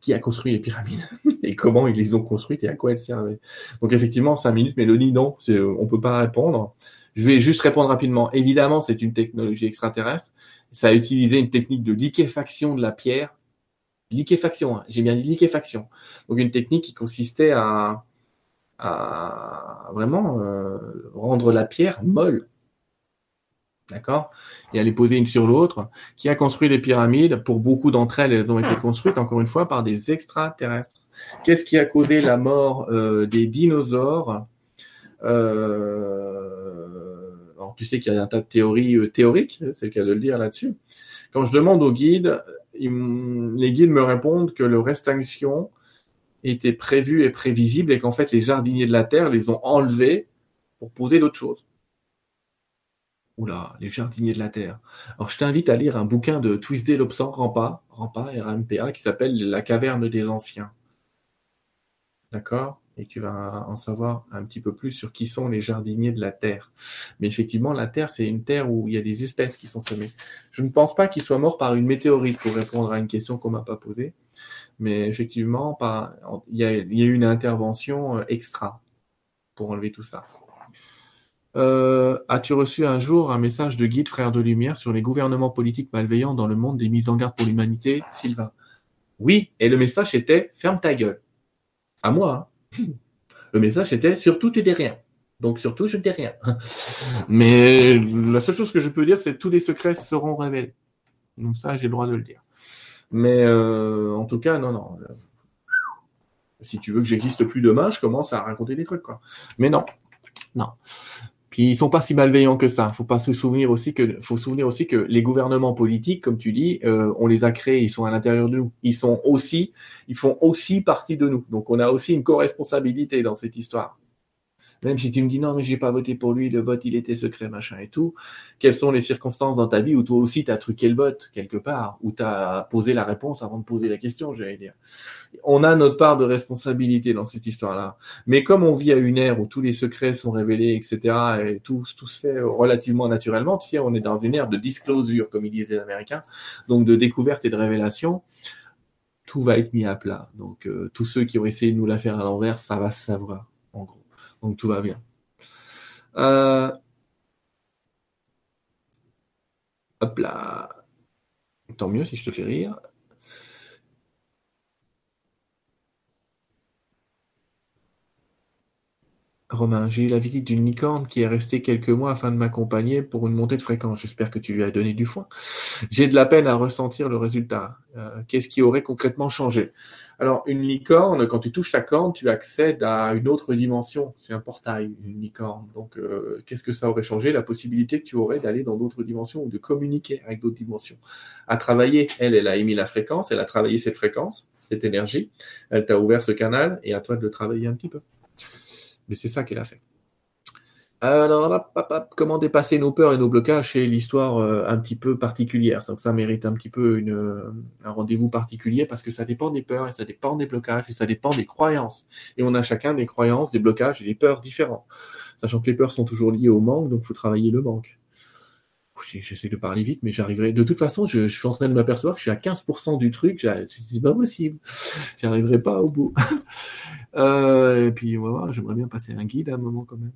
qui a construit les pyramides et comment ils les ont construites et à quoi elles servaient. Donc effectivement, cinq minutes, Mélanie, non, euh, on ne peut pas répondre. Je vais juste répondre rapidement. Évidemment, c'est une technologie extraterrestre. Ça a utilisé une technique de liquéfaction de la pierre. Liquéfaction, hein. j'ai bien dit liquéfaction. Donc une technique qui consistait à, à vraiment euh, rendre la pierre molle. D'accord? Et à les poser une sur l'autre. Qui a construit les pyramides Pour beaucoup d'entre elles, elles ont été construites, encore une fois, par des extraterrestres. Qu'est-ce qui a causé la mort euh, des dinosaures? Euh, alors, tu sais qu'il y a un tas de théories euh, théoriques, c'est le cas de le dire là-dessus. Quand je demande aux guides, les guides me répondent que le extinction était prévu et prévisible et qu'en fait les jardiniers de la Terre les ont enlevés pour poser d'autres choses. Oula, les jardiniers de la Terre. Alors je t'invite à lire un bouquin de Twisdale Lobsang, Rampa, Rampa, RMPA, qui s'appelle La caverne des anciens. D'accord? Et tu vas en savoir un petit peu plus sur qui sont les jardiniers de la Terre. Mais effectivement, la Terre, c'est une Terre où il y a des espèces qui sont semées. Je ne pense pas qu'ils soient morts par une météorite pour répondre à une question qu'on m'a pas posée. Mais effectivement, il y a, eu une intervention euh, extra pour enlever tout ça. Euh, as-tu reçu un jour un message de guide frère de lumière sur les gouvernements politiques malveillants dans le monde des mises en garde pour l'humanité, Sylvain? Oui, et le message était ferme ta gueule. À moi. Hein. Le message était surtout tu dis rien. Donc surtout je ne dis rien. Mais la seule chose que je peux dire, c'est tous les secrets seront révélés. Donc ça, j'ai le droit de le dire. Mais euh, en tout cas, non, non. Si tu veux que j'existe plus demain, je commence à raconter des trucs, quoi. Mais non, non. Puis ils sont pas si malveillants que ça. Faut pas se souvenir aussi que, faut souvenir aussi que les gouvernements politiques, comme tu dis, euh, on les a créés, ils sont à l'intérieur de nous. Ils sont aussi, ils font aussi partie de nous. Donc on a aussi une co-responsabilité dans cette histoire. Même si tu me dis non, mais j'ai pas voté pour lui, le vote il était secret, machin et tout. Quelles sont les circonstances dans ta vie où toi aussi tu as truqué le vote quelque part, où tu as posé la réponse avant de poser la question, j'allais dire? On a notre part de responsabilité dans cette histoire-là. Mais comme on vit à une ère où tous les secrets sont révélés, etc., et tout, tout se fait relativement naturellement, tu on est dans une ère de disclosure, comme ils disaient les Américains, donc de découverte et de révélation tout va être mis à plat. Donc euh, tous ceux qui ont essayé de nous la faire à l'envers, ça va se savoir. Donc tout va bien. Euh, hop là. Tant mieux si je te fais rire. Romain, j'ai eu la visite d'une licorne qui est restée quelques mois afin de m'accompagner pour une montée de fréquence. J'espère que tu lui as donné du foin. J'ai de la peine à ressentir le résultat. Euh, qu'est-ce qui aurait concrètement changé? Alors, une licorne, quand tu touches ta corne, tu accèdes à une autre dimension. C'est un portail, une licorne. Donc, euh, qu'est-ce que ça aurait changé? La possibilité que tu aurais d'aller dans d'autres dimensions ou de communiquer avec d'autres dimensions. À travailler, elle, elle a émis la fréquence, elle a travaillé cette fréquence, cette énergie. Elle t'a ouvert ce canal et à toi de le travailler un petit peu. Mais c'est ça qu'elle a fait. Alors comment dépasser nos peurs et nos blocages, c'est l'histoire euh, un petit peu particulière? Donc ça mérite un petit peu euh, un rendez-vous particulier parce que ça dépend des peurs et ça dépend des blocages et ça dépend des croyances. Et on a chacun des croyances, des blocages et des peurs différents. Sachant que les peurs sont toujours liées au manque, donc il faut travailler le manque. J'essaie de parler vite, mais j'arriverai. De toute façon, je, suis en train de m'apercevoir que je suis à 15% du truc. C'est pas possible. J'arriverai pas au bout. Euh, et puis, voilà, j'aimerais bien passer un guide à un moment quand même.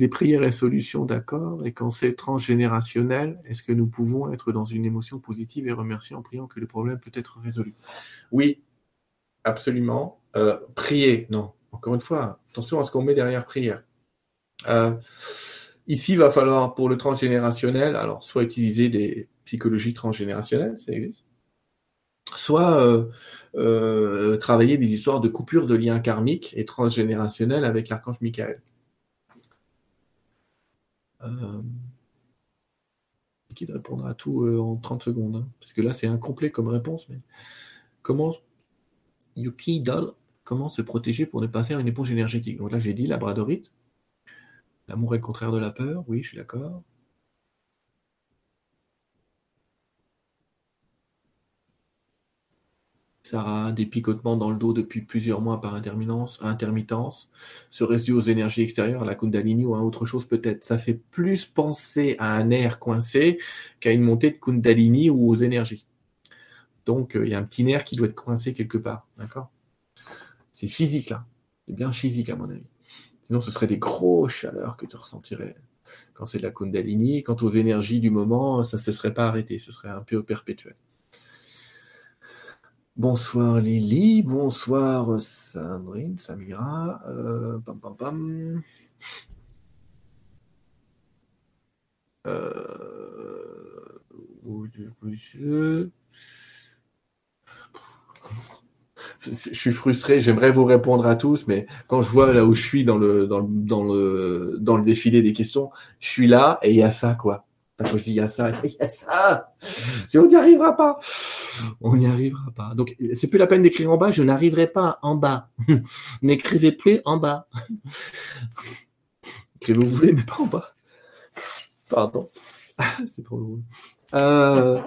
Les prières et solutions, d'accord. Et quand c'est transgénérationnel, est-ce que nous pouvons être dans une émotion positive et remercier en priant que le problème peut être résolu? Oui, absolument. Euh, prier, non. Encore une fois, attention à ce qu'on met derrière prière. Euh, Ici, il va falloir, pour le transgénérationnel, alors soit utiliser des psychologies transgénérationnelles, ça existe, soit euh, travailler des histoires de coupure de liens karmiques et transgénérationnels avec l'archange Michael. Euh, qui répondra à tout en 30 secondes, hein, parce que là c'est incomplet comme réponse, mais comment Yuki Doll, comment se protéger pour ne pas faire une éponge énergétique? Donc là j'ai dit labradorite, L'amour est le contraire de la peur, oui, je suis d'accord. Sarah, des picotements dans le dos depuis plusieurs mois par intermittence, serait-ce dû aux énergies extérieures, à la Kundalini ou à autre chose peut-être Ça fait plus penser à un nerf coincé qu'à une montée de Kundalini ou aux énergies. Donc euh, il y a un petit nerf qui doit être coincé quelque part, d'accord? C'est physique là, c'est bien physique à mon avis. Sinon, ce serait des grosses chaleurs que tu ressentirais quand c'est de la Kundalini. Quant aux énergies du moment, ça ne se serait pas arrêté, ce serait un peu perpétuel. Bonsoir Lily, bonsoir Sandrine, Samira, euh, pam pam pam. Euh, je suis frustré, j'aimerais vous répondre à tous, mais quand je vois là où je suis dans le, dans le, dans le, dans le défilé des questions, je suis là et il y a ça, quoi. Quand je dis il y a ça, il y a ça. On n'y arrivera pas. On n'y arrivera pas. Donc, c'est plus la peine d'écrire en bas, je n'arriverai pas en bas. N'écrivez plus en bas. Écrivez où vous voulez, mais pas en bas. Pardon. c'est trop drôle. Euh,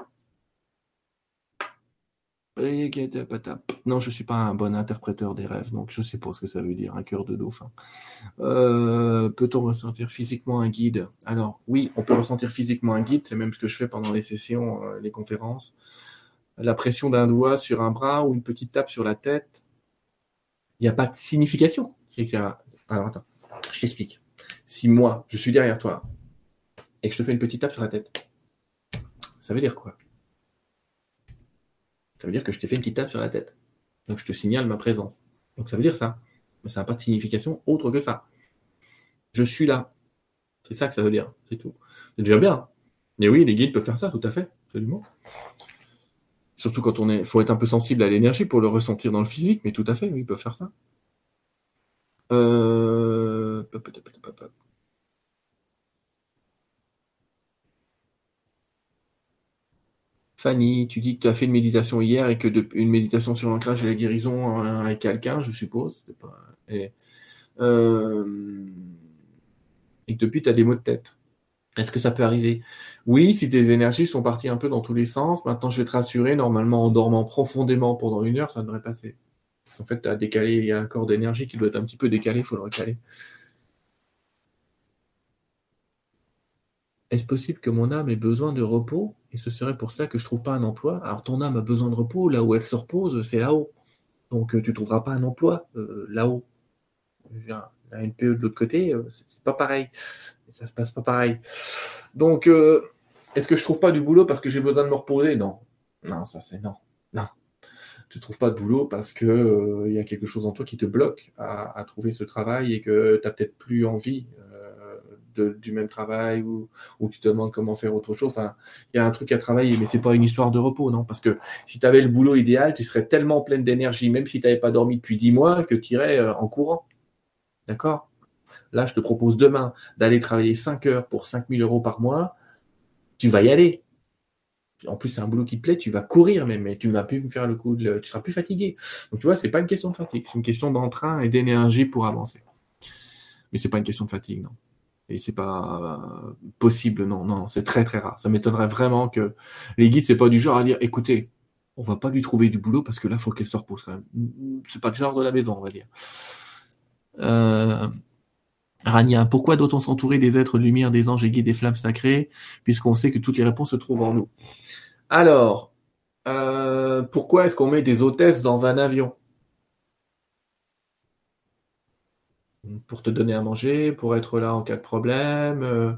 non, je suis pas un bon interpréteur des rêves, donc je sais pas ce que ça veut dire, un cœur de dauphin. Euh, peut-on ressentir physiquement un guide? Alors, oui, on peut ressentir physiquement un guide, c'est même ce que je fais pendant les sessions, euh, les conférences. La pression d'un doigt sur un bras ou une petite tape sur la tête, il n'y a pas de signification. Alors, attends, je t'explique. Si moi, je suis derrière toi et que je te fais une petite tape sur la tête, ça veut dire quoi? Ça veut dire que je t'ai fait une petite tape sur la tête. Donc je te signale ma présence. Donc ça veut dire ça. Mais ça n'a pas de signification autre que ça. Je suis là. C'est ça que ça veut dire. C'est tout. C'est déjà bien. Mais oui, les guides peuvent faire ça, tout à fait. Absolument. Surtout quand on est. faut être un peu sensible à l'énergie pour le ressentir dans le physique, mais tout à fait, oui, ils peuvent faire ça. Euh... Fanny, tu dis que tu as fait une méditation hier et que une méditation sur l'ancrage et la guérison avec quelqu'un, je suppose. et, euh, et, que depuis, tu as des maux de tête. Est-ce que ça peut arriver? Oui, si tes énergies sont parties un peu dans tous les sens. Maintenant, je vais te rassurer, normalement, en dormant profondément pendant une heure, ça devrait passer. En fait, tu as décalé, il y a un corps d'énergie qui doit être un petit peu décalé, il faut le recaler. Est-ce possible que mon âme ait besoin de repos et ce serait pour ça que je trouve pas un emploi? Alors ton âme a besoin de repos, là où elle se repose, c'est là-haut. Donc euh, tu trouveras pas un emploi euh, là-haut. La NPE de l'autre côté, euh, c'est pas pareil. Ça se passe pas pareil. Donc est-ce que je trouve pas du boulot parce que j'ai besoin de me reposer? Non. Non, ça c'est non. Non. Tu trouves pas de boulot parce que il y a quelque chose en toi qui te bloque à, à trouver ce travail et que tu n'as peut-être plus envie du même travail ou, tu te demandes comment faire autre chose. Il y a un truc à travailler, mais c'est pas une histoire de repos, non? Parce que si tu avais le boulot idéal, tu serais tellement pleine d'énergie, même si tu n'avais pas dormi depuis dix mois, que tu irais euh, en courant. D'accord? Là, je te propose demain d'aller travailler 5 heures pour 5000 euros par mois. Tu vas y aller. En plus, c'est un boulot qui te plaît, tu vas courir même, mais tu ne vas plus faire le coup, de, tu seras plus fatigué. Donc, tu vois, c'est pas une question de fatigue, c'est une question d'entrain et d'énergie pour avancer. Mais c'est pas une question de fatigue, non. Et c'est pas possible, non, non, c'est très très rare. Ça m'étonnerait vraiment que les guides, c'est pas du genre à dire, écoutez, on va pas lui trouver du boulot parce que là, faut qu'elle se repose quand même. C'est pas le genre de la maison, on va dire. Euh... Rania, pourquoi doit-on s'entourer des êtres de lumière, des anges et guides des flammes sacrées, puisqu'on sait que toutes les réponses se trouvent en nous? Alors, euh, pourquoi est-ce qu'on met des hôtesses dans un avion? Pour te donner à manger, pour être là en cas de problème, euh,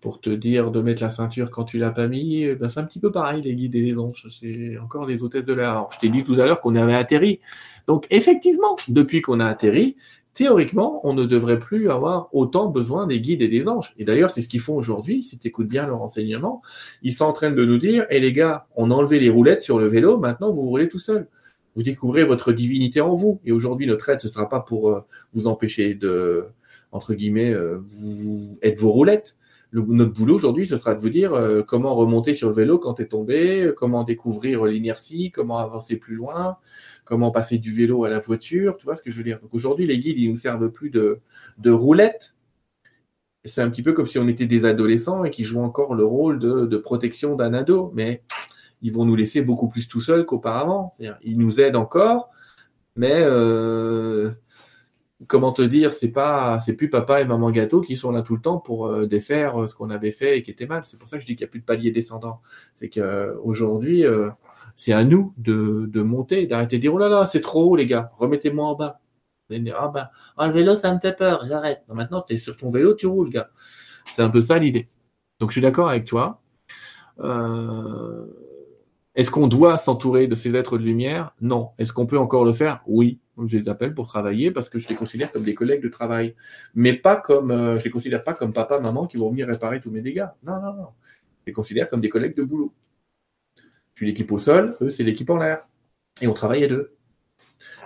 pour te dire de mettre la ceinture quand tu l'as pas mis. Eh ben, c'est un petit peu pareil, les guides et les anges. C'est encore des hôtesses de l'air. Alors, je t'ai dit tout à l'heure qu'on avait atterri. Donc, effectivement, depuis qu'on a atterri, théoriquement, on ne devrait plus avoir autant besoin des guides et des anges. Et d'ailleurs, c'est ce qu'ils font aujourd'hui. Si tu écoutes bien leur enseignement, ils sont en train de nous dire, eh les gars, on a enlevé les roulettes sur le vélo, maintenant vous roulez tout seul vous découvrez votre divinité en vous. Et aujourd'hui, notre aide, ce sera pas pour euh, vous empêcher de, entre guillemets, euh, vous être vos roulettes. notre boulot aujourd'hui, ce sera de vous dire euh, comment remonter sur le vélo quand tu es tombé, comment découvrir l'inertie, comment avancer plus loin, comment passer du vélo à la voiture. Tu vois ce que je veux dire aujourd'hui, les guides, ils nous servent plus de, de roulettes. C'est un petit peu comme si on était des adolescents et qui jouent encore le rôle de, de protection d'un ado. Mais ils vont nous laisser beaucoup plus tout seuls qu'auparavant. C'est-à-dire, ils nous aident encore, mais euh, comment te dire, c'est pas, c'est plus papa et maman gâteau qui sont là tout le temps pour euh, défaire euh, ce qu'on avait fait et qui était mal. C'est pour ça que je dis qu'il n'y a plus de palier descendant. C'est qu'aujourd'hui, c'est à nous de, de monter, d'arrêter de dire oh là là, c'est trop haut les gars, remettez-moi en bas. Ah ben, le vélo, ça me fait peur, j'arrête. Maintenant, tu es sur ton vélo, tu roules, gars. C'est un peu ça l'idée. Donc, je suis d'accord avec toi. Euh, est-ce qu'on doit s'entourer de ces êtres de lumière? Non. Est-ce qu'on peut encore le faire? Oui. Je les appelle pour travailler parce que je les considère comme des collègues de travail, mais pas comme, euh, je les considère pas comme papa, maman qui vont venir réparer tous mes dégâts. Non, non, non. Je les considère comme des collègues de boulot. Je suis l'équipe au sol, eux, c'est l'équipe en l'air. Et on travaille à deux.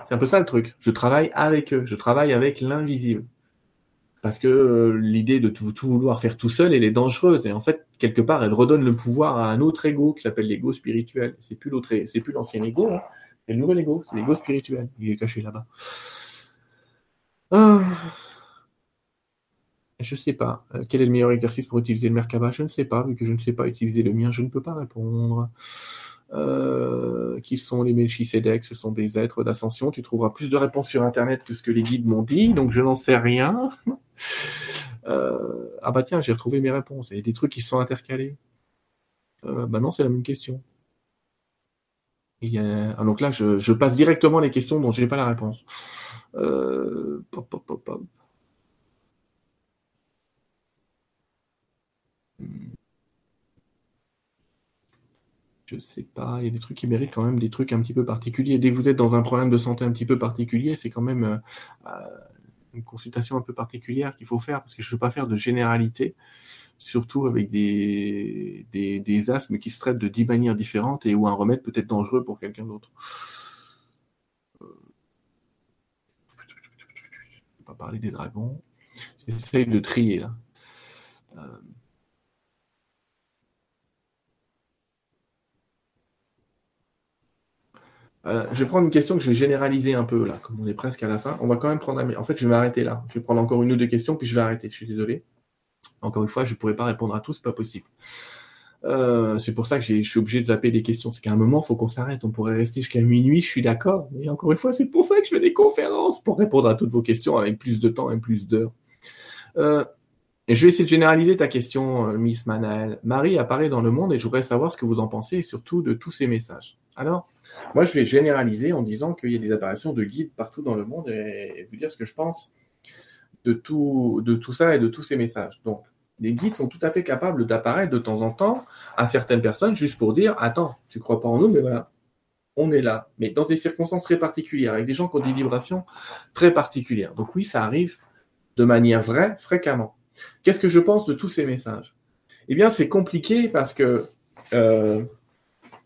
C'est un peu ça le truc. Je travaille avec eux. Je travaille avec l'invisible. Parce que euh, l'idée de tout, tout, vouloir faire tout seul, elle est dangereuse. Et en fait, quelque part, elle redonne le pouvoir à un autre ego qui s'appelle l'ego spirituel. C'est plus plus l'ancien ego, hein. c'est le nouvel ego, c'est l'ego spirituel. Il est caché là-bas. Ah. Je sais pas. Euh, quel est le meilleur exercice pour utiliser le Merkaba? Je ne sais pas. Vu que je ne sais pas utiliser le mien, je ne peux pas répondre. Euh, qui sont les Melchisedec Ce sont des êtres d'ascension. Tu trouveras plus de réponses sur Internet que ce que les guides m'ont dit, donc je n'en sais rien. Euh, ah bah tiens, j'ai retrouvé mes réponses. Il y a des trucs qui sont intercalés. Euh, bah non, c'est la même question. Ah, donc là, je, passe directement les questions dont je n'ai pas la réponse. Pop, je sais pas, il y a des trucs qui méritent quand même des trucs un petit peu particuliers. Dès que vous êtes dans un problème de santé un petit peu particulier, c'est quand même euh, euh, une consultation un peu particulière qu'il faut faire parce que je ne veux pas faire de généralité, surtout avec des, asthmes qui se traitent de dix manières différentes et où un remède peut être dangereux pour quelqu'un d'autre. Euh, je vais pas parler des dragons. J'essaye de trier là. Je vais prendre une question que je vais généraliser un peu là, comme on est presque à la fin. On va quand même prendre. En fait, je vais m'arrêter là. Je vais prendre encore une ou deux questions, puis je vais arrêter. Je suis désolé. Encore une fois, je ne pourrai pas répondre à tout, c'est pas possible. Euh, c'est pour ça que je suis obligé de zapper des questions. C'est qu'à un moment, il faut qu'on s'arrête. On pourrait rester jusqu'à minuit, je suis d'accord. Mais encore une fois, c'est pour ça que je fais des conférences, pour répondre à toutes vos questions avec plus de temps et plus d'heures. Euh, je vais essayer de généraliser ta question, Miss Manael. Marie apparaît dans le monde et je voudrais savoir ce que vous en pensez et surtout de tous ces messages. Alors, moi, je vais généraliser en disant qu'il y a des apparitions de guides partout dans le monde et, vous dire ce que je pense de tout, ça et de tous ces messages. Donc, les guides sont tout à fait capables d'apparaître de temps en temps à certaines personnes juste pour dire Attends, tu crois pas en nous, mais voilà, on est là. Mais dans des circonstances très particulières, avec des gens qui ont des vibrations très particulières. Donc, oui, ça arrive de manière vraie, fréquemment. Qu'est-ce que je pense de tous ces messages? Eh bien, c'est compliqué parce que. Euh,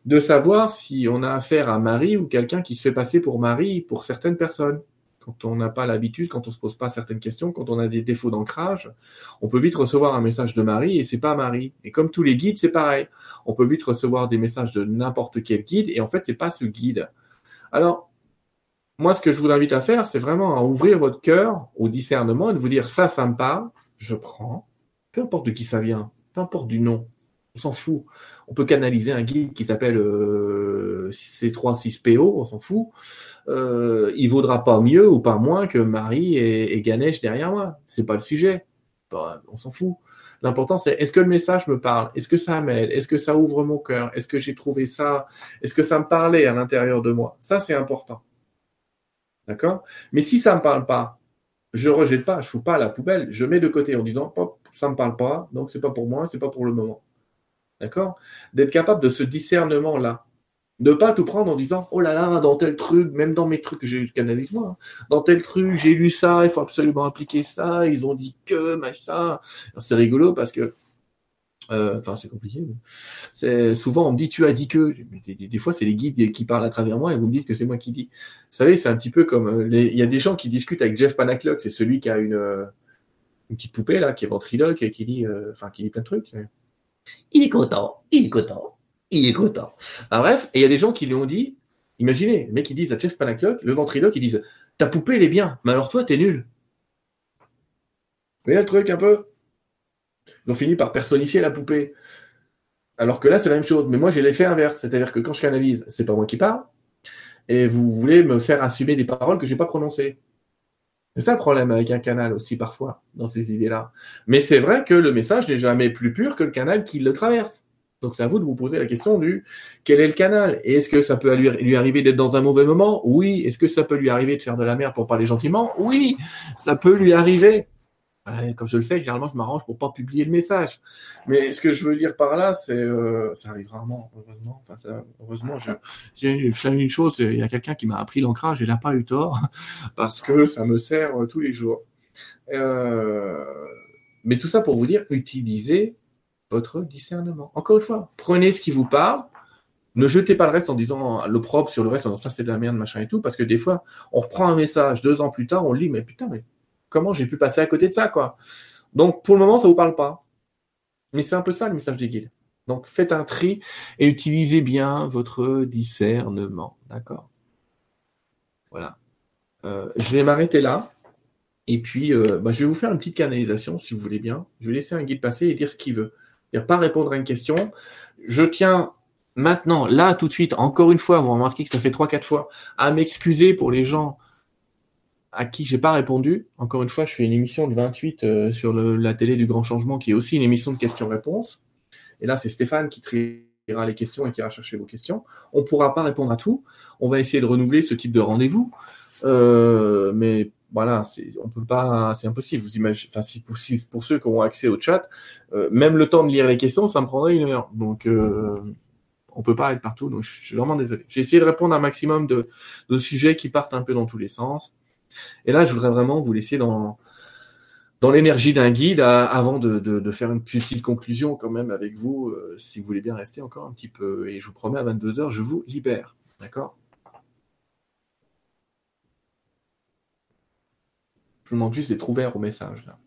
de savoir si on a affaire à Marie ou quelqu'un qui se fait passer pour Marie pour certaines personnes. Quand on n'a pas l'habitude, quand on se pose pas certaines questions, quand on a des défauts d'ancrage, on peut vite recevoir un message de Marie et c'est pas Marie. Et comme tous les guides, c'est pareil. On peut vite recevoir des messages de n'importe quel guide et en fait, c'est pas ce guide. Alors, moi, ce que je vous invite à faire, c'est vraiment à ouvrir votre cœur au discernement et de vous dire ça, ça me parle, je prends, peu importe de qui ça vient, peu importe du nom, on s'en fout. On peut canaliser un guide qui s'appelle euh, C36PO, on s'en fout. Euh, il vaudra pas mieux ou pas moins que Marie et, Ganesh derrière moi. C'est pas le sujet. On s'en fout. L'important, c'est est-ce que le message me parle? Est-ce que ça m'aide? Est-ce que ça ouvre mon cœur? Est-ce que j'ai trouvé ça? Est-ce que ça me parlait à l'intérieur de moi? Ça, c'est important. D'accord? Mais si ça me parle pas, je rejette pas, je fous pas à la poubelle, je mets de côté en disant, Pop, ça me parle pas, donc c'est pas pour moi, c'est pas pour le moment. D'accord? D'être capable de ce discernement-là. Ne pas tout prendre en disant Oh là là, dans tel truc, même dans mes trucs que j'ai canalise moi, hein, dans tel truc, j'ai lu ça, il faut absolument appliquer ça, ils ont dit que, machin. C'est rigolo parce que. Euh, enfin, c'est compliqué. C'est souvent on me dit tu as dit que. Des, fois, c'est les guides qui parlent à travers moi et vous me dites que c'est moi qui dis. Vous savez, c'est un petit peu comme euh, il y a des gens qui discutent avec Jeff Panaclock, c'est celui qui a une, euh, une petite poupée là, qui est ventriloque et qui dit, enfin, qui dit plein de trucs. Il est content, il est content, il est content. Bref, et il y a des gens qui lui ont dit, imaginez, le mec qui disent à Jeff Panaclock, le ventriloque, ils disent, ta poupée elle est bien, mais alors toi t'es nul. Vous voyez le truc un peu? Ils ont fini par personnifier la poupée. Alors que là, c'est la même chose. Mais moi, j'ai l'effet inverse. C'est-à-dire que quand je canalise, c'est pas moi qui parle. Et vous voulez me faire assumer des paroles que j'ai pas prononcées. C'est ça le problème avec un canal aussi parfois, dans ces idées-là. Mais c'est vrai que le message n'est jamais plus pur que le canal qui le traverse. Donc c'est à vous de vous poser la question du quel est le canal? Et est-ce que ça peut lui, lui arriver d'être dans un mauvais moment? Oui. Est-ce que ça peut lui arriver de faire de la merde pour parler gentiment? Oui, ça peut lui arriver. Comme je le fais, généralement, je m'arrange pour pas publier le message. Mais ce que je veux dire par là, c'est, euh, ça arrive rarement, heureusement. Enfin, ça, heureusement, j'ai une chose. Il y a quelqu'un qui m'a appris l'ancrage, et il n'a pas eu tort, parce que ça me sert euh, tous les jours. Euh, mais tout ça pour vous dire, utilisez votre discernement. Encore une fois, prenez ce qui vous parle, Ne jetez pas le reste en disant l'opprobre sur le reste, en disant ça c'est de la merde, machin et tout, parce que des fois, on reprend un message deux ans plus tard, on lit, mais putain, mais comment j'ai pu passer à côté de ça, quoi. Donc, pour le moment, ça vous parle pas. Mais c'est un peu ça le message des guides. Donc, faites un tri et utilisez bien votre discernement. D'accord? Voilà. Euh, je vais m'arrêter là. Et puis, euh, bah, je vais vous faire une petite canalisation, si vous voulez bien. Je vais laisser un guide passer et dire ce qu'il veut. Il pas répondre à une question. Je tiens maintenant, là, tout de suite, encore une fois, vous remarquez que ça fait trois, quatre fois, à m'excuser pour les gens à qui j'ai pas répondu. Encore une fois, je fais une émission de 28 euh, sur la télé du Grand Changement, qui est aussi une émission de questions-réponses. Et là, c'est Stéphane qui triera les questions et qui ira chercher vos questions. On ne pourra pas répondre à tout. On va essayer de renouveler ce type de rendez-vous. Euh, mais voilà, c'est impossible. Vous imaginez, enfin, pour, ceux qui ont accès au chat, euh, même le temps de lire les questions, ça me prendrait une heure. Donc, euh, on peut pas être partout. Donc, je suis vraiment désolé. J'ai essayé de répondre à un maximum de sujets qui partent un peu dans tous les sens. Et là, je voudrais vraiment vous laisser dans, dans l'énergie d'un guide avant de, faire une petite conclusion quand même avec vous, euh, si vous voulez bien rester encore un petit peu. Et je vous promets, à 22h, je vous libère. D'accord? Je vous demande juste d'être ouvert au message. Là.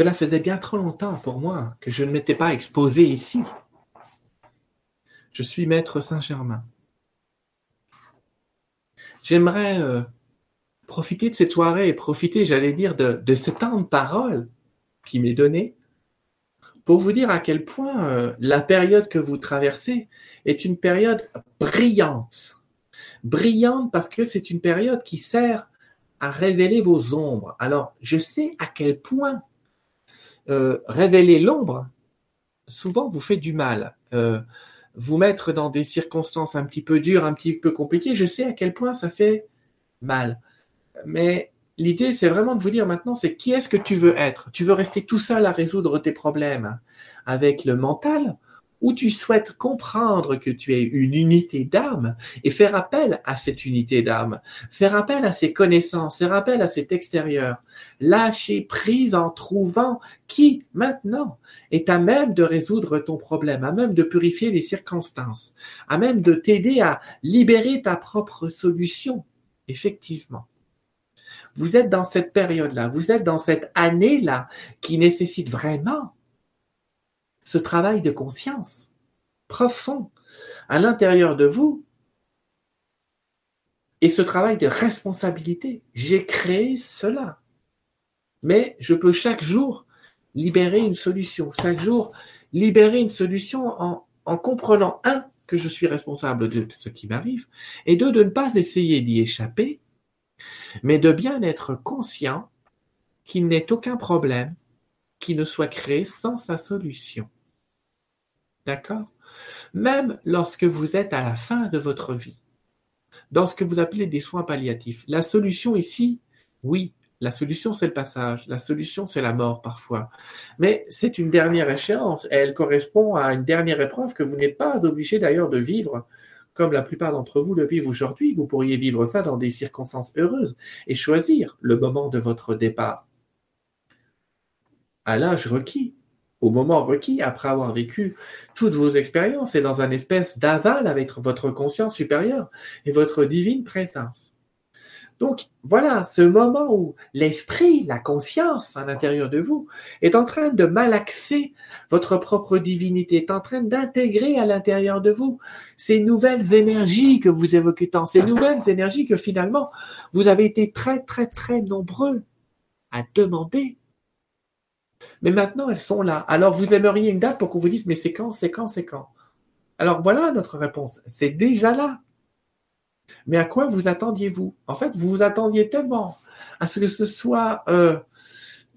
Cela faisait bien trop longtemps pour moi que je ne m'étais pas exposé ici. Je suis maître Saint-Germain. J'aimerais euh, profiter de cette soirée et profiter, j'allais dire, de, ce temps de parole qui m'est donné pour vous dire à quel point euh, la période que vous traversez est une période brillante. Brillante parce que c'est une période qui sert à révéler vos ombres. Alors, je sais à quel point euh, révéler l'ombre, souvent vous fait du mal. Euh, vous mettre dans des circonstances un petit peu dures, un petit peu compliquées, je sais à quel point ça fait mal. Mais l'idée, c'est vraiment de vous dire maintenant, c'est qui est-ce que tu veux être? Tu veux rester tout seul à résoudre tes problèmes avec le mental où tu souhaites comprendre que tu es une unité d'âme et faire appel à cette unité d'âme, faire appel à ses connaissances, faire appel à cet extérieur, lâcher prise en trouvant qui maintenant est à même de résoudre ton problème, à même de purifier les circonstances, à même de t'aider à libérer ta propre solution. Effectivement. Vous êtes dans cette période-là, vous êtes dans cette année-là qui nécessite vraiment ce travail de conscience profond à l'intérieur de vous et ce travail de responsabilité. J'ai créé cela. Mais je peux chaque jour libérer une solution. Chaque jour, libérer une solution en, en comprenant, un, que je suis responsable de ce qui m'arrive, et deux, de ne pas essayer d'y échapper, mais de bien être conscient qu'il n'est aucun problème qui ne soit créé sans sa solution. D'accord? Même lorsque vous êtes à la fin de votre vie, dans ce que vous appelez des soins palliatifs, la solution ici, oui, la solution c'est le passage, la solution c'est la mort parfois. Mais c'est une dernière échéance, elle correspond à une dernière épreuve que vous n'êtes pas obligé d'ailleurs de vivre comme la plupart d'entre vous le vivent aujourd'hui. Vous pourriez vivre ça dans des circonstances heureuses et choisir le moment de votre départ à l'âge requis au moment requis, après avoir vécu toutes vos expériences et dans un espèce d'aval avec votre conscience supérieure et votre divine présence. Donc voilà, ce moment où l'esprit, la conscience à l'intérieur de vous est en train de malaxer votre propre divinité, est en train d'intégrer à l'intérieur de vous ces nouvelles énergies que vous évoquez tant, ces nouvelles énergies que finalement vous avez été très très très nombreux à demander mais maintenant, elles sont là. Alors, vous aimeriez une date pour qu'on vous dise, mais c'est quand, c'est quand, c'est quand? Alors, voilà notre réponse. C'est déjà là. Mais à quoi vous attendiez-vous? En fait, vous vous attendiez tellement à ce que ce soit euh,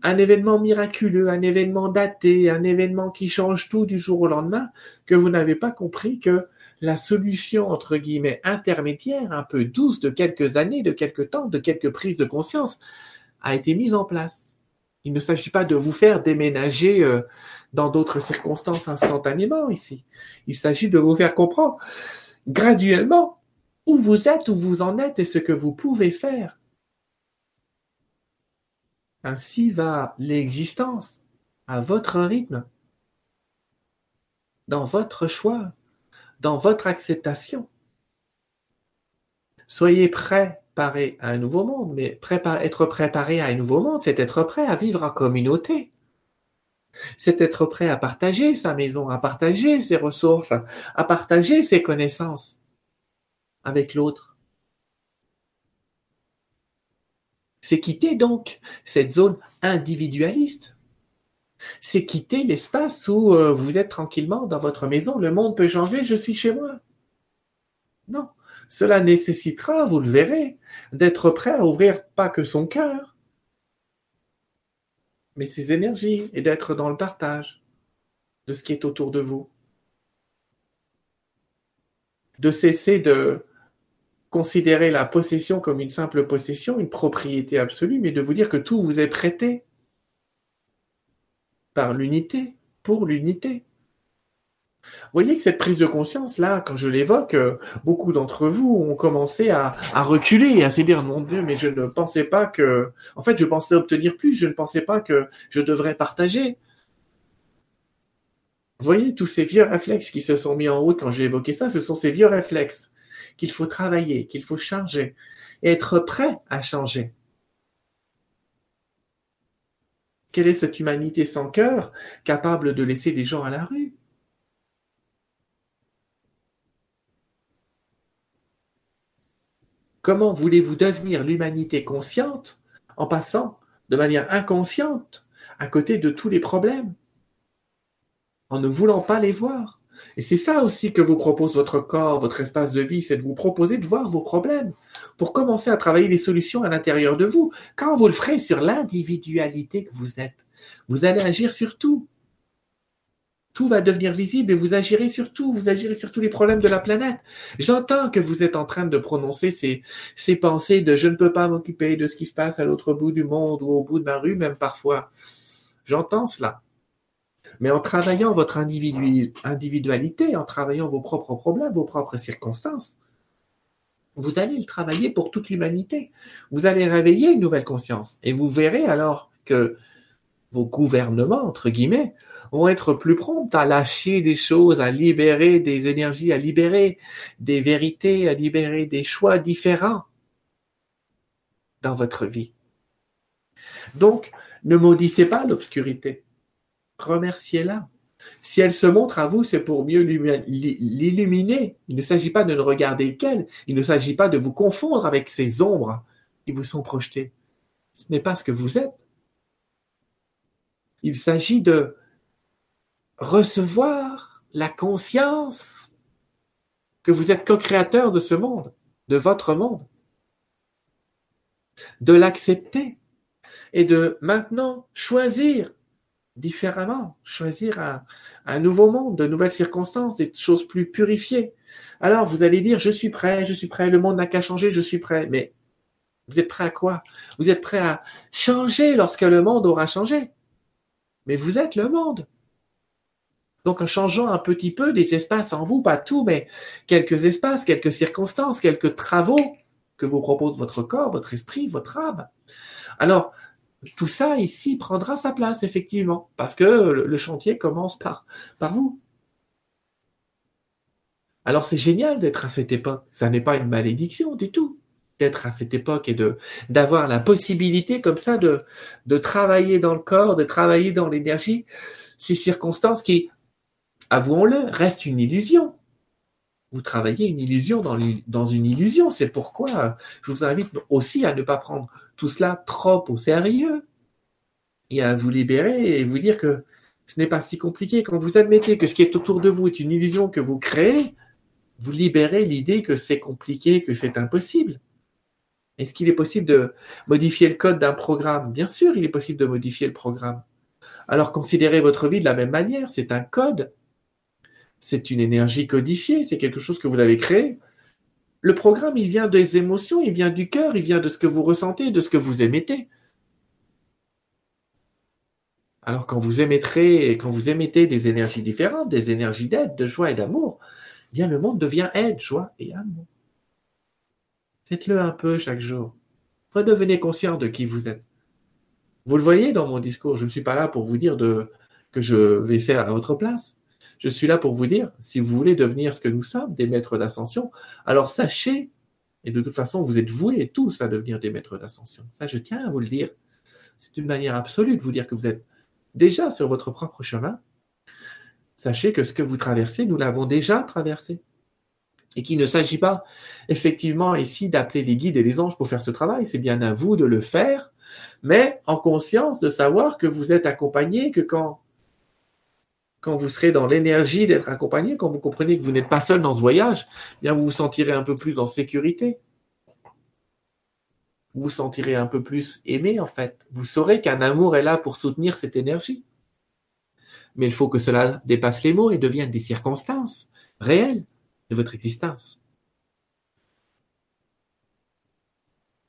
un événement miraculeux, un événement daté, un événement qui change tout du jour au lendemain, que vous n'avez pas compris que la solution, entre guillemets, intermédiaire, un peu douce de quelques années, de quelques temps, de quelques prises de conscience, a été mise en place. Il ne s'agit pas de vous faire déménager euh, dans d'autres circonstances instantanément ici. Il s'agit de vous faire comprendre graduellement où vous êtes, où vous en êtes et ce que vous pouvez faire. Ainsi va l'existence à votre rythme, dans votre choix, dans votre acceptation. Soyez préparé à un nouveau monde, mais être préparé à un nouveau monde, c'est être prêt à vivre en communauté. C'est être prêt à partager sa maison, à partager ses ressources, à partager ses connaissances avec l'autre. C'est quitter donc cette zone individualiste. C'est quitter l'espace où euh, vous êtes tranquillement dans votre maison, le monde peut changer, je suis chez moi. Non, cela nécessitera, vous le verrez, d'être prêt à ouvrir pas que son cœur, mais ses énergies et d'être dans le partage de ce qui est autour de vous. De cesser de considérer la possession comme une simple possession, une propriété absolue, mais de vous dire que tout vous est prêté par l'unité, pour l'unité. Vous voyez que cette prise de conscience, là, quand je l'évoque, euh, beaucoup d'entre vous ont commencé à, à reculer et à se dire, mon Dieu, mais je ne pensais pas que, en fait, je pensais obtenir plus, je ne pensais pas que je devrais partager. Vous voyez, tous ces vieux réflexes qui se sont mis en route quand j'ai évoqué ça, ce sont ces vieux réflexes qu'il faut travailler, qu'il faut changer, et être prêt à changer. Quelle est cette humanité sans cœur, capable de laisser des gens à la rue? Comment voulez-vous devenir l'humanité consciente en passant de manière inconsciente à côté de tous les problèmes, en ne voulant pas les voir? Et c'est ça aussi que vous propose votre corps, votre espace de vie, c'est de vous proposer de voir vos problèmes pour commencer à travailler les solutions à l'intérieur de vous. Quand vous le ferez sur l'individualité que vous êtes, vous allez agir sur tout. Tout va devenir visible et vous agirez sur tout, vous agirez sur tous les problèmes de la planète. J'entends que vous êtes en train de prononcer ces, ces pensées de je ne peux pas m'occuper de ce qui se passe à l'autre bout du monde ou au bout de ma rue même parfois. J'entends cela. Mais en travaillant votre individualité, en travaillant vos propres problèmes, vos propres circonstances, vous allez le travailler pour toute l'humanité. Vous allez réveiller une nouvelle conscience. Et vous verrez alors que vos gouvernements, entre guillemets, vont être plus prompts à lâcher des choses, à libérer des énergies, à libérer des vérités, à libérer des choix différents dans votre vie. Donc, ne maudissez pas l'obscurité remerciez-la. Si elle se montre à vous, c'est pour mieux l'illuminer. Il ne s'agit pas de ne regarder qu'elle. Il ne s'agit pas de vous confondre avec ces ombres qui vous sont projetées. Ce n'est pas ce que vous êtes. Il s'agit de recevoir la conscience que vous êtes co-créateur de ce monde, de votre monde, de l'accepter et de maintenant choisir différemment, choisir un, un, nouveau monde, de nouvelles circonstances, des choses plus purifiées. Alors vous allez dire, je suis prêt, je suis prêt, le monde n'a qu'à changer, je suis prêt. Mais vous êtes prêt à quoi? Vous êtes prêt à changer lorsque le monde aura changé. Mais vous êtes le monde. Donc en changeant un petit peu des espaces en vous, pas tout, mais quelques espaces, quelques circonstances, quelques travaux que vous propose votre corps, votre esprit, votre âme. Alors, tout ça ici prendra sa place, effectivement, parce que le chantier commence par, par vous. Alors c'est génial d'être à cette époque. Ça n'est pas une malédiction du tout d'être à cette époque et de d'avoir la possibilité comme ça de de travailler dans le corps, de travailler dans l'énergie, ces circonstances qui, avouons-le, restent une illusion. Vous travaillez une illusion dans une illusion. C'est pourquoi je vous invite aussi à ne pas prendre tout cela trop au sérieux et à vous libérer et vous dire que ce n'est pas si compliqué. Quand vous admettez que ce qui est autour de vous est une illusion que vous créez, vous libérez l'idée que c'est compliqué, que c'est impossible. Est-ce qu'il est possible de modifier le code d'un programme? Bien sûr, il est possible de modifier le programme. Alors considérez votre vie de la même manière, c'est un code. C'est une énergie codifiée, c'est quelque chose que vous avez créé. Le programme, il vient des émotions, il vient du cœur, il vient de ce que vous ressentez, de ce que vous émettez. Alors quand vous émettrez, quand vous émettez des énergies différentes, des énergies d'aide, de joie et d'amour, eh bien le monde devient aide, joie et amour. Faites-le un peu chaque jour. Redevenez conscient de qui vous êtes. Vous le voyez dans mon discours, je ne suis pas là pour vous dire de, que je vais faire à votre place. Je suis là pour vous dire, si vous voulez devenir ce que nous sommes, des maîtres d'ascension, alors sachez, et de toute façon, vous êtes voués tous à devenir des maîtres d'ascension. Ça, je tiens à vous le dire. C'est une manière absolue de vous dire que vous êtes déjà sur votre propre chemin. Sachez que ce que vous traversez, nous l'avons déjà traversé. Et qu'il ne s'agit pas effectivement ici d'appeler les guides et les anges pour faire ce travail, c'est bien à vous de le faire, mais en conscience de savoir que vous êtes accompagné, que quand, quand vous serez dans l'énergie d'être accompagné, quand vous comprenez que vous n'êtes pas seul dans ce voyage, eh bien vous vous sentirez un peu plus en sécurité. Vous vous sentirez un peu plus aimé en fait. Vous saurez qu'un amour est là pour soutenir cette énergie. Mais il faut que cela dépasse les mots et devienne des circonstances réelles de votre existence.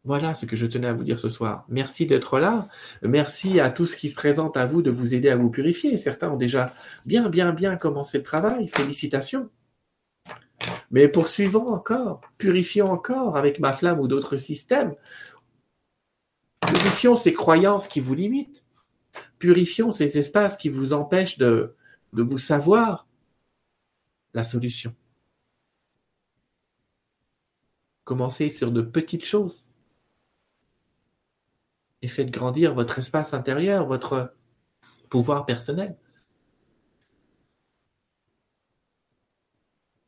Voilà ce que je tenais à vous dire ce soir. Merci d'être là. Merci à tous qui se présentent à vous de vous aider à vous purifier. Certains ont déjà bien, bien, bien commencé le travail. Félicitations. Mais poursuivons encore, purifions encore avec ma flamme ou d'autres systèmes. Purifions ces croyances qui vous limitent. Purifions ces espaces qui vous empêchent de, de vous savoir la solution. Commencez sur de petites choses. Et faites grandir votre espace intérieur, votre pouvoir personnel.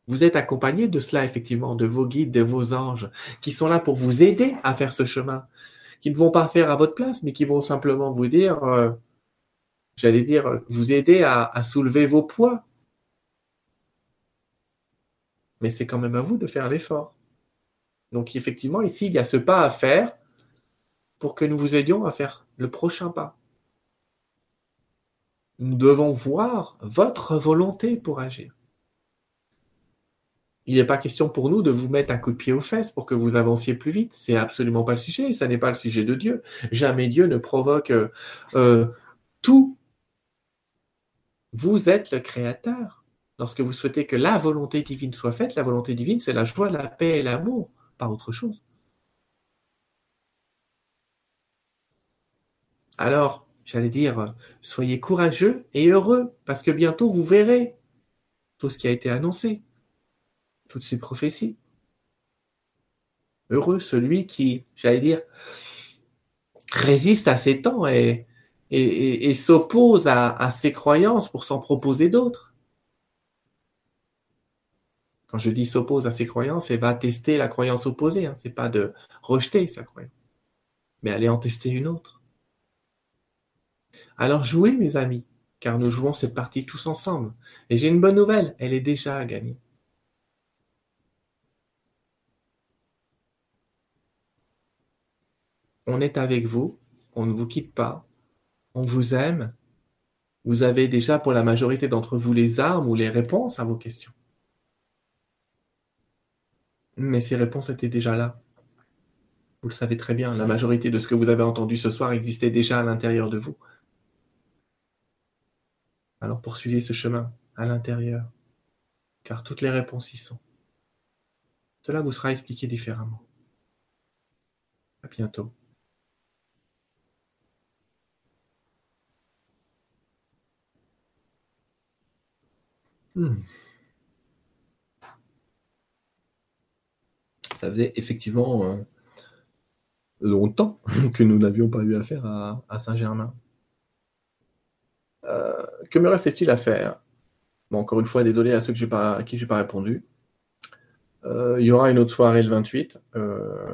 Vous êtes accompagné de cela, effectivement, de vos guides, de vos anges, qui sont là pour vous aider à faire ce chemin, qui ne vont pas faire à votre place, mais qui vont simplement vous dire, euh, j'allais dire, vous aider à soulever vos poids. Mais c'est quand même à vous de faire l'effort. Donc effectivement, ici, il y a ce pas à faire pour que nous vous aidions à faire le prochain pas. Nous devons voir votre volonté pour agir. Il n'est pas question pour nous de vous mettre un coup de pied aux fesses pour que vous avanciez plus vite. C'est absolument pas le sujet. Ça n'est pas le sujet de Dieu. Jamais Dieu ne provoque euh, tout. Vous êtes le créateur. Lorsque vous souhaitez que la volonté divine soit faite, la volonté divine, c'est la joie, la paix et l'amour pas autre chose. Alors, j'allais dire, soyez courageux et heureux, parce que bientôt vous verrez tout ce qui a été annoncé, toutes ces prophéties. Heureux celui qui, j'allais dire, résiste à ses temps et, s'oppose à, à ses croyances pour s'en proposer d'autres. Quand je dis s'oppose à ses croyances, elle va tester la croyance opposée. Hein. C'est pas de rejeter sa croyance, mais aller en tester une autre. Alors jouez, mes amis, car nous jouons cette partie tous ensemble. Et j'ai une bonne nouvelle, elle est déjà gagnée. On est avec vous, on ne vous quitte pas, on vous aime. Vous avez déjà pour la majorité d'entre vous les armes ou les réponses à vos questions. Mais ces réponses étaient déjà là. Vous le savez très bien, la majorité de ce que vous avez entendu ce soir existait déjà à l'intérieur de vous. Alors poursuivez ce chemin à l'intérieur, car toutes les réponses y sont. Cela vous sera expliqué différemment. À bientôt. Hmm. ça faisait effectivement euh, longtemps que nous n'avions pas eu affaire à, à Saint-Germain. Euh, que me restait-il à faire? Bon, Encore une fois, désolé à ceux à qui je n'ai pas répondu. Euh, il y aura une autre soirée le 28.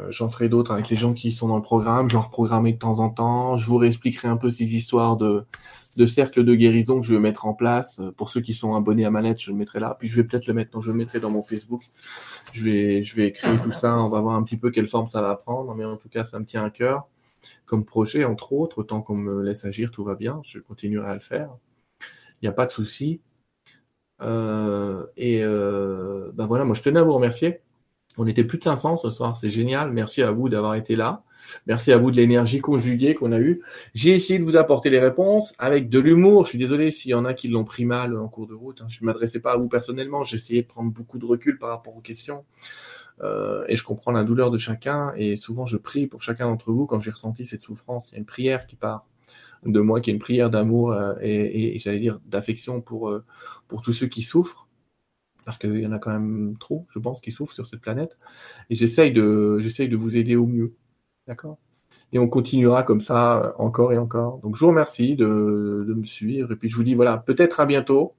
J'en ferai d'autres avec les gens qui sont dans le programme. J'en reprogrammerai de temps en temps. Je vous réexpliquerai un peu ces histoires de, de cercle de guérison que je vais mettre en place. Pour ceux qui sont abonnés à ma lettre, je le mettrai là. Puis je vais peut-être le mettre, je le mettrai dans mon Facebook. Je vais, je vais créer tout ça. On va voir un petit peu quelle forme ça va prendre. Mais en tout cas, ça me tient à cœur comme projet, entre autres. Tant qu'on me laisse agir, tout va bien. Je continuerai à le faire. Il n'y a pas de souci. Euh, et ben voilà, moi je tenais à vous remercier On était plus de 500 ce soir, c'est génial. Merci à vous d'avoir été là. Merci à vous de l'énergie conjuguée qu'on a eue. J'ai essayé de vous apporter les réponses avec de l'humour. Je suis désolé s'il y en a qui l'ont pris mal en cours de route. Hein. Je ne m'adressais pas à vous personnellement. J'ai essayé de prendre beaucoup de recul par rapport aux questions. Euh, et je comprends la douleur de chacun. Et souvent, je prie pour chacun d'entre vous quand j'ai ressenti cette souffrance. Il y a une prière qui part de moi, qui est une prière d'amour euh, et, et j'allais dire d'affection pour, euh, pour tous ceux qui souffrent parce qu'il y en a quand même trop, je pense, qui souffrent sur cette planète. Et j'essaye de, j'essaye de vous aider au mieux. D'accord? Et on continuera comme ça euh, encore et encore. Donc je vous remercie de, de me suivre. Et puis je vous dis, voilà, peut-être à bientôt.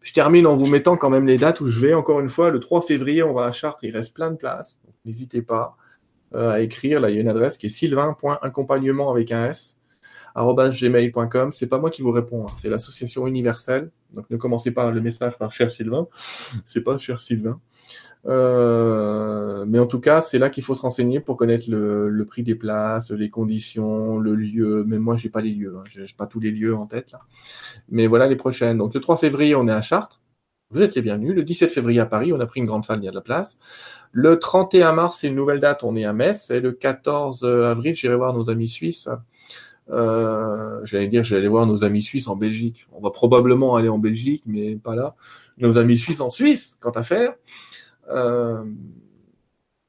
Je termine en vous mettant quand même les dates où je vais. Encore une fois, le 3 février, on va à Chartres. Il reste plein de places. N'hésitez pas euh, à écrire. Là, il y a une adresse qui est sylvain.accompagnement avec un S gmail.com. C'est pas moi qui vous réponds, hein. c'est l'association universelle. Donc ne commencez pas le message par cher Sylvain. C'est pas cher Sylvain. Euh, mais en tout cas, c'est là qu'il faut se renseigner pour connaître le, prix des places, les conditions, le lieu. Mais moi, j'ai pas les lieux, hein. j'ai pas tous les lieux en tête là. Mais voilà les prochaines. Donc le 3 février, on est à Chartres. Vous êtes les bienvenus. Le 17 février à Paris, on a pris une grande salle, il y a de la place. Le 31 mars, c'est une nouvelle date, on est à Metz. Et le 14 avril, j'irai voir nos amis suisses euh, j'allais dire, j'allais voir nos amis suisses en Belgique. On va probablement aller en Belgique, mais pas là. Nos amis suisses en Suisse, quant à faire. Euh,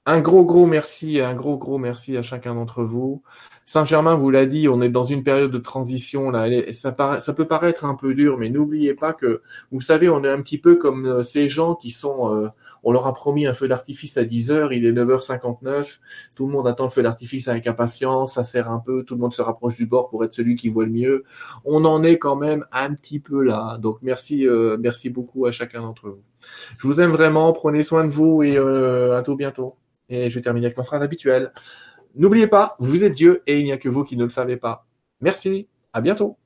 un gros, gros merci, un gros, gros merci à chacun d'entre vous. Saint-Germain vous l'a dit, on est dans une période de transition là. ça, ça peut paraître un peu dur, mais n'oubliez pas que, vous savez, on est un petit peu comme euh, ces gens qui sont, euh, on leur a promis un feu d'artifice à 10 heures, il est 9h59, tout le monde attend le feu d'artifice avec impatience, ça sert un peu, tout le monde se rapproche du bord pour être celui qui voit le mieux. On en est quand même un petit peu là. Donc merci, euh, merci beaucoup à chacun d'entre vous. Je vous aime vraiment, prenez soin de vous et à tout bientôt. Et je vais terminer avec ma phrase habituelle. N'oubliez pas, vous êtes Dieu et il n'y a que vous qui ne le savez pas. Merci, à bientôt.